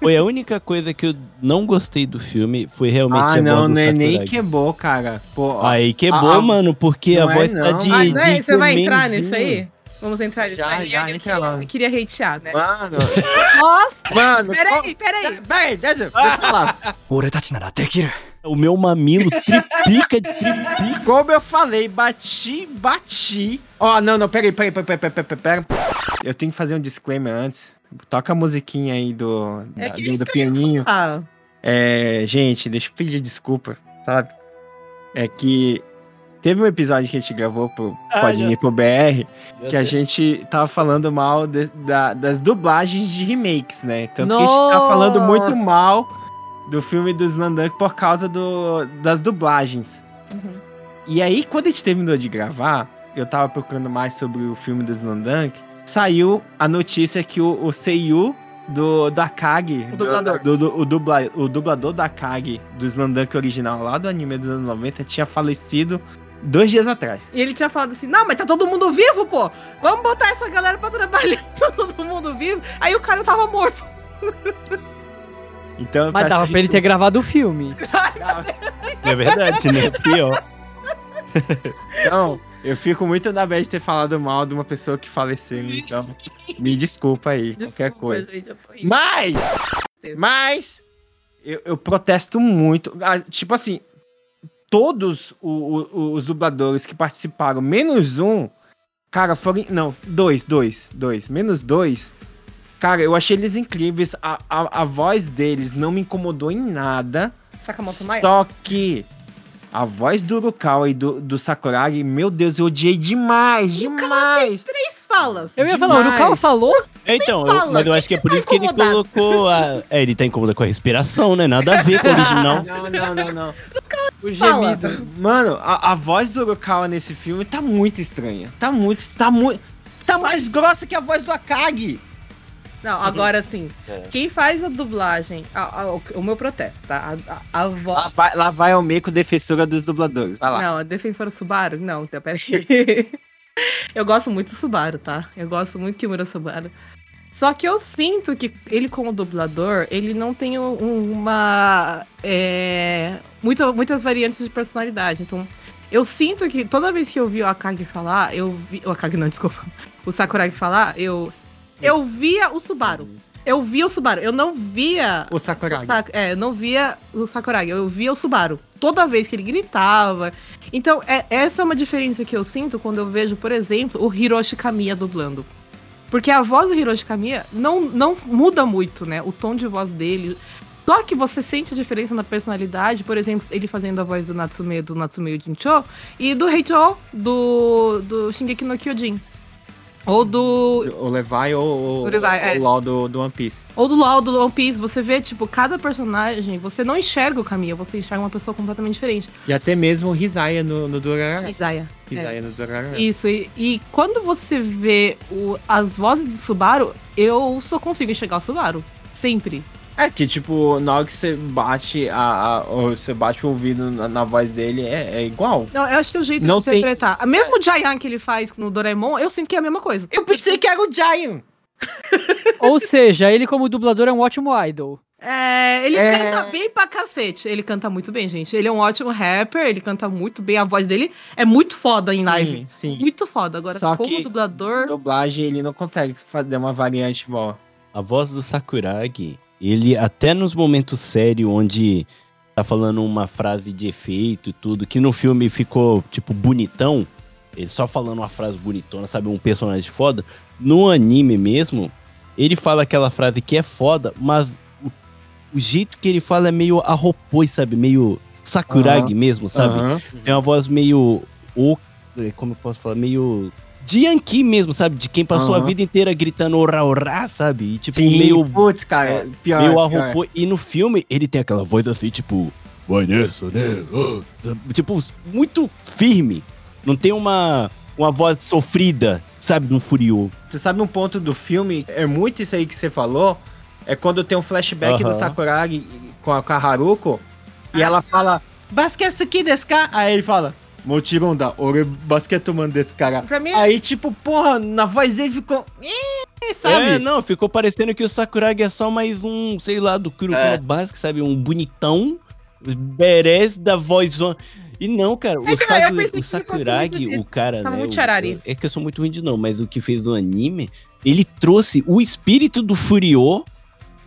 foi a única coisa que eu não gostei do filme, foi realmente ah, a não, voz do não é Sakuragi. nem quebou, cara. Pô, aí quebou, ah, ah, mano, porque a é voz é, tá de, ah, não é, de Você vai entrar nisso aí? Vamos entrar nisso já, aí. Já, eu, entra eu queria, queria hatear, né? Mano. *laughs* Nossa. Mano. Peraí, peraí. Peraí, deixa, deixa eu falar. O meu mamilo triplica, triplica. Como eu falei, bati, bati. Ó, oh, não, não, peraí, peraí, peraí, peraí, peraí, peraí. Eu tenho que fazer um disclaimer antes. Toca a musiquinha aí do, É da- do, pianinho. Ah, É, gente, deixa eu pedir desculpa, sabe? É que teve um episódio que a gente gravou pro Ah, já. Ir pro BR que a gente tava falando mal de- da- das dublagens de remakes, né? Tanto que a gente tá falando muito Nossa. mal do filme do Slandunk por causa do, das dublagens. Uhum. E aí, quando a gente terminou de gravar, eu tava procurando mais sobre o filme do Slandunk, saiu a notícia que o, o Seiyu do, do Akagi, O dublador. Do, do- o, dubla, o dublador do Akagi do Slandunk original lá do anime dos anos 90 tinha falecido dois dias atrás. E ele tinha falado assim: não, mas tá todo mundo vivo, pô! Vamos botar essa galera pra trabalhar, *laughs* tá todo mundo vivo. Aí o cara tava morto. Então, Mas dava pra ele ter gravado o filme. *laughs* É verdade, né? Pior. Então, eu fico muito na bad de ter falado mal de uma pessoa que faleceu. Então, me desculpa aí, qualquer Desculpa, coisa. gente, eu fui- Mas, mas, eu, eu protesto muito. Ah, tipo assim, todos o- o- os dubladores que participaram, menos um, cara, foram. Não, dois, dois, dois, menos dois. Cara, eu achei eles incríveis. A, a, a voz deles não me incomodou em nada. Sakamoto Maia. Só que a voz do Urukawa e do, do Sakuragi, meu Deus, eu odiei demais, demais. Três falas. Eu ia falar, o Demais. Urukawa falou? Então, eu- fala, mas eu acho que é que por tá isso que ele colocou a. É, ele tá incomodado com a respiração, né? Nada a ver com o *laughs* original. Não, não, não, não. O Fala. gemido. Mano, a, a voz do Urukawa nesse filme tá muito estranha. Tá muito. Tá muito. Tá mais grossa que a voz do Akagi. Não, agora sim. *laughs* É. Quem faz a dublagem, a- a- o, meu protesto, tá? A, a, a Lá voz. vai, lá vai o Meiko, defensora dos dubladores. Vai lá. Não, a defensora Subaru? Não, então, peraí. *laughs* eu gosto muito do Subaru, tá? Eu gosto muito do Kimura Subaru. Só que eu sinto que ele, como dublador, ele não tem um- uma. É, muita- muitas variantes de personalidade. Então, eu sinto que toda vez que eu vi o Akagi falar, eu vi. O Akagi não, desculpa. O Sakuragi falar, eu. Eu via o Subaru. Eu via o Subaru. Eu não via O Sakuragi. Sak- é, eu não via o Sakuragi, eu via o Subaru. Toda vez que ele gritava. Então, é- essa é uma diferença que eu sinto quando eu vejo, por exemplo, o Hiroshi Kamiya dublando. Porque a voz do Hiroshi Kamiya não, não muda muito, né? O tom de voz dele. Só que você sente a diferença na personalidade, por exemplo, ele fazendo a voz do Natsume do Natsume Jincho e do Heicho do, do Shingeki no Kyojin. Ou do. O Levi ou O Levi, é. o LOL do, do One Piece. Ou do LoL, do One Piece, você vê, tipo, cada personagem, você não enxerga o Kamiya, você enxerga uma pessoa completamente diferente. E até mesmo o Hisaya no, no Durarara. Isaiah. Hisaya no Durarara. Isso, e, e quando você vê o- as vozes de Subaru, eu só consigo enxergar o Subaru. Sempre. É que, tipo, na hora que você bate a, a- você bate o ouvido na, na voz dele, é, é igual. Não, eu acho que é o jeito Não de tem- interpretar. Mesmo o Giant que ele faz no Doraemon, eu sinto que é a mesma coisa. Eu pensei que era o Giant. *laughs* Ou seja, ele como dublador é um ótimo idol. É, ele É. canta bem pra cacete. Ele canta muito bem, gente. Ele é um ótimo rapper, ele canta muito bem. A voz dele é muito foda em Sim, live. sim. Muito foda. Agora, Só como que- dublador. Dublagem, ele não consegue fazer uma variante boa. A voz do Sakuragi, ele até nos momentos sérios, onde tá falando uma frase de efeito e tudo, que no filme ficou, tipo, bonitão, ele só falando uma frase bonitona, sabe, um personagem foda, no anime mesmo, ele fala aquela frase que é foda, mas o, o jeito que ele fala é meio arropoi, sabe, meio Sakuragi mesmo, sabe? Aham. Tem uma voz meio. o- Como eu posso falar? Meio. De Yankee mesmo, sabe? De quem passou a Aham. vida inteira gritando ora ora, sabe? E, tipo, Sim, meio. putz, cara, pior. meio pior. arropou. E no filme ele tem aquela voz assim, tipo. Vai nessa, né? Ah", sabe? Tipo, muito firme. Não tem uma. Uma voz sofrida, sabe? De um furiô. Tu sabe um ponto do filme? É muito isso aí que você falou. É quando tem um flashback Aham. do Sakuragi com a, com a Haruko. E ela fala, Basquetsuki desu ka? Aí ele fala, Mochiron da, ore basquetoman desu cara. Pra mim, Aí, tipo, porra, na voz dele ficou... Sabe? É, não, ficou parecendo que o Sakuragi é só mais um, sei lá, do Kuroko É. no Basic, sabe? Um bonitão, berez da voz. E não, cara, o, É que eu Saku- pensei o que ele fosse Sakuragi, muito- o cara, tava né? muito o- charari. é que eu sou muito ruim de não, mas o que fez no anime, ele trouxe o espírito do Furiô,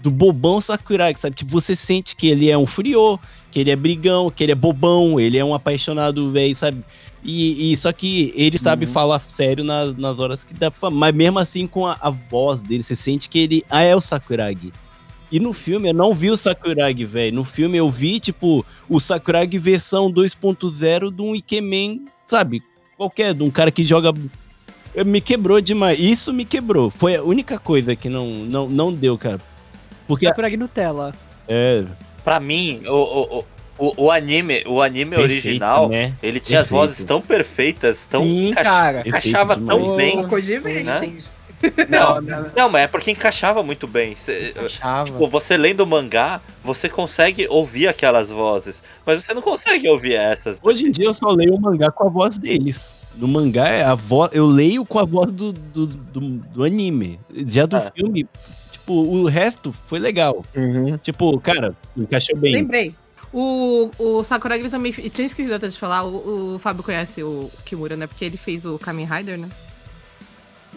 do bobão Sakuragi, sabe? Tipo, você sente que ele é um Furiô, que ele é brigão, que ele é bobão, ele é um apaixonado velho, sabe? E, e só que ele sabe Uhum. falar sério nas, nas horas que dá pra falar. Mas mesmo assim, com a, a voz dele, você sente que ele ah, é o Sakuragi. E no filme eu não vi o Sakuragi, velho. No filme eu vi, tipo, o Sakuragi versão 2.0 de um Ikemen, sabe? Qualquer, de um cara que joga. Me quebrou demais. Isso me quebrou. Foi a única coisa que não, não, não deu, cara. Porque. Sakuragi Nutella. É. Pra mim, o, o, o, o anime, o anime perfeito, original, né? ele tinha as Perfeito. vozes tão perfeitas, tão Sim, cara. encaixava tão demais. bem. coisa de né? Não, não, mas é porque encaixava muito bem. Cê-. Tipo, você lendo o mangá, você consegue ouvir aquelas vozes, mas você não consegue ouvir essas. Hoje em dia eu só leio o mangá com a voz deles. No mangá, é a voz, eu leio com a voz do, do, do, do anime. Já do Ah. filme, tipo, o resto foi legal. Uhum. Tipo, cara, encaixou bem. Lembrei. O, o Sakuragi ele também. Tinha esquecido até de falar, o, o Fábio conhece o Kimura, né? Porque ele fez o Kamen Rider, né?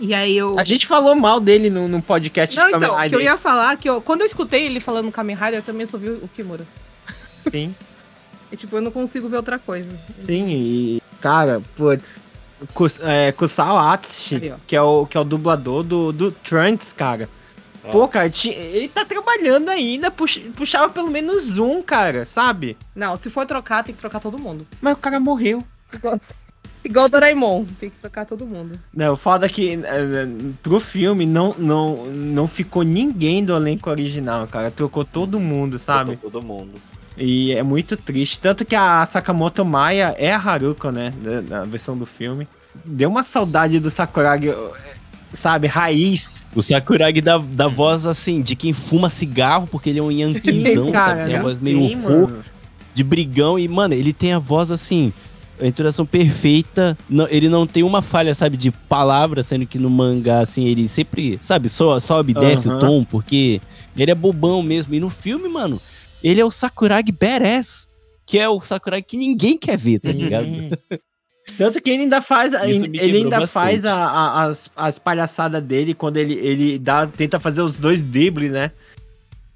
E aí eu. A gente falou mal dele no, no podcast Não, de Kamen então, que Rider. eu ia falar que eu, quando eu escutei ele falando Kamen Rider, eu também só vi o Kimura. Sim, *laughs* E tipo, eu não consigo ver outra coisa. sim. E, cara, putz. Kus, é, Kusao Atsushi, que é, o, que é o dublador do, do Trunks, cara. Pô, cara, ele tá trabalhando ainda, pux- puxava pelo menos um, cara, sabe? Não, se for trocar, tem que trocar todo mundo. Mas o cara morreu. Igual, *laughs* o Doraemon, tem que trocar todo mundo. Não, o foda é que é, pro filme não, não, não ficou ninguém do elenco original, cara. Trocou todo mundo, sabe? Todo mundo. E é muito triste. Tanto que a Sakamoto Maia é a Haruko, né? da- Na versão do filme. Deu uma saudade do Sakuragi, sabe? Raiz. O Sakuragi dá, dá voz assim, de quem fuma cigarro, porque ele é um yankizão, sabe? Tem a voz meio tem, de brigão. E, mano, ele tem a voz assim, a entonação perfeita. não- ele não tem uma falha, sabe, de palavra, sendo que no mangá, assim, ele sempre, sabe, só, só obedece Aham. o tom, porque ele é bobão mesmo. E no filme, mano, ele é o Sakuragi badass. Que é o Sakuragi que ninguém quer ver, tá ligado? *laughs* Tanto que ele ainda faz, ele ainda bastante. faz a- a- as, as palhaçadas dele quando ele, ele dá, tenta fazer os dois dribles, né?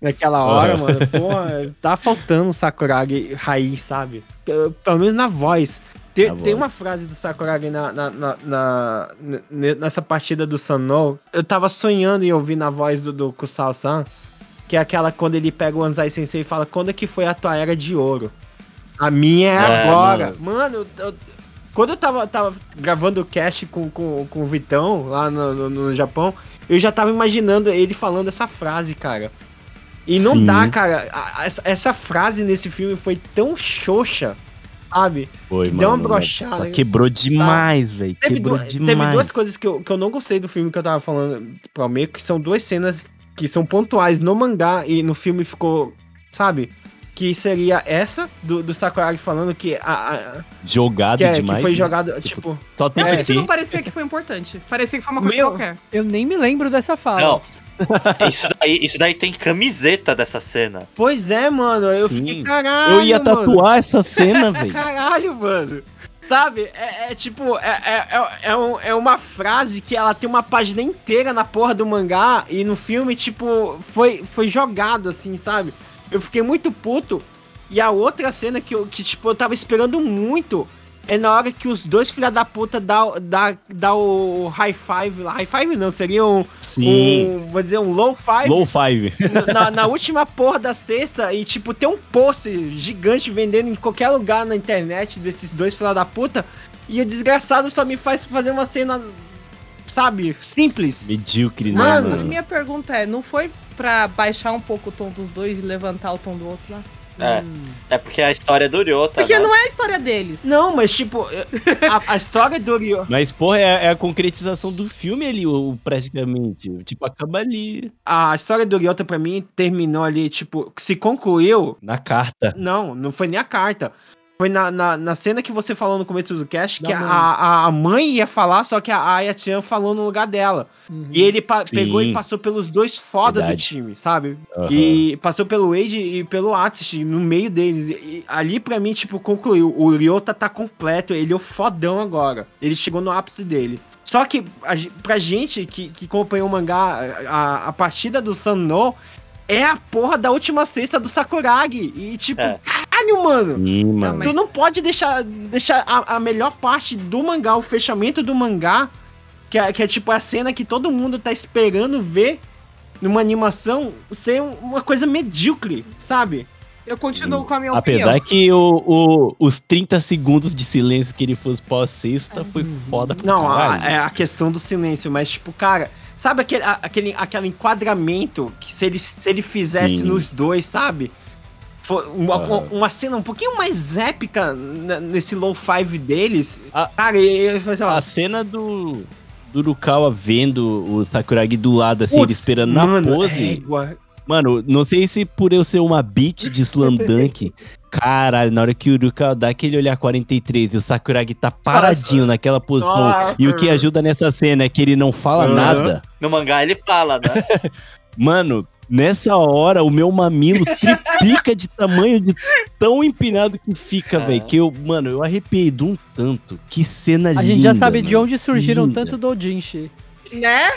Naquela hora, mano. Pô, tá faltando o Sakuragi raiz, sabe? Pelo, pelo menos na voz. Tem, Na tem uma frase do Sakuragi na, na, na- na- nessa partida do Sannou. Eu tava sonhando em ouvir na voz do, do Kusao-san. Que é aquela quando ele pega o Anzai Sensei e fala: Quando é que foi a tua era de ouro? A minha é, É, agora. Mano, eu- eu- quando eu tava, tava gravando o cast com, com, com o Vitão lá no, no, no Japão, eu já tava imaginando ele falando essa frase, cara. E não Sim. dá, cara. a- essa, essa frase nesse filme foi tão xoxa, sabe? Foi, Deu uma mano, brochada. Quebrou demais, velho. Teve, Quebrou du- demais. teve duas coisas que eu, que eu não gostei do filme que eu tava falando pra meio, que são duas cenas que são pontuais no mangá e no filme ficou, sabe? Que seria essa do, do Sakuragi falando que, a, a- Jogado que, é- demais. que foi né? jogado, tipo, Só tem Realmente que não ter. parecia que foi importante. Parecia que foi uma coisa Meu- qualquer. Eu nem me lembro dessa fala. Não. *laughs* Isso daí, isso daí tem camiseta dessa cena. pois é, mano, eu Sim. fiquei caralho. Eu ia mano. tatuar essa cena, *laughs* velho. Caralho, mano. Sabe? É, é tipo, é, é, é, é um- é uma frase que ela tem uma página inteira na porra do mangá e no filme, tipo, foi, foi jogado assim, sabe? Eu fiquei muito puto. E a outra cena que, eu, que tipo, eu tava esperando muito é na hora que os dois filha da puta dá, dá, dá o high five lá. High five não, seria um, Sim. um vou dizer, um low five Low five. na, na última porra da sexta e, tipo, tem um pôster gigante vendendo em qualquer lugar na internet desses dois filha da puta. E o desgraçado só me faz fazer uma cena, sabe, simples. Medíocre, né, Mano, A mano? minha pergunta é, não foi pra baixar um pouco o tom dos dois e levantar o tom do outro lá? É. É porque a história do Ryota, Porque né? não é a história deles. Não, mas, tipo, a, a história do Ryo... Mas, porra, é, é a concretização do filme ali, o, praticamente. Tipo, acaba ali A história do Ryota, pra mim, terminou ali, tipo, se concluiu... na carta. Não, não foi nem a carta. Foi na, na, na cena que você falou no começo do cast, Da que a, mãe. a, a mãe ia falar, só que a Aya-chan falou no lugar dela. Uhum. E ele pegou e passou pelos dois foda do Verdade. time, sabe? Aham. E passou pelo Wade e pelo Atsushi no meio deles. E, e ali pra mim, tipo, concluiu. O Ryota tá completo, ele é o fodão agora. Ele chegou no ápice dele. Só que a, pra gente que, que acompanhou o mangá, a, a partida do Sanno é a porra da última sexta do Sakuragi. E tipo, É. caralho, mano. Sim, mano. Tu não pode deixar, deixar a, a melhor parte do mangá, o fechamento do mangá, que é, que é tipo a cena que todo mundo tá esperando ver numa animação, ser uma coisa medíocre, sabe? Eu continuo com a minha Apesar opinião. que o, o- os 30 segundos de silêncio que ele fez pós-sexta foi foda pra Não, a, é a questão do silêncio, mas tipo, cara, sabe aquele, aquele, aquele enquadramento que se ele, se ele fizesse Sim. nos dois, sabe? Uma, Aham. uma, uma cena um pouquinho mais épica nesse low five deles. A- cara, ele sei lá, A cena do, do Rukawa vendo o Sakuragi do lado, assim, ele esperando na mano, pose. égua. Mano, não sei se por eu ser uma beat de Slam Dunk, *laughs* caralho, na hora que o Rukawa dá aquele olhar 43 e o Sakuragi tá paradinho naquela posição, Nossa. e o que ajuda nessa cena é que ele não fala Aham. nada. No mangá ele fala, né? *laughs* Mano, nessa hora o meu mamilo triplica de tamanho de tão empinado que fica, É. velho. Que eu, mano, eu arrepiei de um tanto. Que cena linda. A gente já sabe de mano, onde surgiram linda. tanto dojinshi. Né?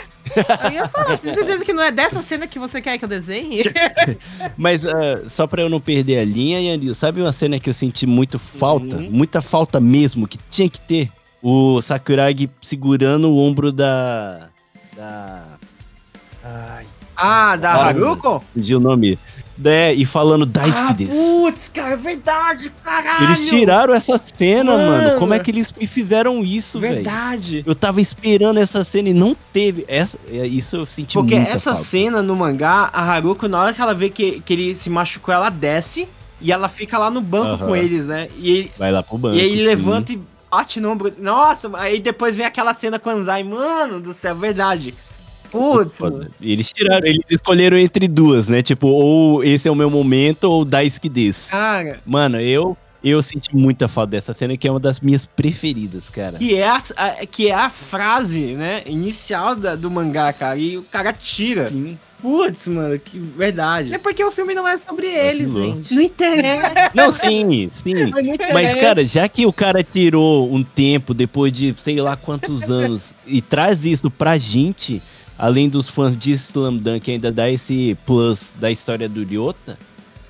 Eu ia falar, você tem certeza que não é dessa cena que você quer que eu desenhe? *laughs* Mas ah, só pra eu não perder a linha, Yanil, sabe uma cena que eu senti muito falta? Uhum. Muita falta mesmo, que tinha que ter? O Sakuragi segurando o ombro da. Da. Ai, Ah, da Haruko? fugi o nome. É, e falando Daisuke Ah, putz, cara, é verdade, caralho. Eles tiraram essa cena, mano. Mano. Como é que eles me fizeram isso, velho? Verdade. Eu tava esperando essa cena e não teve. Essa, é, isso eu senti Porque essa falta. cena no mangá, a Haruko, na hora que ela vê que, que ele se machucou, ela desce e ela fica lá no banco Aham. com eles, né? E, ele- Vai lá pro banco. e aí ele sim. levanta e bate no ombro. Nossa, aí depois vem aquela cena com o Anzai. Mano do céu, verdade. Putz. Eles tiraram, eles escolheram entre duas, né? Tipo, ou esse é o meu momento, ou Daisuke desu. Cara, Mano, eu, eu senti muita falta dessa cena, que é uma das minhas preferidas, cara. que é a, a- que é a frase, né, inicial da- do mangá, cara. E o cara tira. Sim. Putz, mano, que verdade. É porque o filme não é sobre eles, gente. Não interessa. Não, sim, sim. *laughs* não. Mas, cara, já que o cara tirou um tempo depois de sei lá quantos anos e traz isso pra gente, além dos fãs de Slam Dunk, ainda dá esse plus da história do Ryota,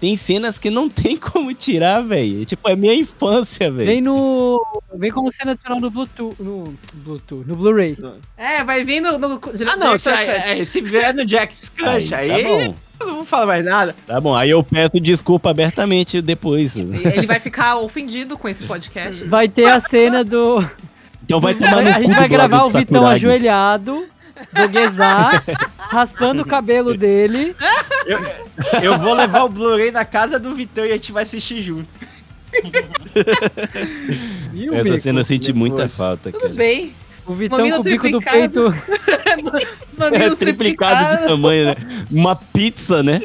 tem cenas que não *laughs* tem como tirar, velho. Tipo, é minha infância, velho. Vem no. Vem como cena adicional no Bluetooth. No Bluetooth, no Blu-ray. É, vai vir no. no Ah, não, se, é, se vier no Jack's Cut, aí, Tá bom. eu não vou falar mais nada. Tá bom, aí eu peço desculpa abertamente depois. *laughs* Ele vai ficar ofendido com esse podcast. Vai ter a cena do. Então vai tomar no a gente vai gravar o Vitão ajoelhado, do Gezar, raspando o cabelo dele. Eu vou levar o Blu-ray na casa do Vitão e a gente vai assistir junto. E o Essa bico? cena eu senti muita falta, Tudo cara. bem. O Vitão Mamilo com o bico do triplicado. peito. *laughs* É triplicado de tamanho, né? Uma pizza, né?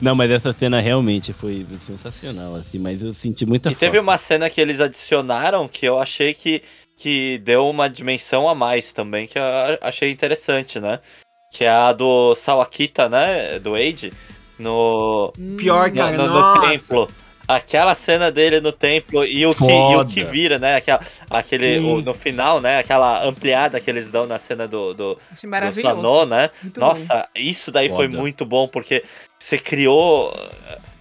Não, mas essa cena realmente foi sensacional, assim, mas eu senti muita E falta. teve uma cena que eles adicionaram que eu achei que, que deu uma dimensão a mais também, que eu achei interessante, né? Que é a do Sawakita, né? Do Age, no, Pior, no, cara, no- no templo. Aquela cena dele no templo e o, que, e o que vira, né? Aquela, aquele, o- no final, né? Aquela ampliada que eles dão na cena do, do, Achei do. Sanô, né? Muito bom. Nossa, isso daí foi Foda. muito bom, porque você criou.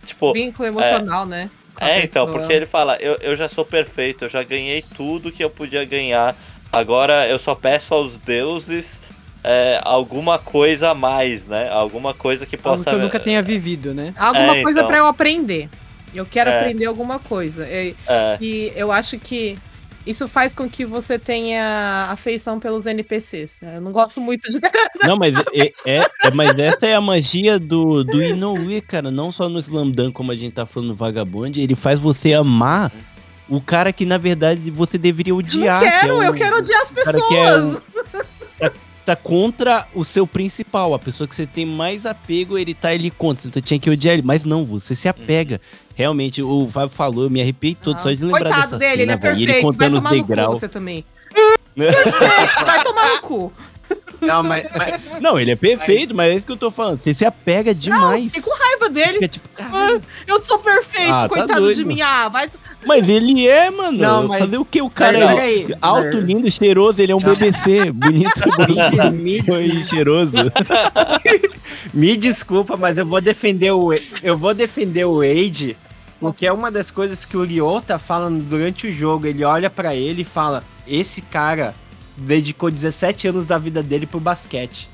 Tipo, Vínculo emocional, né? É, então, porque ele fala, eu, eu já sou perfeito, eu já ganhei tudo que eu podia ganhar. Agora eu só peço aos deuses é, alguma coisa a mais, né? Alguma coisa que Algo possa. que eu nunca tenha vivido, né? Alguma É, coisa então. pra eu aprender. Eu quero É. aprender alguma coisa. E, É, e eu acho que isso faz com que você tenha afeição pelos NPCs. Eu não gosto muito de. *laughs* Não, mas, é, é- é- mas essa é a magia do, do Inoue, cara. Não só no Slam Dunk, como a gente tá falando no Vagabond, ele faz você amar o cara que, na verdade, você deveria Eu odiar. não que é quero, o- eu quero odiar as cara pessoas. que é o- tá, tá contra o seu principal, a pessoa que você tem mais apego, ele tá ali contra, então tinha que odiar ele, mas não, você se apega. Realmente, o Fábio falou, eu me arrepiei todo só de lembrar Ah, Coitado dessa dele, ele cena, é velho. E perfeito. ele Vai contando os tomar no cu degraus. você também. *laughs* Vai tomar no cu. Não, mas, mas- Não, ele é perfeito, mas é isso que eu tô falando. Você se apega Não, demais. fiquei com raiva dele. Fica tipo, caralho. Eu sou perfeito, Ah, tá coitado doido. de mim. Ah, vai. Mas ele é, mano. Não, mas- Fazer o que? O cara Mas é peraí. alto, lindo, cheiroso. Ele é um BBC. Bonito, bonito e cheiroso. *laughs* me desculpa, mas eu vou defender o eu vou defender o Wade, porque é uma das coisas que o Ryo tá falando durante o jogo. Ele olha pra ele e fala: "Esse cara dedicou 17 anos da vida dele pro basquete".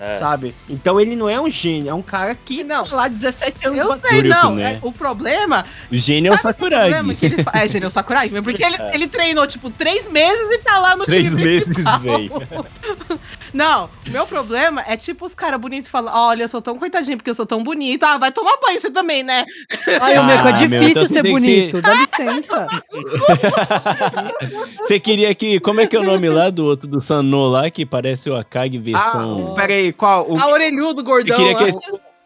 é. Sabe? Então ele não é um gênio, é um cara que Não. tá lá 17 anos Eu sei, não. né? é- O problema. O gênio é o é o que ele fa- É, gênio Sakurai. Porque *laughs* ele, ele treinou, tipo, três meses e tá lá no Três time meses, principal. *laughs* Não, meu problema é tipo os caras bonitos falam: olha, eu sou tão coitadinho porque eu sou tão bonito. Ah, vai tomar banho você também, né? Ai, é Ah, meu, difícil então você ser que bonito, dá licença. *laughs* Você queria que. Como é que é o nome lá do outro do Sanô lá, que parece o Akagi Ah, versão. peraí, qual? O... A orelhudo, gordão. queria que lá.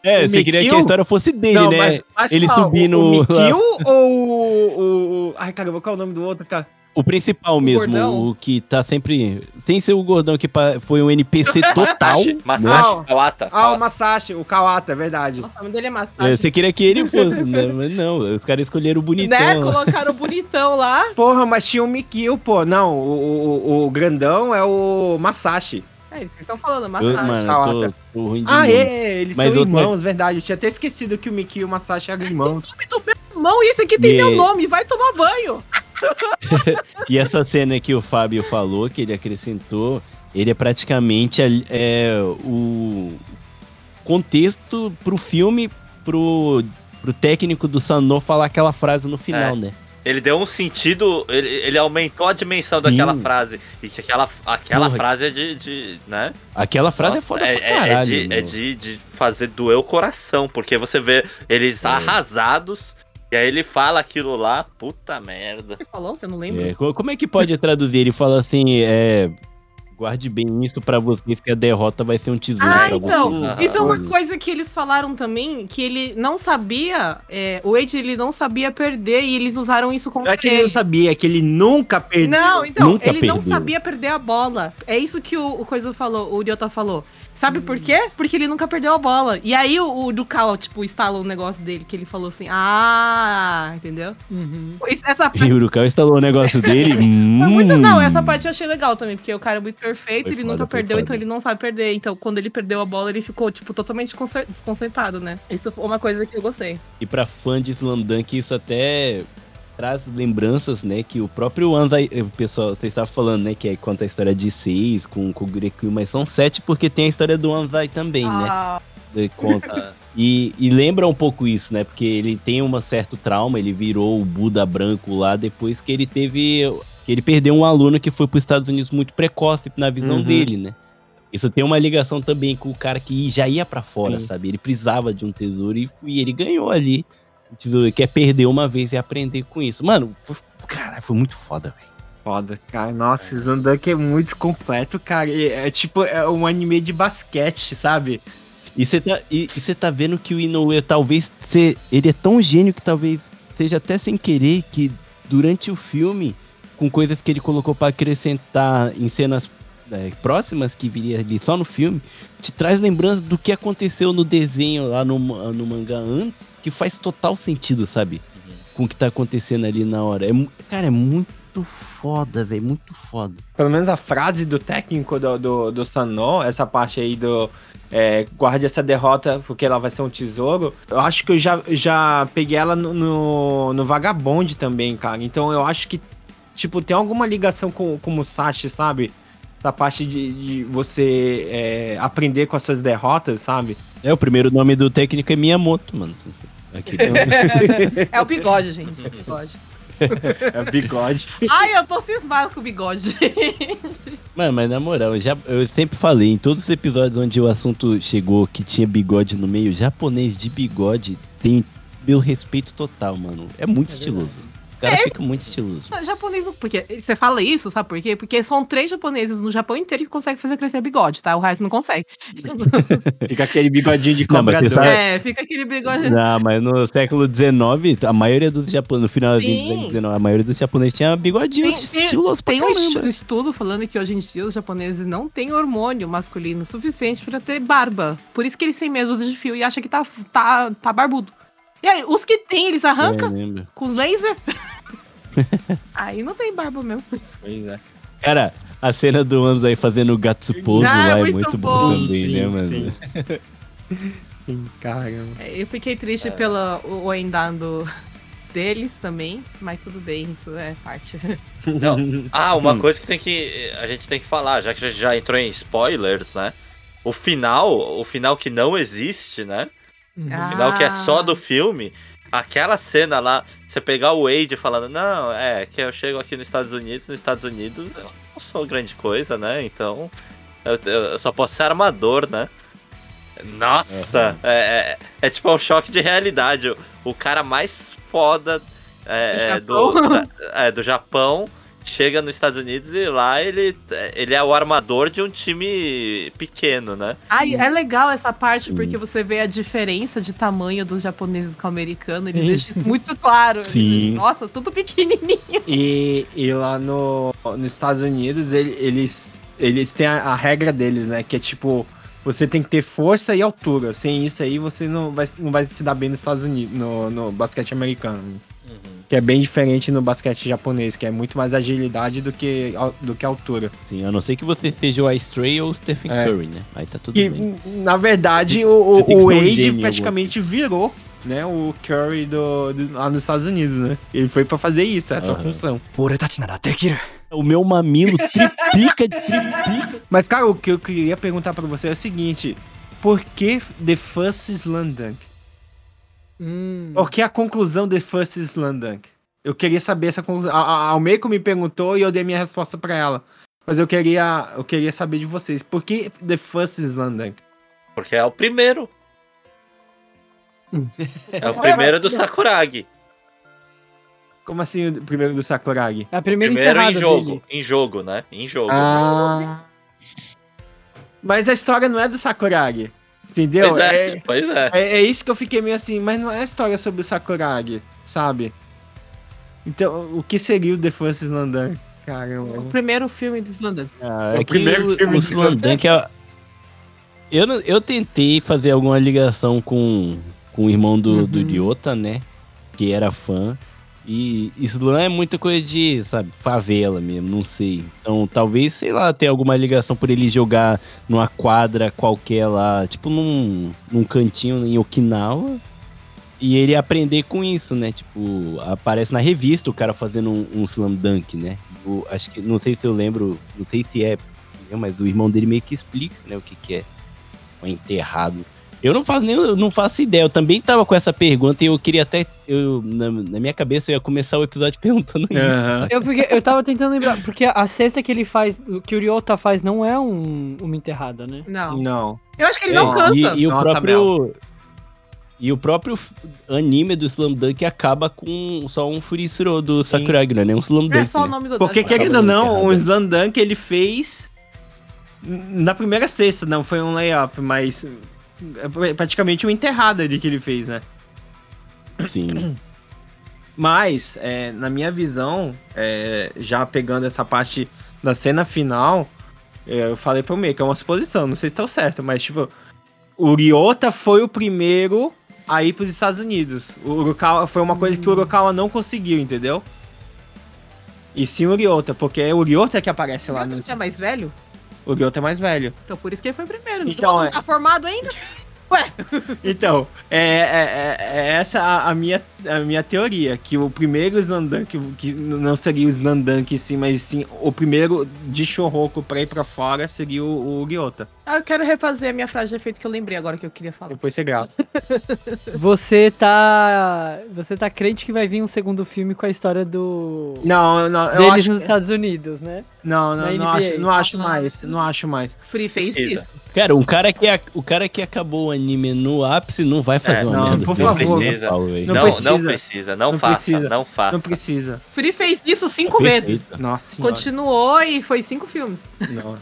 é, o você queria que a história fosse dele, Não, né? mas- mas ele qual? subindo O, o lá. Mikio ou o, o- Ai, caramba, qual é o nome do outro, cara? O principal mesmo, gordão? o que tá sempre. Sem ser o gordão que foi um NPC *laughs* total. Masashi, né? Masashi Kawata. Ah, o Masashi, o Kawata, é verdade. Nossa, o nome dele é É, Massagem. Você queria que ele fosse, *laughs* né? Mas não, os caras escolheram o bonitão. Né? Colocaram o bonitão lá. *laughs* Porra, mas tinha o Mikio, pô. Não, o, o, o grandão é o Masashi. É, vocês estão falando, Eu, Massagem. mano, eu Kawata. tô, tô ruim de Ah, nome. é, eles Mas são irmãos, verdade. Eu tinha até esquecido que o Mikio e o Masashi eram irmãos. Nome do meu irmão, isso aqui tem E- meu nome, vai tomar banho. *laughs* E essa cena que o Fábio falou, que ele acrescentou, ele é praticamente a- é, o contexto pro filme, pro, pro técnico do Sanô falar aquela frase no final, É. né? Ele deu um sentido, ele, ele aumentou a dimensão Sim. daquela frase. E que aquela, aquela Porra. frase é de, de, né? Aquela frase Nossa, é foda é, pra é- é caralho. de, é de, de fazer doer o coração, porque você vê eles É. arrasados, e aí ele fala aquilo lá, puta merda. Você falou que eu não lembro? É, co- como é que pode traduzir? Ele fala assim, é... Guarde bem isso pra vocês, que a derrota vai ser um tesouro Ah, pra então, vocês. Isso é uma Coisa. coisa que eles falaram também, que ele não sabia, é, o Wade ele não sabia perder e eles usaram isso Não contra é que ele não sabia, é que ele nunca perdeu. Não, então, Nunca ele não perdeu. sabia perder a bola. É isso que o, o Coisa falou, o Ryota falou. Sabe por quê? Porque ele nunca perdeu a bola. E aí o, o Ducal, tipo, instala um negócio dele que ele falou assim: Ah, entendeu? Uhum. Isso- Essa E o Urukai instalou o negócio dele. *laughs* Foi hum. muito, não, essa parte eu achei legal também, porque o cara é muito perfeito, Foi ele foda, nunca perdeu, foda. então ele não sabe perder. Então, quando ele perdeu a bola, ele ficou, tipo, totalmente concer- desconcertado, né? Isso foi uma coisa que eu gostei. E pra fã de Slam Dunk, isso até traz lembranças, né? Que o próprio Anzai, o pessoal, você estava falando, né? Que é conta a história de seis com, com o Greku, mas são sete porque tem a história do Anzai também, né? Ah, De conta. E, e lembra um pouco isso, né? Porque ele tem um certo trauma, ele virou o Buda branco lá depois que ele teve. que ele perdeu um aluno que foi para os Estados Unidos muito precoce na visão Uhum. dele, né? Isso tem uma ligação também com o cara que já ia pra fora, Sim. sabe? Ele precisava de um tesouro e, e ele ganhou ali. O tesouro quer perder uma vez e aprender com isso. Mano, foi, cara, foi muito foda, velho. Foda, cara. Nossa, Slam Dunk é muito completo, cara. E É, tipo, é um anime de basquete, sabe? E você tá, e, e tá vendo que o Inoue talvez se, ele é tão gênio que talvez seja até sem querer que durante o filme, com coisas que ele colocou pra acrescentar em cenas é, próximas que viria ali só no filme, te traz lembrança do que aconteceu no desenho lá no, no mangá antes, que faz total sentido, sabe? Com o que tá acontecendo ali na hora. É, cara, é muito foda, velho, muito foda. Pelo menos a frase do técnico do, do, do Sanô, essa parte aí do é, guarde essa derrota porque ela vai ser um tesouro. Eu acho que eu já, já peguei ela no, no, no Vagabond também, cara. Então eu acho que, tipo, tem alguma ligação com, com o Musashi, sabe? Essa parte de, de você é, aprender com as suas derrotas, sabe? É, o primeiro nome do técnico é Miyamoto, mano. Aquele *laughs* é o bigode, gente. o Bigode. *laughs* É bigode. Ai, eu tô cismado com o bigode. Mano, mas na moral, eu, já, eu sempre falei, em todos os episódios onde o assunto chegou que tinha bigode no meio, japonês de bigode tem meu respeito total, mano. É muito estiloso. O cara É, fica muito estiloso. japonês não. Porque você fala isso, sabe por quê? Porque são três japoneses no Japão inteiro que conseguem fazer crescer bigode, tá? O resto não consegue. *laughs* Fica aquele bigodinho de cobrador. sabe- É, fica aquele bigode. Não, mas no século XIX, a maioria dos japoneses, no finalzinho do século XIX, a maioria dos japoneses tinha bigodinhos Tem- tem- estilosos pra Tem um caramba. estu- estudo falando que hoje em dia os japoneses não têm hormônio masculino suficiente pra ter barba. Por isso que eles têm medo de fio e acham que tá, tá, tá barbudo. E aí, os que tem, eles arrancam É, com laser. *laughs* aí não tem barba mesmo. Pois é. Cara, a cena do Anzo aí fazendo o Gatsuposo Ah, lá é muito muito bom. bom também, Sim, né, sim, mano? Sim, Caramba. É, Eu fiquei triste pelo o o endado deles também, mas tudo bem, isso é parte. *laughs* Não. Ah, uma coisa que tem que a gente tem que falar, já que a gente já entrou em spoilers, né? O final, o final que não existe, né? O final que é Ah. só do filme, aquela cena lá, você pegar o Wade falando, não, é que eu chego aqui nos Estados Unidos, nos Estados Unidos eu não sou grande coisa, né? Então eu, eu só posso ser armador, né? Nossa, é, é, é tipo um choque de realidade. O, o cara mais foda é, é, do, Japão. da- é, do Japão chega nos Estados Unidos e lá ele, ele é o armador de um time pequeno, né? Ai, é legal essa parte porque você vê a diferença de tamanho dos japoneses com o americano. Ele deixa isso muito claro. Sim. diz, Nossa, tudo pequenininho. E, e lá no, nos Estados Unidos, ele- eles, eles têm a, a regra deles, né? Que é tipo, você tem que ter força e altura. Sem isso aí, você não vai, não vai se dar bem nos Estados Unidos, no, no basquete americano que é bem diferente no basquete japonês, que é muito mais agilidade do que, do que altura. Sim, a não ser que você seja o Ice Tray ou o Stephen é. Curry, né? Aí tá tudo e, bem. Na verdade, o, o, o Wade praticamente virou né, o Curry do, do, lá nos Estados Unidos, né? Ele foi para fazer isso, essa uhum. função. O meu mamilo tripica tripica. *laughs* Mas, cara, o que eu queria perguntar para você é o seguinte: por que The first Slam Dunk? Hum. Por que a conclusão The First Slam Dunk? Eu queria saber essa conclusão. A, a, me perguntou e eu dei minha resposta pra ela. Mas eu queria, eu queria saber de vocês. Por que The First Slam Dunk? Porque é o primeiro. Hum. É o primeiro do *laughs* Sakuragi. Como assim o primeiro do Sakuragi? É a primeira Primeiro em jogo. dele. Em jogo, né? Em jogo. Ah. Mas a história não é do Sakuragi. Entendeu? pois é, É, pois é. é, é isso que eu fiquei meio assim, mas não é a história sobre o Sakuragi, sabe? Então, o que seria o The First Slam Dunk? O Caramba. primeiro filme do Slandunk. Ah, É o é que primeiro o, filme o de Slam Dunk é... Eu, eu tentei fazer alguma ligação com, com o irmão do, do Ryota, né? Que era fã. E Slam é muita coisa de, sabe, favela mesmo, não sei. Então, talvez, sei lá, tenha alguma ligação por ele jogar numa quadra qualquer lá, tipo num, num cantinho em Okinawa. E ele aprender com isso, né? Tipo, aparece na revista o cara fazendo um, um slam dunk, né? O- acho que, não sei se eu lembro, não sei se é, mas o irmão dele meio que explica, né, o que que é um enterrado. Eu não faço nem, eu não faço ideia. Eu também tava com essa pergunta e eu queria até, eu, na, na minha cabeça eu ia começar o episódio *laughs* perguntando isso. Aham. saca? Eu, fiquei- eu tava tentando lembrar, porque a cesta que ele faz, o que o Ryota faz não é um, uma enterrada, né? Não. Não. Eu acho que ele É, não cansa. E, e o Nota próprio. E o próprio anime do Slam Dunk acaba com só um Furisuro do Sakuragi, não é nem um Slam Dunk. É só o né? nome do Porque, acho- querendo ou não, o Slam Dunk ele fez na primeira cesta, não foi um layup, mas é praticamente uma enterrada ali que ele fez, né? Sim. Mas, é, na minha visão, é, já pegando essa parte da cena final, é, eu falei pro meio que é uma suposição, não sei se tá certo, mas tipo, o Ryota foi o primeiro a ir pros Estados Unidos. O Urukawa foi uma coisa que o Urukawa não conseguiu, entendeu? E sim o Ryota, porque é o Ryota que aparece lá no. Você é mais velho? O Ryota é mais velho. Então por isso que ele foi primeiro. Então, não é. tá formado ainda? *laughs* Ué, Então, é, é- é- é essa a, a minha, a minha teoria, que o primeiro Slandunk, que não seria o Slandunk em si, mas sim o primeiro de Shorroco pra ir pra fora seria o, o Ryota. ah, eu quero refazer a minha frase de efeito que eu lembrei agora que eu queria falar. Depois você grava. *laughs* Você tá. Você tá crente que vai vir um segundo filme com a história do. Não, não, eu deles acho, nos Estados Unidos, né? não, não, não acho, não acho Não, mais, não. não acho mais. Free fez isso. Cara, um cara que, o cara que acabou o anime no ápice não vai fazer É, uma não, merda. por favor. velho. Não Não, precisa. não precisa, não, Não faça, precisa. não faça. Não precisa. Free fez isso cinco vezes. Nossa senhora. Continuou e foi cinco filmes. Não.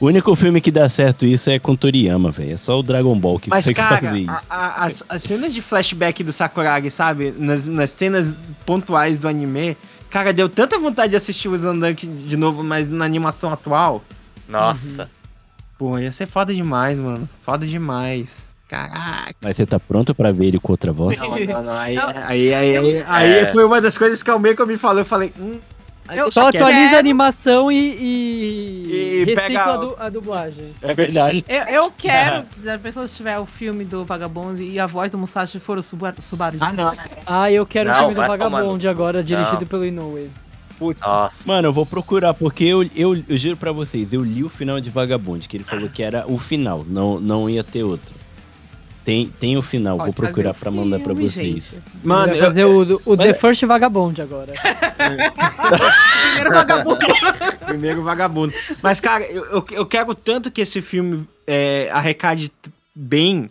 O único filme que dá certo isso é com Toriyama, velho. É só o Dragon Ball que Mas, consegue cara, fazer isso. a- a- as, as cenas de flashback do Sakuragi, sabe? Nas, nas cenas pontuais do anime, cara, deu tanta vontade de assistir o Slandunk de novo, mas na animação atual. Nossa. Pô, ia ser foda demais, mano. Foda demais. Caraca. Mas você tá pronto pra ver ele com outra voz? Não, não, não. Aí, Não. aí, aí, aí, aí É. foi uma das coisas que o Meiko me falou. Eu falei, hum. Eu- Só atualiza quero- a animação e, e, E recicla pega a, o- du- a dublagem. É verdade. Eu, eu *laughs* quero, já pensou se tiver o filme do Vagabundo e a voz do Musashi for o Subaru? Subaru Ah, não. Ah, eu quero o Não, filme do vai tomar Vagabond agora, dirigido Não. pelo Inoue. Nossa. Mano, eu vou procurar, porque eu, eu, eu juro pra vocês, eu li o final de Vagabond, que ele falou que era o final, não, não ia ter outro. Tem, tem o final, Pode vou procurar pra mandar pra filme, vocês. gente. Mano, eu, fazer o, o The First Vagabond agora. *laughs* Primeiro *laughs* Vagabundo. Primeiro vagabundo. Mas, cara, eu, eu, quero tanto que esse filme é, arrecade bem.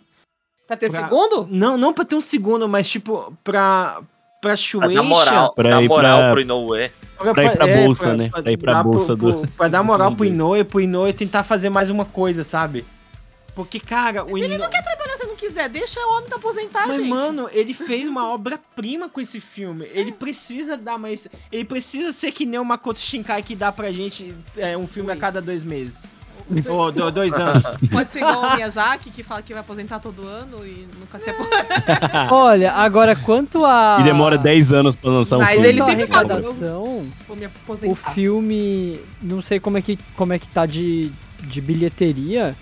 Pra ter Pra- segundo? Não, não pra ter um segundo, mas tipo, pra. Pra Pra Shueisha. dar moral, Pra dar ir moral pra- pro Inoue. pra ir pra bolsa, né? Pra ir pra dar bolsa pro- do- pro- Pra dar moral pro. Inoue, pro Inoue tentar fazer mais uma coisa, sabe? Porque, cara, o Ele Inoue. não quer trabalhar se não quiser. Deixa o homem te aposentar, Mas, gente. mano, ele fez uma obra-prima com esse filme. Ele precisa dar mais. Ele precisa ser que nem o Makoto Shinkai que dá pra gente é, um filme a cada dois meses. Ou do- dois anos. *laughs* Pode ser igual o Miyazaki, que fala que vai aposentar todo ano e nunca se aposenta. *laughs* Olha, agora quanto a. E demora 10 anos pra lançar um Mas filme. ele Quanto à sempre fala, Vou me o filme. Não sei como é que, como é que tá de, de bilheteria,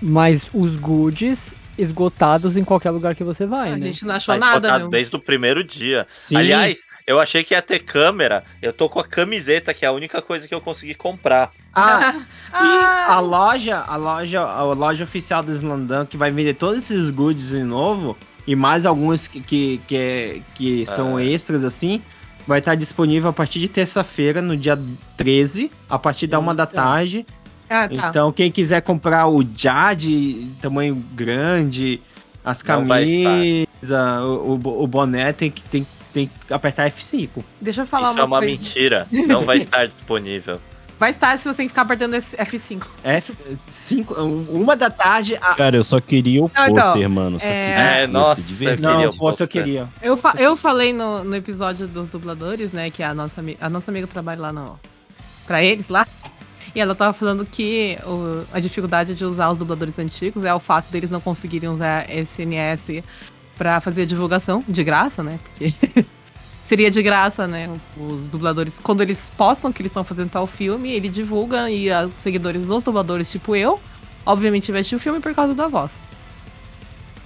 mas os goodies esgotados em qualquer lugar que você vai, A né? gente não achou Tá nada, esgotado meu. desde o primeiro dia. Sim. Aliás, eu achei que ia ter câmera. Eu tô com a camiseta, que é a única coisa que eu consegui comprar. Ah, *laughs* e Ah. a loja, a loja, a loja oficial do Slandam, que vai vender todos esses goodies de novo, e mais alguns que, que, que, é- que são extras assim, vai estar disponível a partir de terça-feira, no dia 13, a partir da uma da Eita. tarde. Ah, tá. Então, quem quiser comprar o Jade, tamanho grande, as camisas, o, o, o boné, tem que, tem, tem que apertar F5. Deixa eu falar Isso é uma uma coisa. mentira. Não vai estar *laughs* disponível. Vai estar se você ficar apertando esse F5. F5, uma da tarde, a, Cara, eu só queria o Não, então, pôster, mano. Só é- queria É, o pôster nossa, de. Não, queria o posto eu pôster. queria. Eu, fa- eu falei no, no episódio dos dubladores, né, que a nossa, a nossa amiga trabalha lá no... Pra eles lá. E ela tava falando que o- a dificuldade de usar os dubladores antigos é o fato deles não conseguirem usar SNS pra fazer a divulgação de graça, né? Porque *laughs* seria de graça, né? Os dubladores, quando eles postam que eles estão fazendo tal filme, ele divulga e os seguidores dos dubladores, tipo eu, obviamente assistir o filme por causa da voz.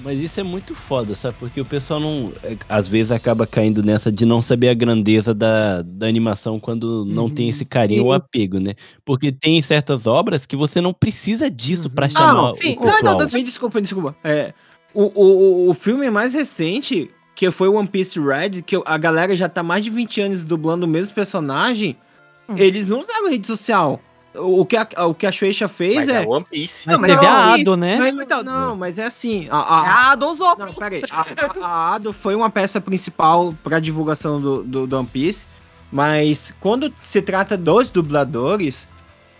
Mas isso é muito foda, sabe? Porque o pessoal não. é, Às vezes acaba caindo nessa de não saber a grandeza da, da animação quando não tem esse carinho ou apego, né? Porque tem certas obras que você não precisa disso pra Uhum. chamar Não, o sim. Não, pessoal. não, Me desculpa, me desculpa. É, o, o, o- filme mais recente, que foi One Piece Red, que a galera já tá mais de 20 anos dublando o mesmo personagem, Hum. eles não usavam rede social. O, que a, o que a Shueisha fez Mas é. é One Piece. Mas mas teve não, a isso- Ado, né? Mas, Então- não, mas é assim. A, a, Ah, dosou. Não, peraí. A, a, a Ado foi uma peça principal pra divulgação do, do, do One Piece, mas quando se trata dos dubladores,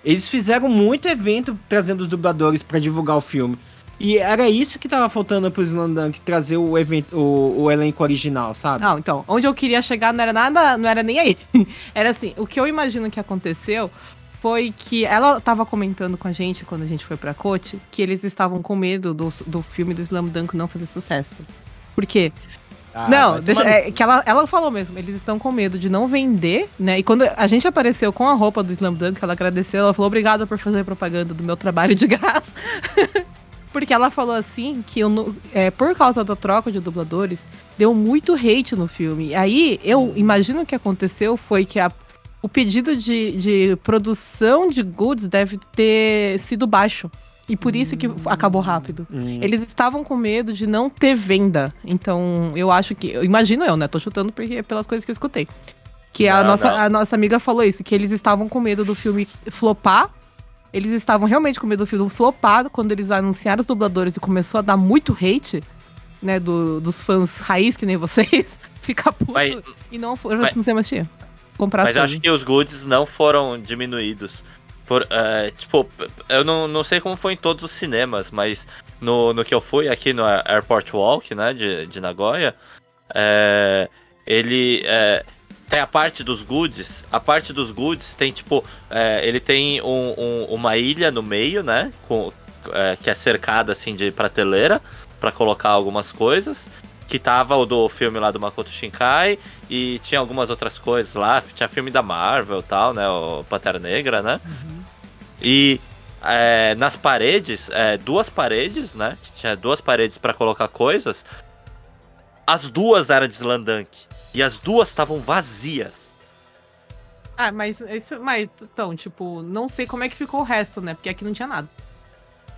eles fizeram muito evento trazendo os dubladores pra divulgar o filme. E era isso que tava faltando pro Slandunk, trazer o, evento, o, o elenco original, sabe? Não, então, onde eu queria chegar não era nada, não era nem aí. *laughs* Era assim, o que eu imagino que aconteceu foi que ela tava comentando com a gente quando a gente foi pra Coach que eles estavam com medo do, do filme do Slam Dunk não fazer sucesso. Por quê? Ah, não, deixa, tomar é, que ela, ela falou mesmo, eles estão com medo de não vender, né? E quando a gente apareceu com a roupa do Slam Dunk, ela agradeceu, ela falou obrigada por fazer propaganda do meu trabalho de graça. *laughs* Porque ela falou assim que eu é, por causa da troca de dubladores, deu muito hate no filme. E aí, eu imagino que aconteceu foi que a- o pedido de, de produção de goods deve ter sido baixo. E por isso que acabou rápido. Hum. Eles estavam com medo de não ter venda. Então, eu acho que. Eu imagino eu, né? Tô chutando porque pelas coisas que eu escutei. Que a, Não, nossa, não. a nossa amiga falou isso, que eles estavam com medo do filme flopar. Eles estavam realmente com medo do filme flopar quando eles anunciaram os dubladores e começou a dar muito hate, né? do- dos fãs raiz, que nem vocês, *laughs* ficar puto Mas- e não foram mas- no cinema assistir. Comprar Mas as acho que os goods não foram diminuídos. Por, é, tipo, eu não, não sei como foi em todos os cinemas, mas no, no que eu fui aqui no Airport Walk, né, de, de Nagoya, é, ele é, tem a parte dos goods. A parte dos goods tem, tipo, é, ele tem um- um- uma ilha no meio, né, com, é, que é cercada, assim, de prateleira, pra colocar algumas coisas. Que tava o do filme lá do Makoto Shinkai, e tinha algumas outras coisas lá, tinha filme da Marvel e tal, né? O Pantera Negra, né? E é, nas paredes, é, duas paredes, né? Tinha duas paredes pra colocar coisas. As duas eram de Slandunk. E as duas estavam vazias. Ah, mas isso. Mas, então, tipo, não sei como é que ficou o resto, né? Porque aqui não tinha nada.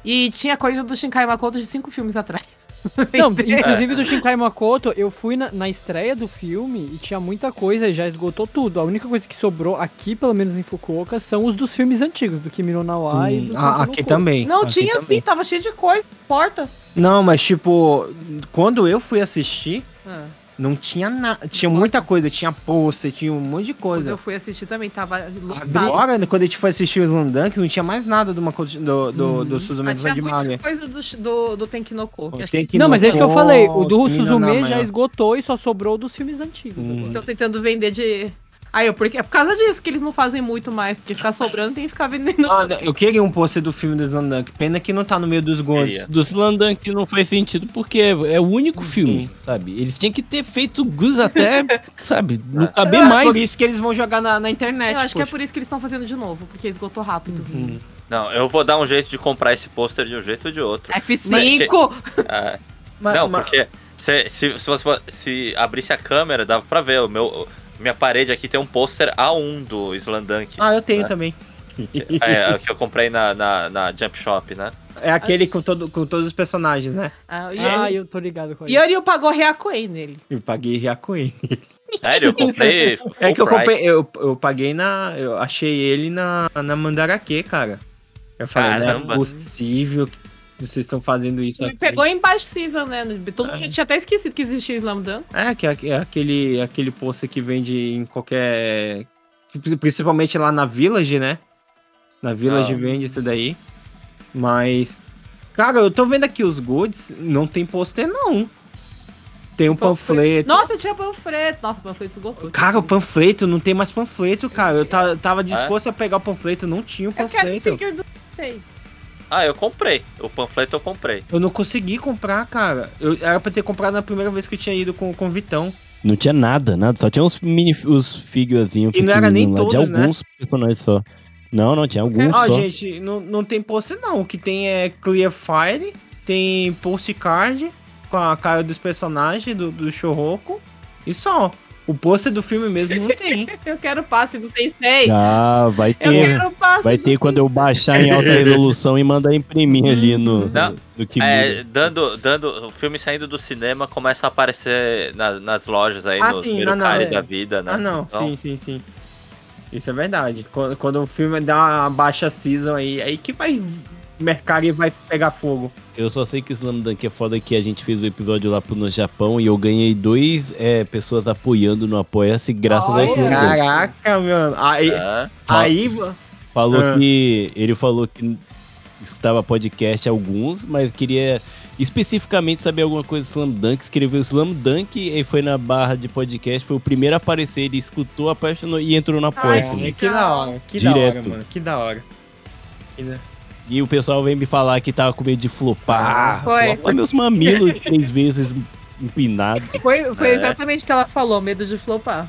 E tinha coisa do Shinkai Makoto de cinco filmes atrás. *laughs* Não, inclusive do Shinkai Makoto, eu fui na, na estreia do filme e tinha muita coisa e já esgotou tudo. A única coisa que sobrou aqui, pelo menos em Fukuoka, são os dos filmes antigos, do Kimi no Nawa e do Ah, Tenki no aqui também. Não, aqui tinha também. sim, tava cheio de coisa. Porta. Não, mas tipo, quando eu fui assistir, Ah, não tinha nada. Tinha muita coisa, tinha pôster, tinha um monte de quando coisa. eu fui assistir também, tava lotado. Agora, né, quando a gente foi assistir o Slandunk, não tinha mais nada do, Makoto- do, do, do Ah, Suzume tinha de muita coisa do, do, do Tenkinoko. Que Não, mas é isso que eu falei. O do Suzume já esgotou e só sobrou dos filmes antigos. Hum. agora. estão tentando vender de. Aí, eu, porque é por causa disso que eles não fazem muito mais. Porque ficar sobrando tem que ficar vendendo. Ah, eu queria um pôster do filme do Slandunk. Pena que não tá no meio dos gondos. Queria. Do Slandunk não faz sentido porque é, é o único filme, sabe? Eles tinham que ter feito Gus até, *laughs* sabe, não caber É mais. por isso que eles vão jogar na, na internet. eu acho que é poxa. por isso que eles estão fazendo de novo, porque esgotou rápido. Hum. Não, eu vou dar um jeito de comprar esse pôster de um jeito ou de outro. F5! É, *laughs* Mas- não, mas- porque se, se, se você se abrisse a câmera, dava pra ver. O meu, minha parede aqui tem um pôster A1 do Slandunk. Ah, eu tenho *laughs* É. também. É, que eu comprei na, na, na Jump Shop, né? É aquele com, todo, com todos os personagens, né? Ah, Ah, eu tô ligado com e ele pagou Reacoen nele. Eu paguei Reacoin. Sério, eu comprei. *laughs* Full É que eu price. comprei, eu, eu paguei na. Eu achei ele na, na Mandarake, cara. Eu falei, não Caramba. é possível que vocês estão fazendo isso Me aqui. pegou em baixo season, né? Todo mundo É. tinha até esquecido que existia Slam Dunk. É, que é, é aquele, aquele pôster que vende em qualquer. Principalmente lá na Village, né? Na Village Ah. vende isso daí. Mas. Cara, eu tô vendo aqui os goods, não tem pôster, não. tem um panfleto. Nossa, tinha panfleto. Nossa, o panfleto esgotou. Cara, o panfleto, não tem mais panfleto, cara. Eu ta- tava disposto a pegar o panfleto, não tinha o eu quero panfleto. figure do... Sei. Ah, eu comprei. O panfleto eu comprei. Eu não consegui comprar, cara. Eu, era pra ter comprado na primeira vez que eu tinha ido com, com o Vitão. Não tinha nada, nada. Só tinha uns mini os figurezinhos E não era nem lá, todos, de né? alguns personagens só. Não, não, tinha alguns Ó, só. gente, não, não tem pôster não. O que tem é Clear Fire, tem postcard com a cara dos personagens do, do Shoroko e só. O pôster do filme mesmo não tem. *laughs* Eu quero passe do Sensei. Ah, vai Eu ter. quero passe Vai do ter quando eu baixar em alta resolução e mandar imprimir ali no, Não, no, que É, dando, dando. O filme saindo do cinema começa a aparecer na- nas lojas aí, Ah, nos sim, não, não, da é. vida, né? Ah, não, Então, sim, sim, sim. Isso é verdade. Quando, quando o filme dá uma baixa season aí, aí que vai. O mercado vai pegar fogo. Eu só sei que Slam Dunk é foda que a gente fez o episódio lá pro no Japão e eu ganhei dois é, pessoas apoiando no Apoia-se graças ao Olha. Slam Dunk. Caraca, mano. Aí, é. aí Falou Ah. que. Ele falou que escutava podcast alguns, mas queria especificamente saber alguma coisa do Slam Dunk. Escreveu Slam Dunk e foi na barra de podcast. Foi o primeiro a aparecer. Ele escutou, apaixonou e entrou no Apoia-se. Né? que da hora, que da hora, Direto. mano. Que da hora. Que da- E o pessoal vem me falar que tava com medo de flopar. Foi. Flopa meus mamilos três vezes empinados. Foi, foi É. exatamente o que ela falou, medo de flopar.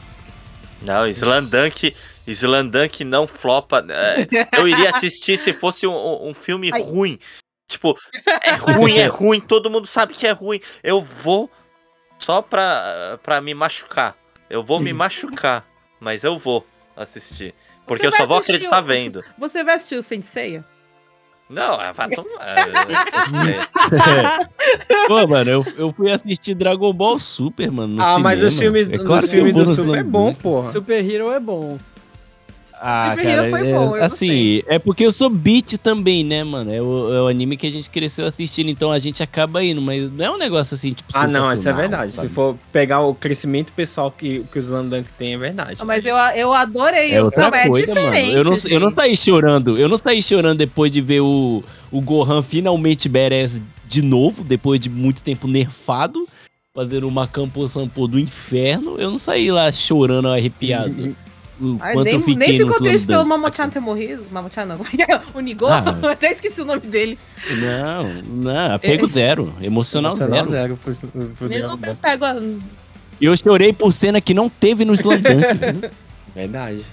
Não, Slandunk, Slandunk não flopa. é, eu iria assistir se fosse um, um- filme Ai. ruim. Tipo, é ruim, é ruim, todo mundo sabe que é ruim. Eu vou só pra, pra me machucar. Eu vou me machucar, mas eu vou assistir. Porque Você eu só vou acreditar o- vendo. Você vai assistir o Senseiya? Não, é, vai tomar. é, *laughs* Pô, mano, eu, eu fui assistir Dragon Ball Super, mano. no ah, mas os cinema. filmes, É os claro eu filmes do Super é bom, porra. Super Hero é bom. Ah, Super cara, Hero foi é- bom, eu assim, é porque eu sou beat também, né, mano? É o, é o anime que a gente cresceu assistindo, então a gente acaba indo, mas não é um negócio assim, tipo, Ah, não, isso é verdade. sabe? Se for pegar o crescimento pessoal que, que os Landunk tem, é verdade. Mas eu, eu adorei. É outra Não, é coisa, mano. diferente, Eu não, eu não gente. saí chorando. Eu não saí chorando depois de ver o, o Gohan finalmente badass de novo, depois de muito tempo nerfado, fazendo uma Campo Sampo do inferno. Eu não saí lá chorando, arrepiado. *laughs* O Ai, quanto nem, eu fiquei nem ficou triste pelo Mamochan ter morrido. Mamochan não, *laughs* é é? O Nigô? Ah. *laughs* Eu até esqueci o nome dele. Não, não, apego zero. Emocional, Emocional zero. zero Eu não pego a... E eu chorei por cena que não teve no Slam Dunk. viu? *laughs* Verdade.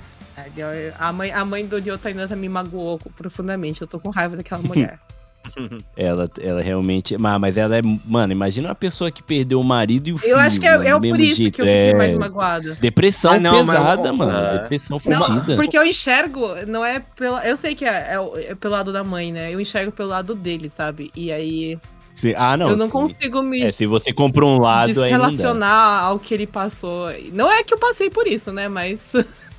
A mãe, a mãe do Yotainata me magoou profundamente. Eu tô com raiva daquela mulher. Ela, ela realmente. Mas, mas ela é. Mano, imagina uma pessoa que perdeu o marido e o filho. Eu acho que é, mano, é por isso jeito. que eu fiquei É mais magoada. Depressão Ah, não, mas pesada, o- mano. É. Depressão Não, fodida. porque eu enxergo, não é pela. Eu sei que é, é é pelo lado da mãe, né? Eu enxergo pelo lado dele, sabe? E aí Se- ah, não. eu não sim. consigo me É, se você comprou um lado, desrelacionar ao que ele passou. Não é que eu passei por isso, né? Mas. *laughs*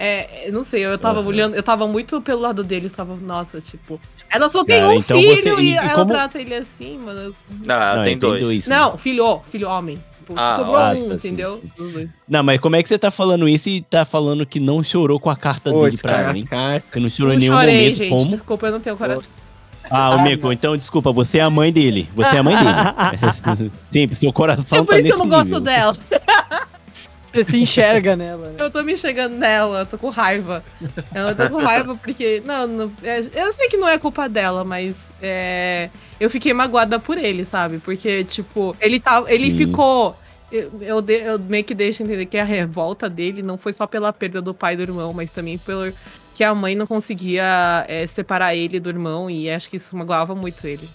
É, eu não sei, eu tava Aham. olhando, eu tava muito pelo lado dele, eu tava, nossa, tipo. Ela só tem Cara, um então filho você- e, e- ela como- trata ele assim, mano. Não, ela Não, tem dois. né? Não, filho, filho homem. Tipo, Ah, sobrou ah, um, tá, entendeu? dois. Não, mas como é que você tá falando isso e tá falando que não chorou com a carta dele pra cara, mim? Você não chorou em nenhum chorei, momento. gente. Como? Desculpa, eu não tenho coração. Ah, o Meco, então desculpa, você é a mãe dele. Você é a mãe dele. *laughs* *laughs* Sim, seu coração É por tá isso que nesse eu não gosto nível. dela. *laughs* Você se enxerga nela, né? Eu tô me chegando nela, eu tô com raiva. Eu tô com raiva porque. Não, não- é, eu sei que não é culpa dela, mas é, eu fiquei magoada por ele, sabe? Porque, tipo, ele, tá, ele Sim. ficou. Eu, eu, de- eu meio que deixo entender que a revolta dele não foi só pela perda do pai e do irmão, mas também pelo que a mãe não conseguia é, separar ele do irmão, e acho que isso magoava muito ele.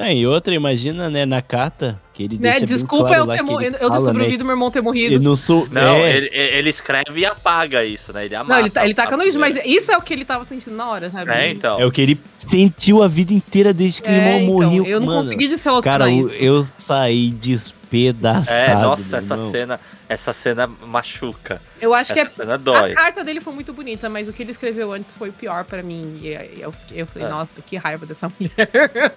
É, e outra, imagina, né, na carta, que ele Né? Desculpa claro eu lá ter, que mo- ele eu ter né, sobrevivido meu irmão ter morrido. Eu não sou. Não, é, ele, ele escreve e apaga isso, né? Ele amassa. Não, ele tá, ele tá a cagando isso, mas isso é o que ele tava sentindo na hora, sabe? É, então. é o que ele sentiu a vida inteira desde que o É, irmão então, morreu. eu não mano. consegui desrelacionar Cara, isso. o- eu saí despedaçado. É, nossa, essa irmão. cena, essa cena machuca. Eu acho que é essa cena dói. A carta dele foi muito bonita, mas o que ele escreveu antes foi pior pra mim. E aí eu, eu falei, É. nossa, que raiva dessa *laughs* mulher.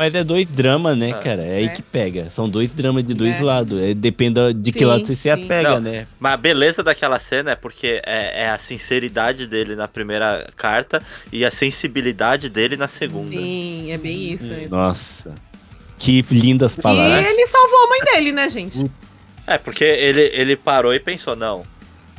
Mas é dois dramas, né, É. cara? É aí É. que pega. São dois dramas de dois É. lados. É, depende de que Sim, lado você se sim. apega, Não. né? Mas a beleza daquela cena é porque é, é a sinceridade dele na primeira carta e a sensibilidade dele na segunda. Sim, é bem isso. Hum. é isso. Nossa. Que lindas E palavras. ele salvou a mãe dele, né, gente? É, porque ele, ele parou e pensou, não.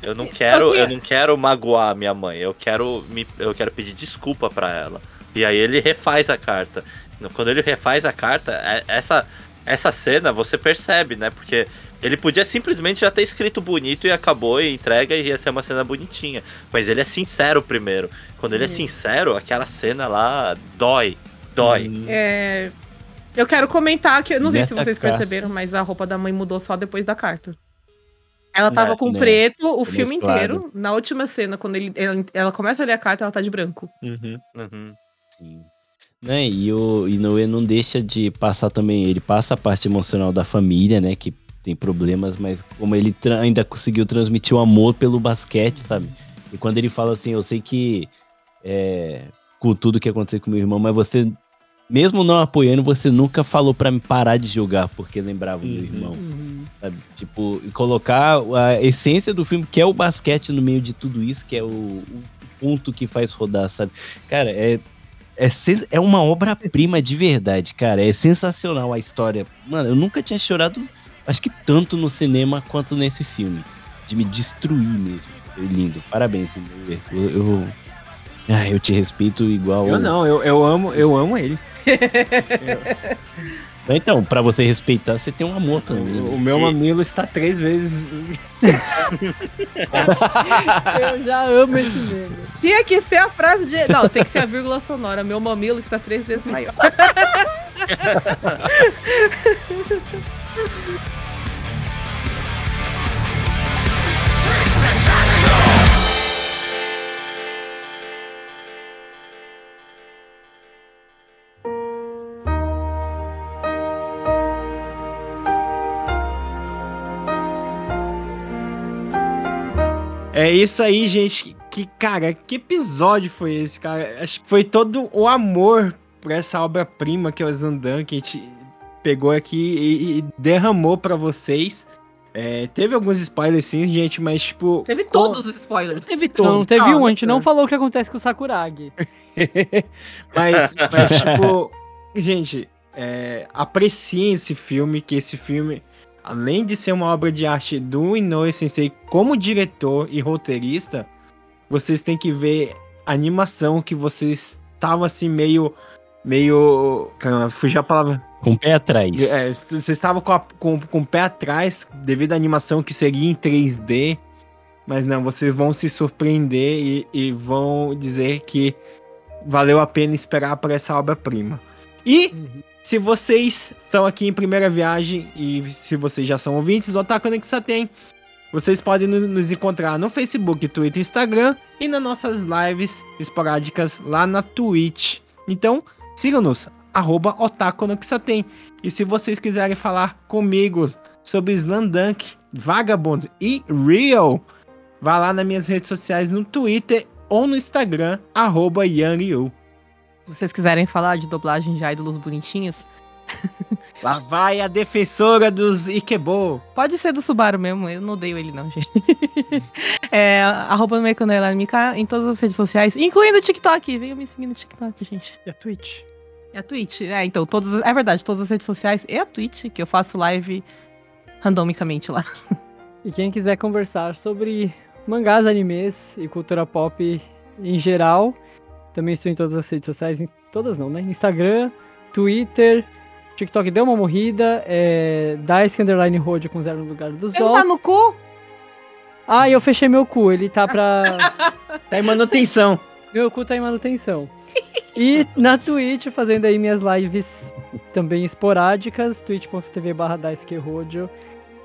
Eu não quero, eu não quero magoar minha mãe. Eu quero me, eu quero pedir desculpa pra ela. E aí ele refaz a carta. Quando ele refaz a carta, é- essa essa cena você percebe, né? Porque ele podia simplesmente já ter escrito bonito e acabou e entrega e ia ser uma cena bonitinha. Mas ele é sincero primeiro. Quando ele é sincero, aquela cena lá dói, dói. É, Eu quero comentar que, eu não sei se Nessa vocês carta- perceberam, mas a roupa da mãe mudou só depois da carta. Ela tava Né, com né. preto o filme mesclado. inteiro. Na última cena, quando ele, ela, ela começa a ler a carta, ela tá de branco. Uhum. Uhum. Sim. Né, e o Inoue não deixa de passar também, ele passa a parte emocional da família, né, que tem problemas, mas como ele ainda conseguiu transmitir o amor pelo basquete, sabe? E quando ele fala assim, eu sei que é, com tudo que aconteceu com meu irmão, mas você, mesmo não apoiando, você nunca falou pra me parar de jogar porque lembrava do meu Uhum. irmão, sabe? Tipo, e colocar a essência do filme, que é o basquete no meio de tudo isso, que é o, o ponto que faz rodar, sabe? Cara, é é, é uma obra-prima de verdade, cara. É sensacional a história. Mano, eu nunca tinha chorado, acho que tanto no cinema quanto nesse filme. De me destruir mesmo. Foi lindo. Parabéns, eu, eu, ah, eu te respeito igual. Eu não, eu, eu amo, eu amo ele. *laughs* Então, pra você respeitar, você tem um amor também. O, o meu mamilo está três vezes. *laughs* Eu já amo esse meme. Tinha que ser a frase de. Não, tem que ser a vírgula sonora. Meu mamilo está três vezes maior. *laughs* É isso aí, gente. Que, cara, que episódio foi esse, cara? Acho que foi todo o amor por essa obra-prima que é o Zandan, que a gente pegou aqui e, e derramou pra vocês. É, teve alguns spoilers sim, gente, mas tipo. Teve co- todos os spoilers. Teve todos. Não, teve Ah, um, a gente não falou o que acontece com o Sakuragi. *laughs* mas, mas, tipo, gente, é, apreciem esse filme, que esse filme, além de ser uma obra de arte do Inoue Sensei como diretor e roteirista, vocês têm que ver a animação que vocês estavam assim meio. meio. Caramba, fugiu a palavra. Com o pé atrás. É, vocês estavam com, a- com, com o pé atrás devido à animação que seria em 3D. Mas não, vocês vão se surpreender e, e vão dizer que valeu a pena esperar por essa obra-prima. E se vocês estão aqui em primeira viagem e se vocês já são ouvintes do Nexa tem, vocês podem no- nos encontrar no Facebook, Twitter e Instagram e nas nossas lives esporádicas lá na Twitch. Então, sigam-nos, arroba Otaku no Kisaten. E se vocês quiserem falar comigo sobre Slandunk, Vagabond e Real, vá lá nas minhas redes sociais no Twitter ou no Instagram, arroba. Se vocês quiserem falar de dublagem de ídolos bonitinhos, *laughs* Lá vai a defensora dos Ikebo. pode ser do Subaru mesmo. Eu não odeio ele, não, gente. *laughs* é, arroba no Mika em todas as redes sociais, incluindo o TikTok. Venham me seguir no TikTok, gente. E a Twitch. E a Twitch. É, então, todas, é verdade, todas as redes sociais e a Twitch, que eu faço live randomicamente lá. E quem quiser conversar sobre mangás, animes e cultura pop em geral, também estou em todas as redes sociais, em todas não, né? Instagram, Twitter, TikTok deu uma morrida, é Daisuke Underline Road com zero no lugar dos Ele tá ossos. no cu? Ah, e eu fechei meu cu, ele tá pra... *laughs* Tá em manutenção. meu cu tá em manutenção. E na Twitch, fazendo aí minhas lives também esporádicas, twitch.tv barra.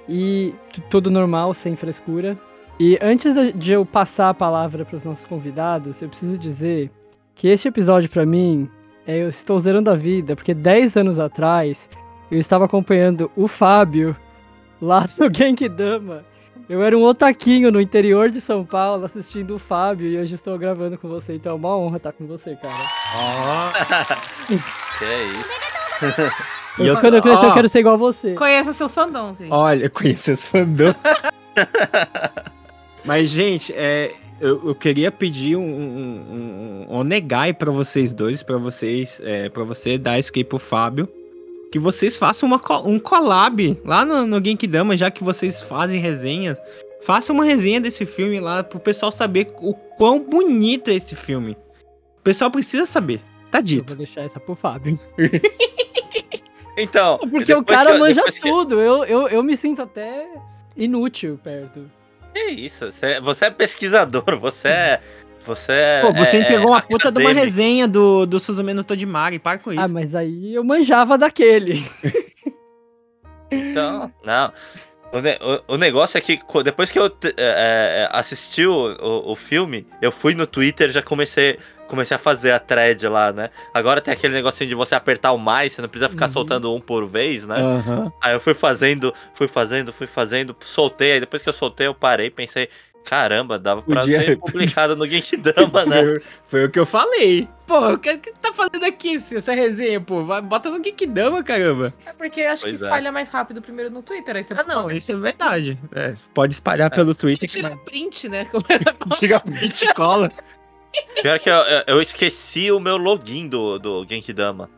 E tu- tudo normal, sem frescura. E antes de eu passar a palavra para os nossos convidados, eu preciso dizer que este episódio para mim é eu estou zerando a vida, porque 10 anos atrás eu estava acompanhando o Fábio lá *laughs* no Genkidama. Eu era um otaquinho no interior de São Paulo assistindo o Fábio e hoje estou gravando com você, então é uma honra estar com você, cara. *laughs* Que é isso. E eu, quando eu crescer, eu Ó. quero ser igual a você. Conheça seus fandons, gente. Olha, conheci os fandom. *laughs* Mas, gente, é, eu, eu queria pedir um, um, um onegai pra vocês dois, pra vocês, é, para você dar escape pro Fábio. que vocês façam uma, um collab lá no, no Genkidama, já que vocês fazem resenhas. Faça uma resenha desse filme lá pro pessoal saber o quão bonito é esse filme. O pessoal precisa saber. Tá Eu dito. vou deixar essa pro Fábio. *laughs* Então. Porque o cara que eu- manja depois que- tudo. Eu, eu, eu me sinto até inútil perto. Que isso? Você, você é pesquisador, *laughs* você é. Você é. Pô, você é- entregou é uma puta de uma resenha do, do Suzume no Tojimari. Para com isso. Ah, mas aí eu manjava daquele. Então, não. O, ne- o- o negócio é que depois que eu te- é, é, assisti o, o, o filme, eu fui no Twitter e já comecei, comecei a fazer a thread lá, né? Agora tem aquele negocinho de você apertar o mais, você não precisa ficar Uhum. soltando um por vez, né? Aham. Aí eu fui fazendo, fui fazendo, fui fazendo, soltei, aí depois que eu soltei eu parei, pensei, caramba, dava pra Podia- ter *laughs* publicado no Genkidama, né? Foi, foi o que eu falei. Pô, o que, que tá fazendo aqui essa resenha, pô? Vai, bota no Genkidama, caramba. É porque acho Pois que é. espalha mais rápido primeiro no Twitter. Aí você Ah, não, isso é verdade. É, pode espalhar pelo Você Twitter. tira print, né? *laughs* Tira print e cola. Pior que eu, eu- eu esqueci o meu login do, do Genkidama.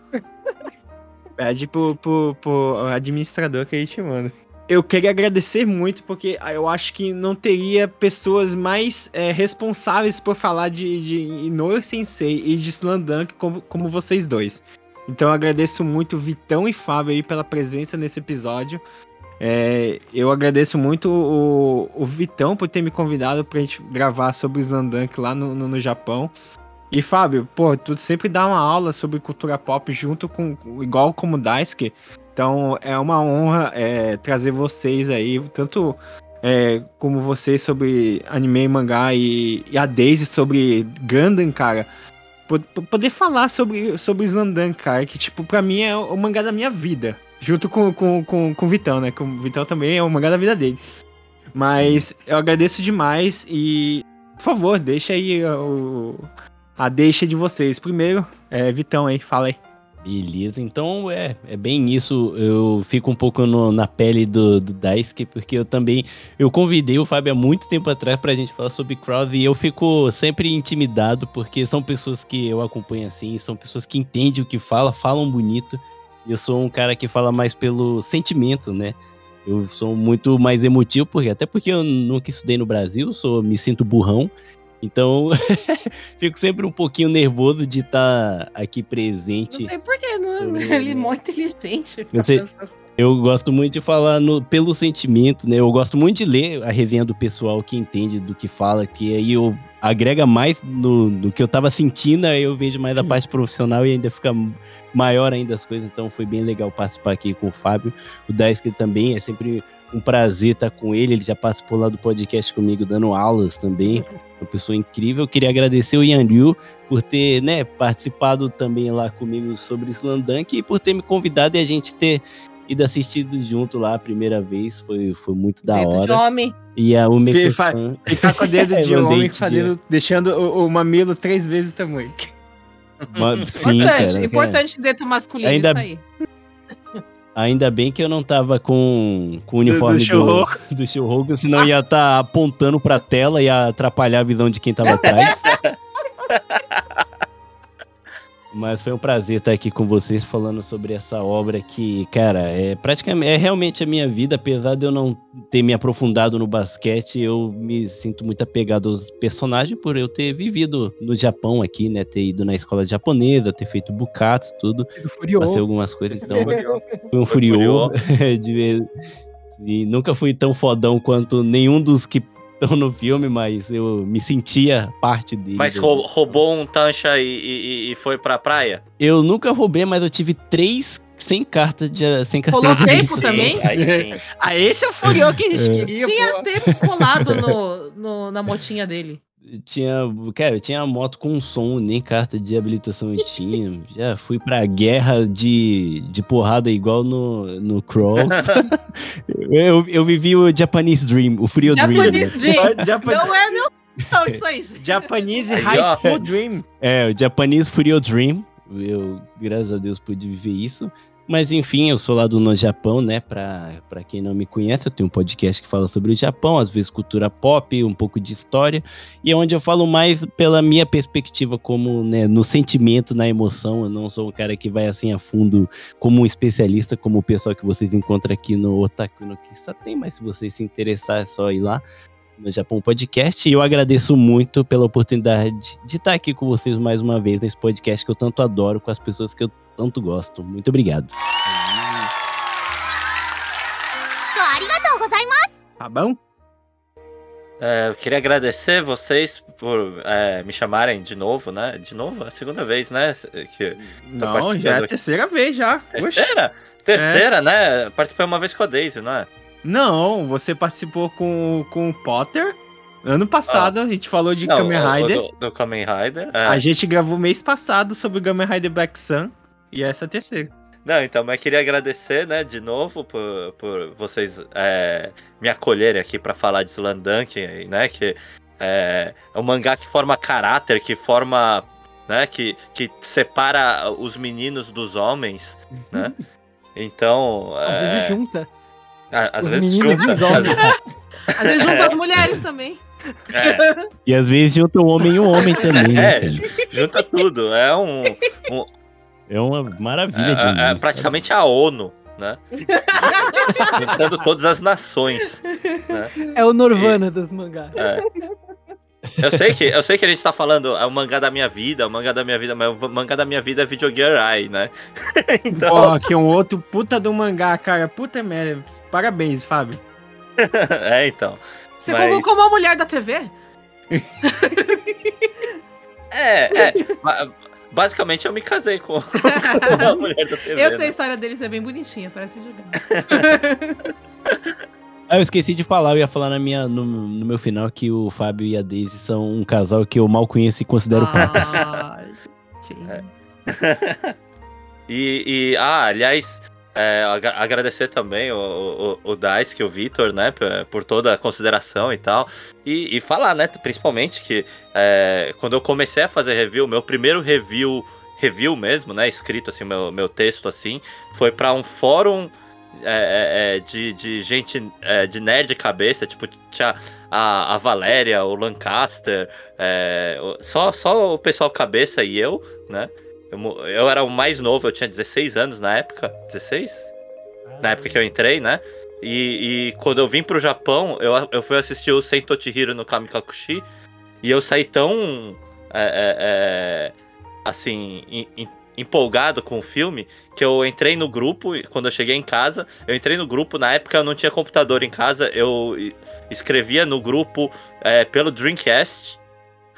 Pede pro, pro, pro administrador que a gente manda. Eu queria agradecer muito, porque eu acho que não teria pessoas mais é, responsáveis por falar de, de Inoue Sensei e de Slandunk como, como vocês dois. Então eu agradeço muito Vitão e Fábio aí pela presença nesse episódio. É, eu agradeço muito o, o Vitão por ter me convidado pra gente gravar sobre Slandunk lá no, no, no Japão. E Fábio, pô, tu sempre dá uma aula sobre cultura pop junto com, igual como o Daisuke. Então é uma honra é, trazer vocês aí, tanto é, como vocês sobre anime e mangá e, e a Daisy sobre Gundam, cara. Pod- Poder falar sobre, sobre Slandan, cara, que tipo, pra mim é o mangá da minha vida. Junto com, com, com, com o Vitão, né? Com o Vitão também é o mangá da vida dele. Mas eu agradeço demais e, por favor, deixa aí o, a deixa de vocês. Primeiro, é, Vitão aí, fala aí. Beleza, então é, é bem isso. Eu fico um pouco no- na pele do, do Daisuke, porque eu também. Eu convidei o Fábio há muito tempo atrás pra gente falar sobre Cross e eu fico sempre intimidado, porque são pessoas que eu acompanho assim, são pessoas que entendem o que fala, falam bonito. Eu sou um cara que fala mais pelo sentimento, né? Eu sou muito mais emotivo, porque até porque eu nunca estudei no Brasil, sou, me sinto burrão. Então, *laughs* fico sempre um pouquinho nervoso de estar aqui presente. Não sei porquê, não, Sobre- *laughs* ele é muito inteligente. Eu sei- Eu gosto muito de falar no- pelo sentimento, né? Eu gosto muito de ler a resenha do pessoal que entende do que fala, que aí eu agrega mais no, do que eu tava sentindo, aí eu vejo mais a parte profissional e ainda fica maior ainda as coisas. Então foi bem legal participar aqui com o Fábio. O Daisuke também, é sempre um prazer estar com ele. Ele já participou lá do podcast comigo, dando aulas também. Uma pessoa incrível. Eu queria agradecer o Yan Liu por ter né, participado também lá comigo sobre Slandunk e por ter me convidado e a gente ter ido assistido junto lá a primeira vez. Foi, foi muito da Dedo de hora. homem. E a Umeko-san... Ficar com o dedo *laughs* É, de um homem, fazendo, deixando o, o mamilo três vezes o tamanho. *laughs* Sim, Importante, cara. importante dedo masculino Ainda- isso aí. Ainda bem que eu não tava com, com o uniforme do, Shouhoku. do Shouhoku, senão ia estar apontando pra tela e ia atrapalhar a visão de quem tava *laughs* atrás. Mas foi um prazer estar aqui com vocês falando sobre essa obra que, cara, é praticamente é realmente a minha vida, apesar de eu não ter me aprofundado no basquete, eu me sinto muito apegado aos personagens por eu ter vivido no Japão aqui, né, ter ido na escola japonesa, ter feito bucatos, tudo, passei Furioso. algumas coisas, então foi um furiô. *laughs* de ver- e nunca fui tão fodão quanto nenhum dos que estão no filme, mas eu me sentia parte dele. Mas rou- roubou um tancha e, e- e foi pra praia? Eu nunca roubei, mas eu tive três sem carta de sem carteira Rolou de tempo também? Aí sim. *laughs* Ah, esse é o furiô que a gente É. queria, Tinha pô. tempo colado *laughs* no, no- na motinha dele. Tinha, cara, eu tinha moto com som, nem carta de habilitação eu tinha. Já fui pra guerra de, de porrada igual no, no Cross. *laughs* eu, eu vivi o Japanese Dream, o Frio Dream. né? *laughs* Japanese Dream. Japan- Não é meu. Não, isso aí. Japanese High. School Dream. É, o Japanese Furio Dream. Eu, graças a Deus, pude viver isso. Mas enfim, eu sou lá do No Japão, né? Pra, pra quem não me conhece, eu tenho um podcast que fala sobre o Japão, às vezes cultura pop, um pouco de história, e é onde eu falo mais pela minha perspectiva, como né, no sentimento, na emoção. Eu não sou um cara que vai assim a fundo como um especialista, como o pessoal que vocês encontram aqui no Otaku no Kissa tem, mas se vocês se interessar, é só ir lá no Japão Podcast. E eu agradeço muito pela oportunidade de estar aqui com vocês mais uma vez nesse podcast que eu tanto adoro, com as pessoas que eu tanto gosto. Muito obrigado. Tá bom? É, eu queria agradecer vocês por é, me chamarem de novo, né? De novo? É a segunda vez, né? Que Não, já é a terceira vez já. Terceira? Terceira, é. né? Participei uma vez com a Daisy, não é? Não, você participou com, com o Potter. Ano passado, a gente falou de Não, Kamen Rider. Do, do Kamen Rider. é. A gente gravou mês passado sobre o Kamen Rider Black Sun. E essa é a terceira. Não, então, mas queria agradecer, né, de novo, por, por vocês é, me acolherem aqui pra falar de Slandunk, né, que é, é um mangá que forma caráter, que forma, né, que, que separa os meninos dos homens, né, então... Às é, vezes junta. A- às os vezes meninos junta, e os homens. Às vezes junta as mulheres também. É, E às vezes junta o homem e o homem também, né, É, cara? junta tudo, é um... É uma maravilha de É, é anime. praticamente a ONU, né, *laughs* juntando todas as nações, É o Norvana dos mangás. É. Eu sei, que, eu sei que a gente tá falando é o mangá da minha vida, o mangá da minha vida, mas o mangá da minha vida é Video Gear Eye, né? *laughs* então, Ó, aqui um outro puta do mangá, cara. Puta merda. Parabéns, Fábio. *laughs* é, então. Você Mas- colocou uma mulher da TV? *laughs* É, é. ba- Basicamente eu me casei com, *laughs* com a mulher da TV. Eu sei a né? história deles, é bem bonitinha, parece videogame. Ah, eu esqueci de falar, eu ia falar na minha, no, no meu final que o Fábio e a Daisy são um casal que eu mal conheço e considero. Ai, gente. É. E, e, ah, aliás, é, agra- agradecer também o, o, o o Vitor, né, por toda a consideração e tal. E, e falar, né, principalmente que é, quando eu comecei a fazer review, meu primeiro review, review mesmo, né, escrito assim, meu, meu texto assim, foi pra um fórum é, é, é, de, de gente é, de nerd cabeça, tipo, tinha a, a Valéria, o Lancaster, é, só, só o pessoal cabeça e eu, né? Eu, eu era o mais novo, eu tinha 16 anos na época. 16? Na época que eu entrei, né? E, e quando eu vim pro Japão, eu, eu fui assistir o Sento Chihiro no Kamikakushi. E eu saí tão. é, é, é, assim. em- em- empolgado com o filme que eu entrei no grupo quando eu cheguei em casa eu entrei no grupo na época eu não tinha computador em casa eu escrevia no grupo é, pelo Dreamcast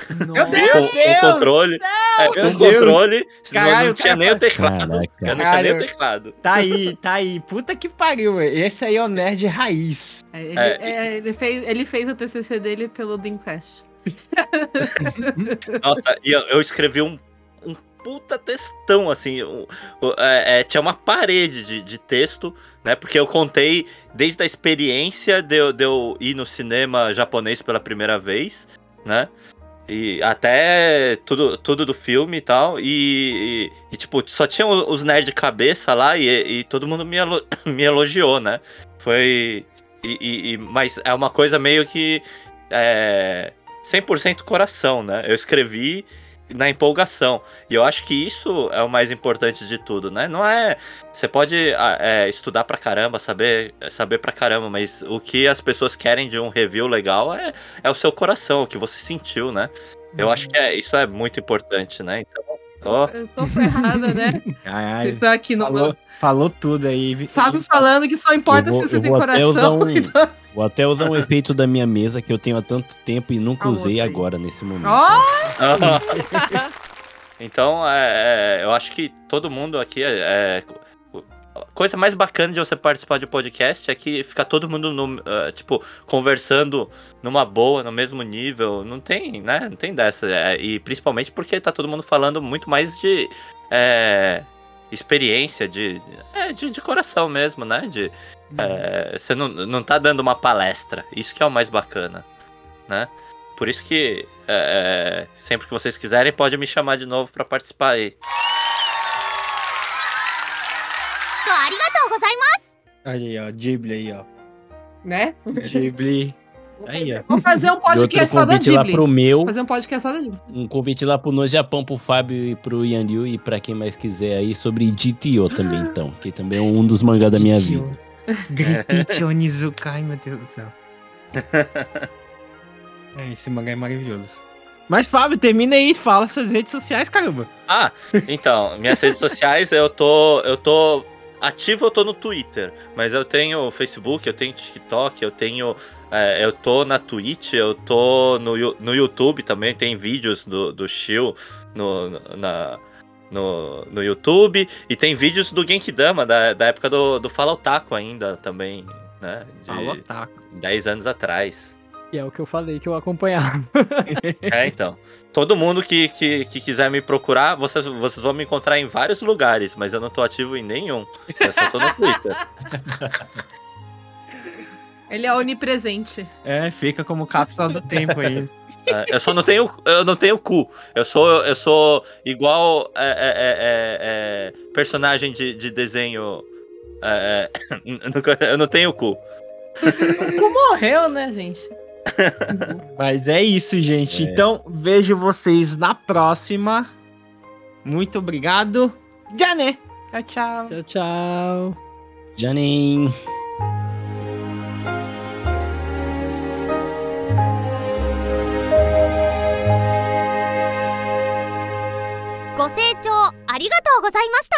Meu Deus! com, com controle é, com Deus! controle senão Caralho, não tinha cara nem o teclado Caraca. eu não tinha nem o teclado Tá aí, tá aí. Puta que pariu, velho. Esse aí é o nerd raiz. É, ele, É. é, ele fez, ele fez o TCC dele pelo Dreamcast. *laughs* Nossa, e eu, eu escrevi um, um puta textão, assim. um- o- é, é, tinha uma parede de, de texto, né? Porque eu contei desde a experiência de, eu- de eu ir no cinema japonês pela primeira vez, né? E até tudo, tudo do filme e tal. E, e- e, tipo, só tinha os nerd de cabeça lá e, e todo mundo me, elo- *laughs* me elogiou, né? Foi. E- mas é uma coisa meio que. É, 100% coração, né? Eu escrevi na empolgação. E eu acho que isso é o mais importante de tudo, né? Não é. Você pode ah, é, estudar pra caramba, saber, saber pra caramba, mas o que as pessoas querem de um review legal é, é o seu coração, o que você sentiu, né? Eu acho que é- isso é muito importante, né? Então, ó, Eu tô ferrada, né? *laughs* Vocês Caralho. estão aqui no. Falou, falou tudo aí. Fábio falando que só importa vou- se você tem vou até usar coração. um- Então- Vou até usar um efeito da minha mesa que eu tenho há tanto tempo e nunca Ah, usei agora, nesse momento. Ó! *laughs* Então, é, é, eu acho que todo mundo aqui é, é- coisa mais bacana de você participar de um podcast é que fica todo mundo no, eh, tipo conversando numa boa, no mesmo nível. Não tem, né? Não tem dessa. É, e principalmente porque tá todo mundo falando muito mais de é, experiência, de, é, de de coração mesmo, né? De é, você não, não tá dando uma palestra. Isso que é o mais bacana, né? Por isso que sempre que vocês quiserem, pode me chamar de novo pra participar aí. Olha aí, ó. Ghibli aí, ó. Né? Ghibli. Aí, ó. Vamos fazer um E podcast só da convite lá Ghibli. pro meu, Fazer um podcast só da Ghibli. um convite lá pro No Japão, pro Fábio e pro Yan Liu e pra quem mais quiser aí sobre GTO também, então. Que também é um dos mangás da minha vida. *laughs* Gritite Onizuka, ai meu Deus do céu. É, esse mangá é maravilhoso. Mas, Fábio, termina aí, fala suas redes sociais, caramba. Ah, então, minhas redes sociais, eu tô. Eu tô. Ativo eu tô no Twitter, mas eu tenho Facebook, eu tenho TikTok, eu tenho. é, eu tô na Twitch, eu tô no, no YouTube também, tem vídeos do, do Shio no, na, no, no YouTube. E tem vídeos do Genkidama, da, da época do, do Fala Otaku ainda também, né? De Fala, taco. 10 anos atrás. E é o que eu falei que eu acompanhava. *laughs* É, então. Todo mundo que, que, que quiser me procurar, vocês, vocês vão me encontrar em vários lugares, mas eu não tô ativo em nenhum. Eu só tô no Twitter. *laughs* Ele é onipresente. É, fica como cápsula do tempo aí. É, eu só não tenho. Eu não tenho cu. Eu sou, eu sou igual é, é, é, é, personagem de, de desenho. é, é, *laughs* eu não tenho cu. Tu morreu, né, gente? *laughs* Mas é isso, gente. É. Então, vejo vocês na próxima. Muito obrigado. Jané! Tchau, tchau. Tchau, tchau. Janin. ご清聴ありがとうございました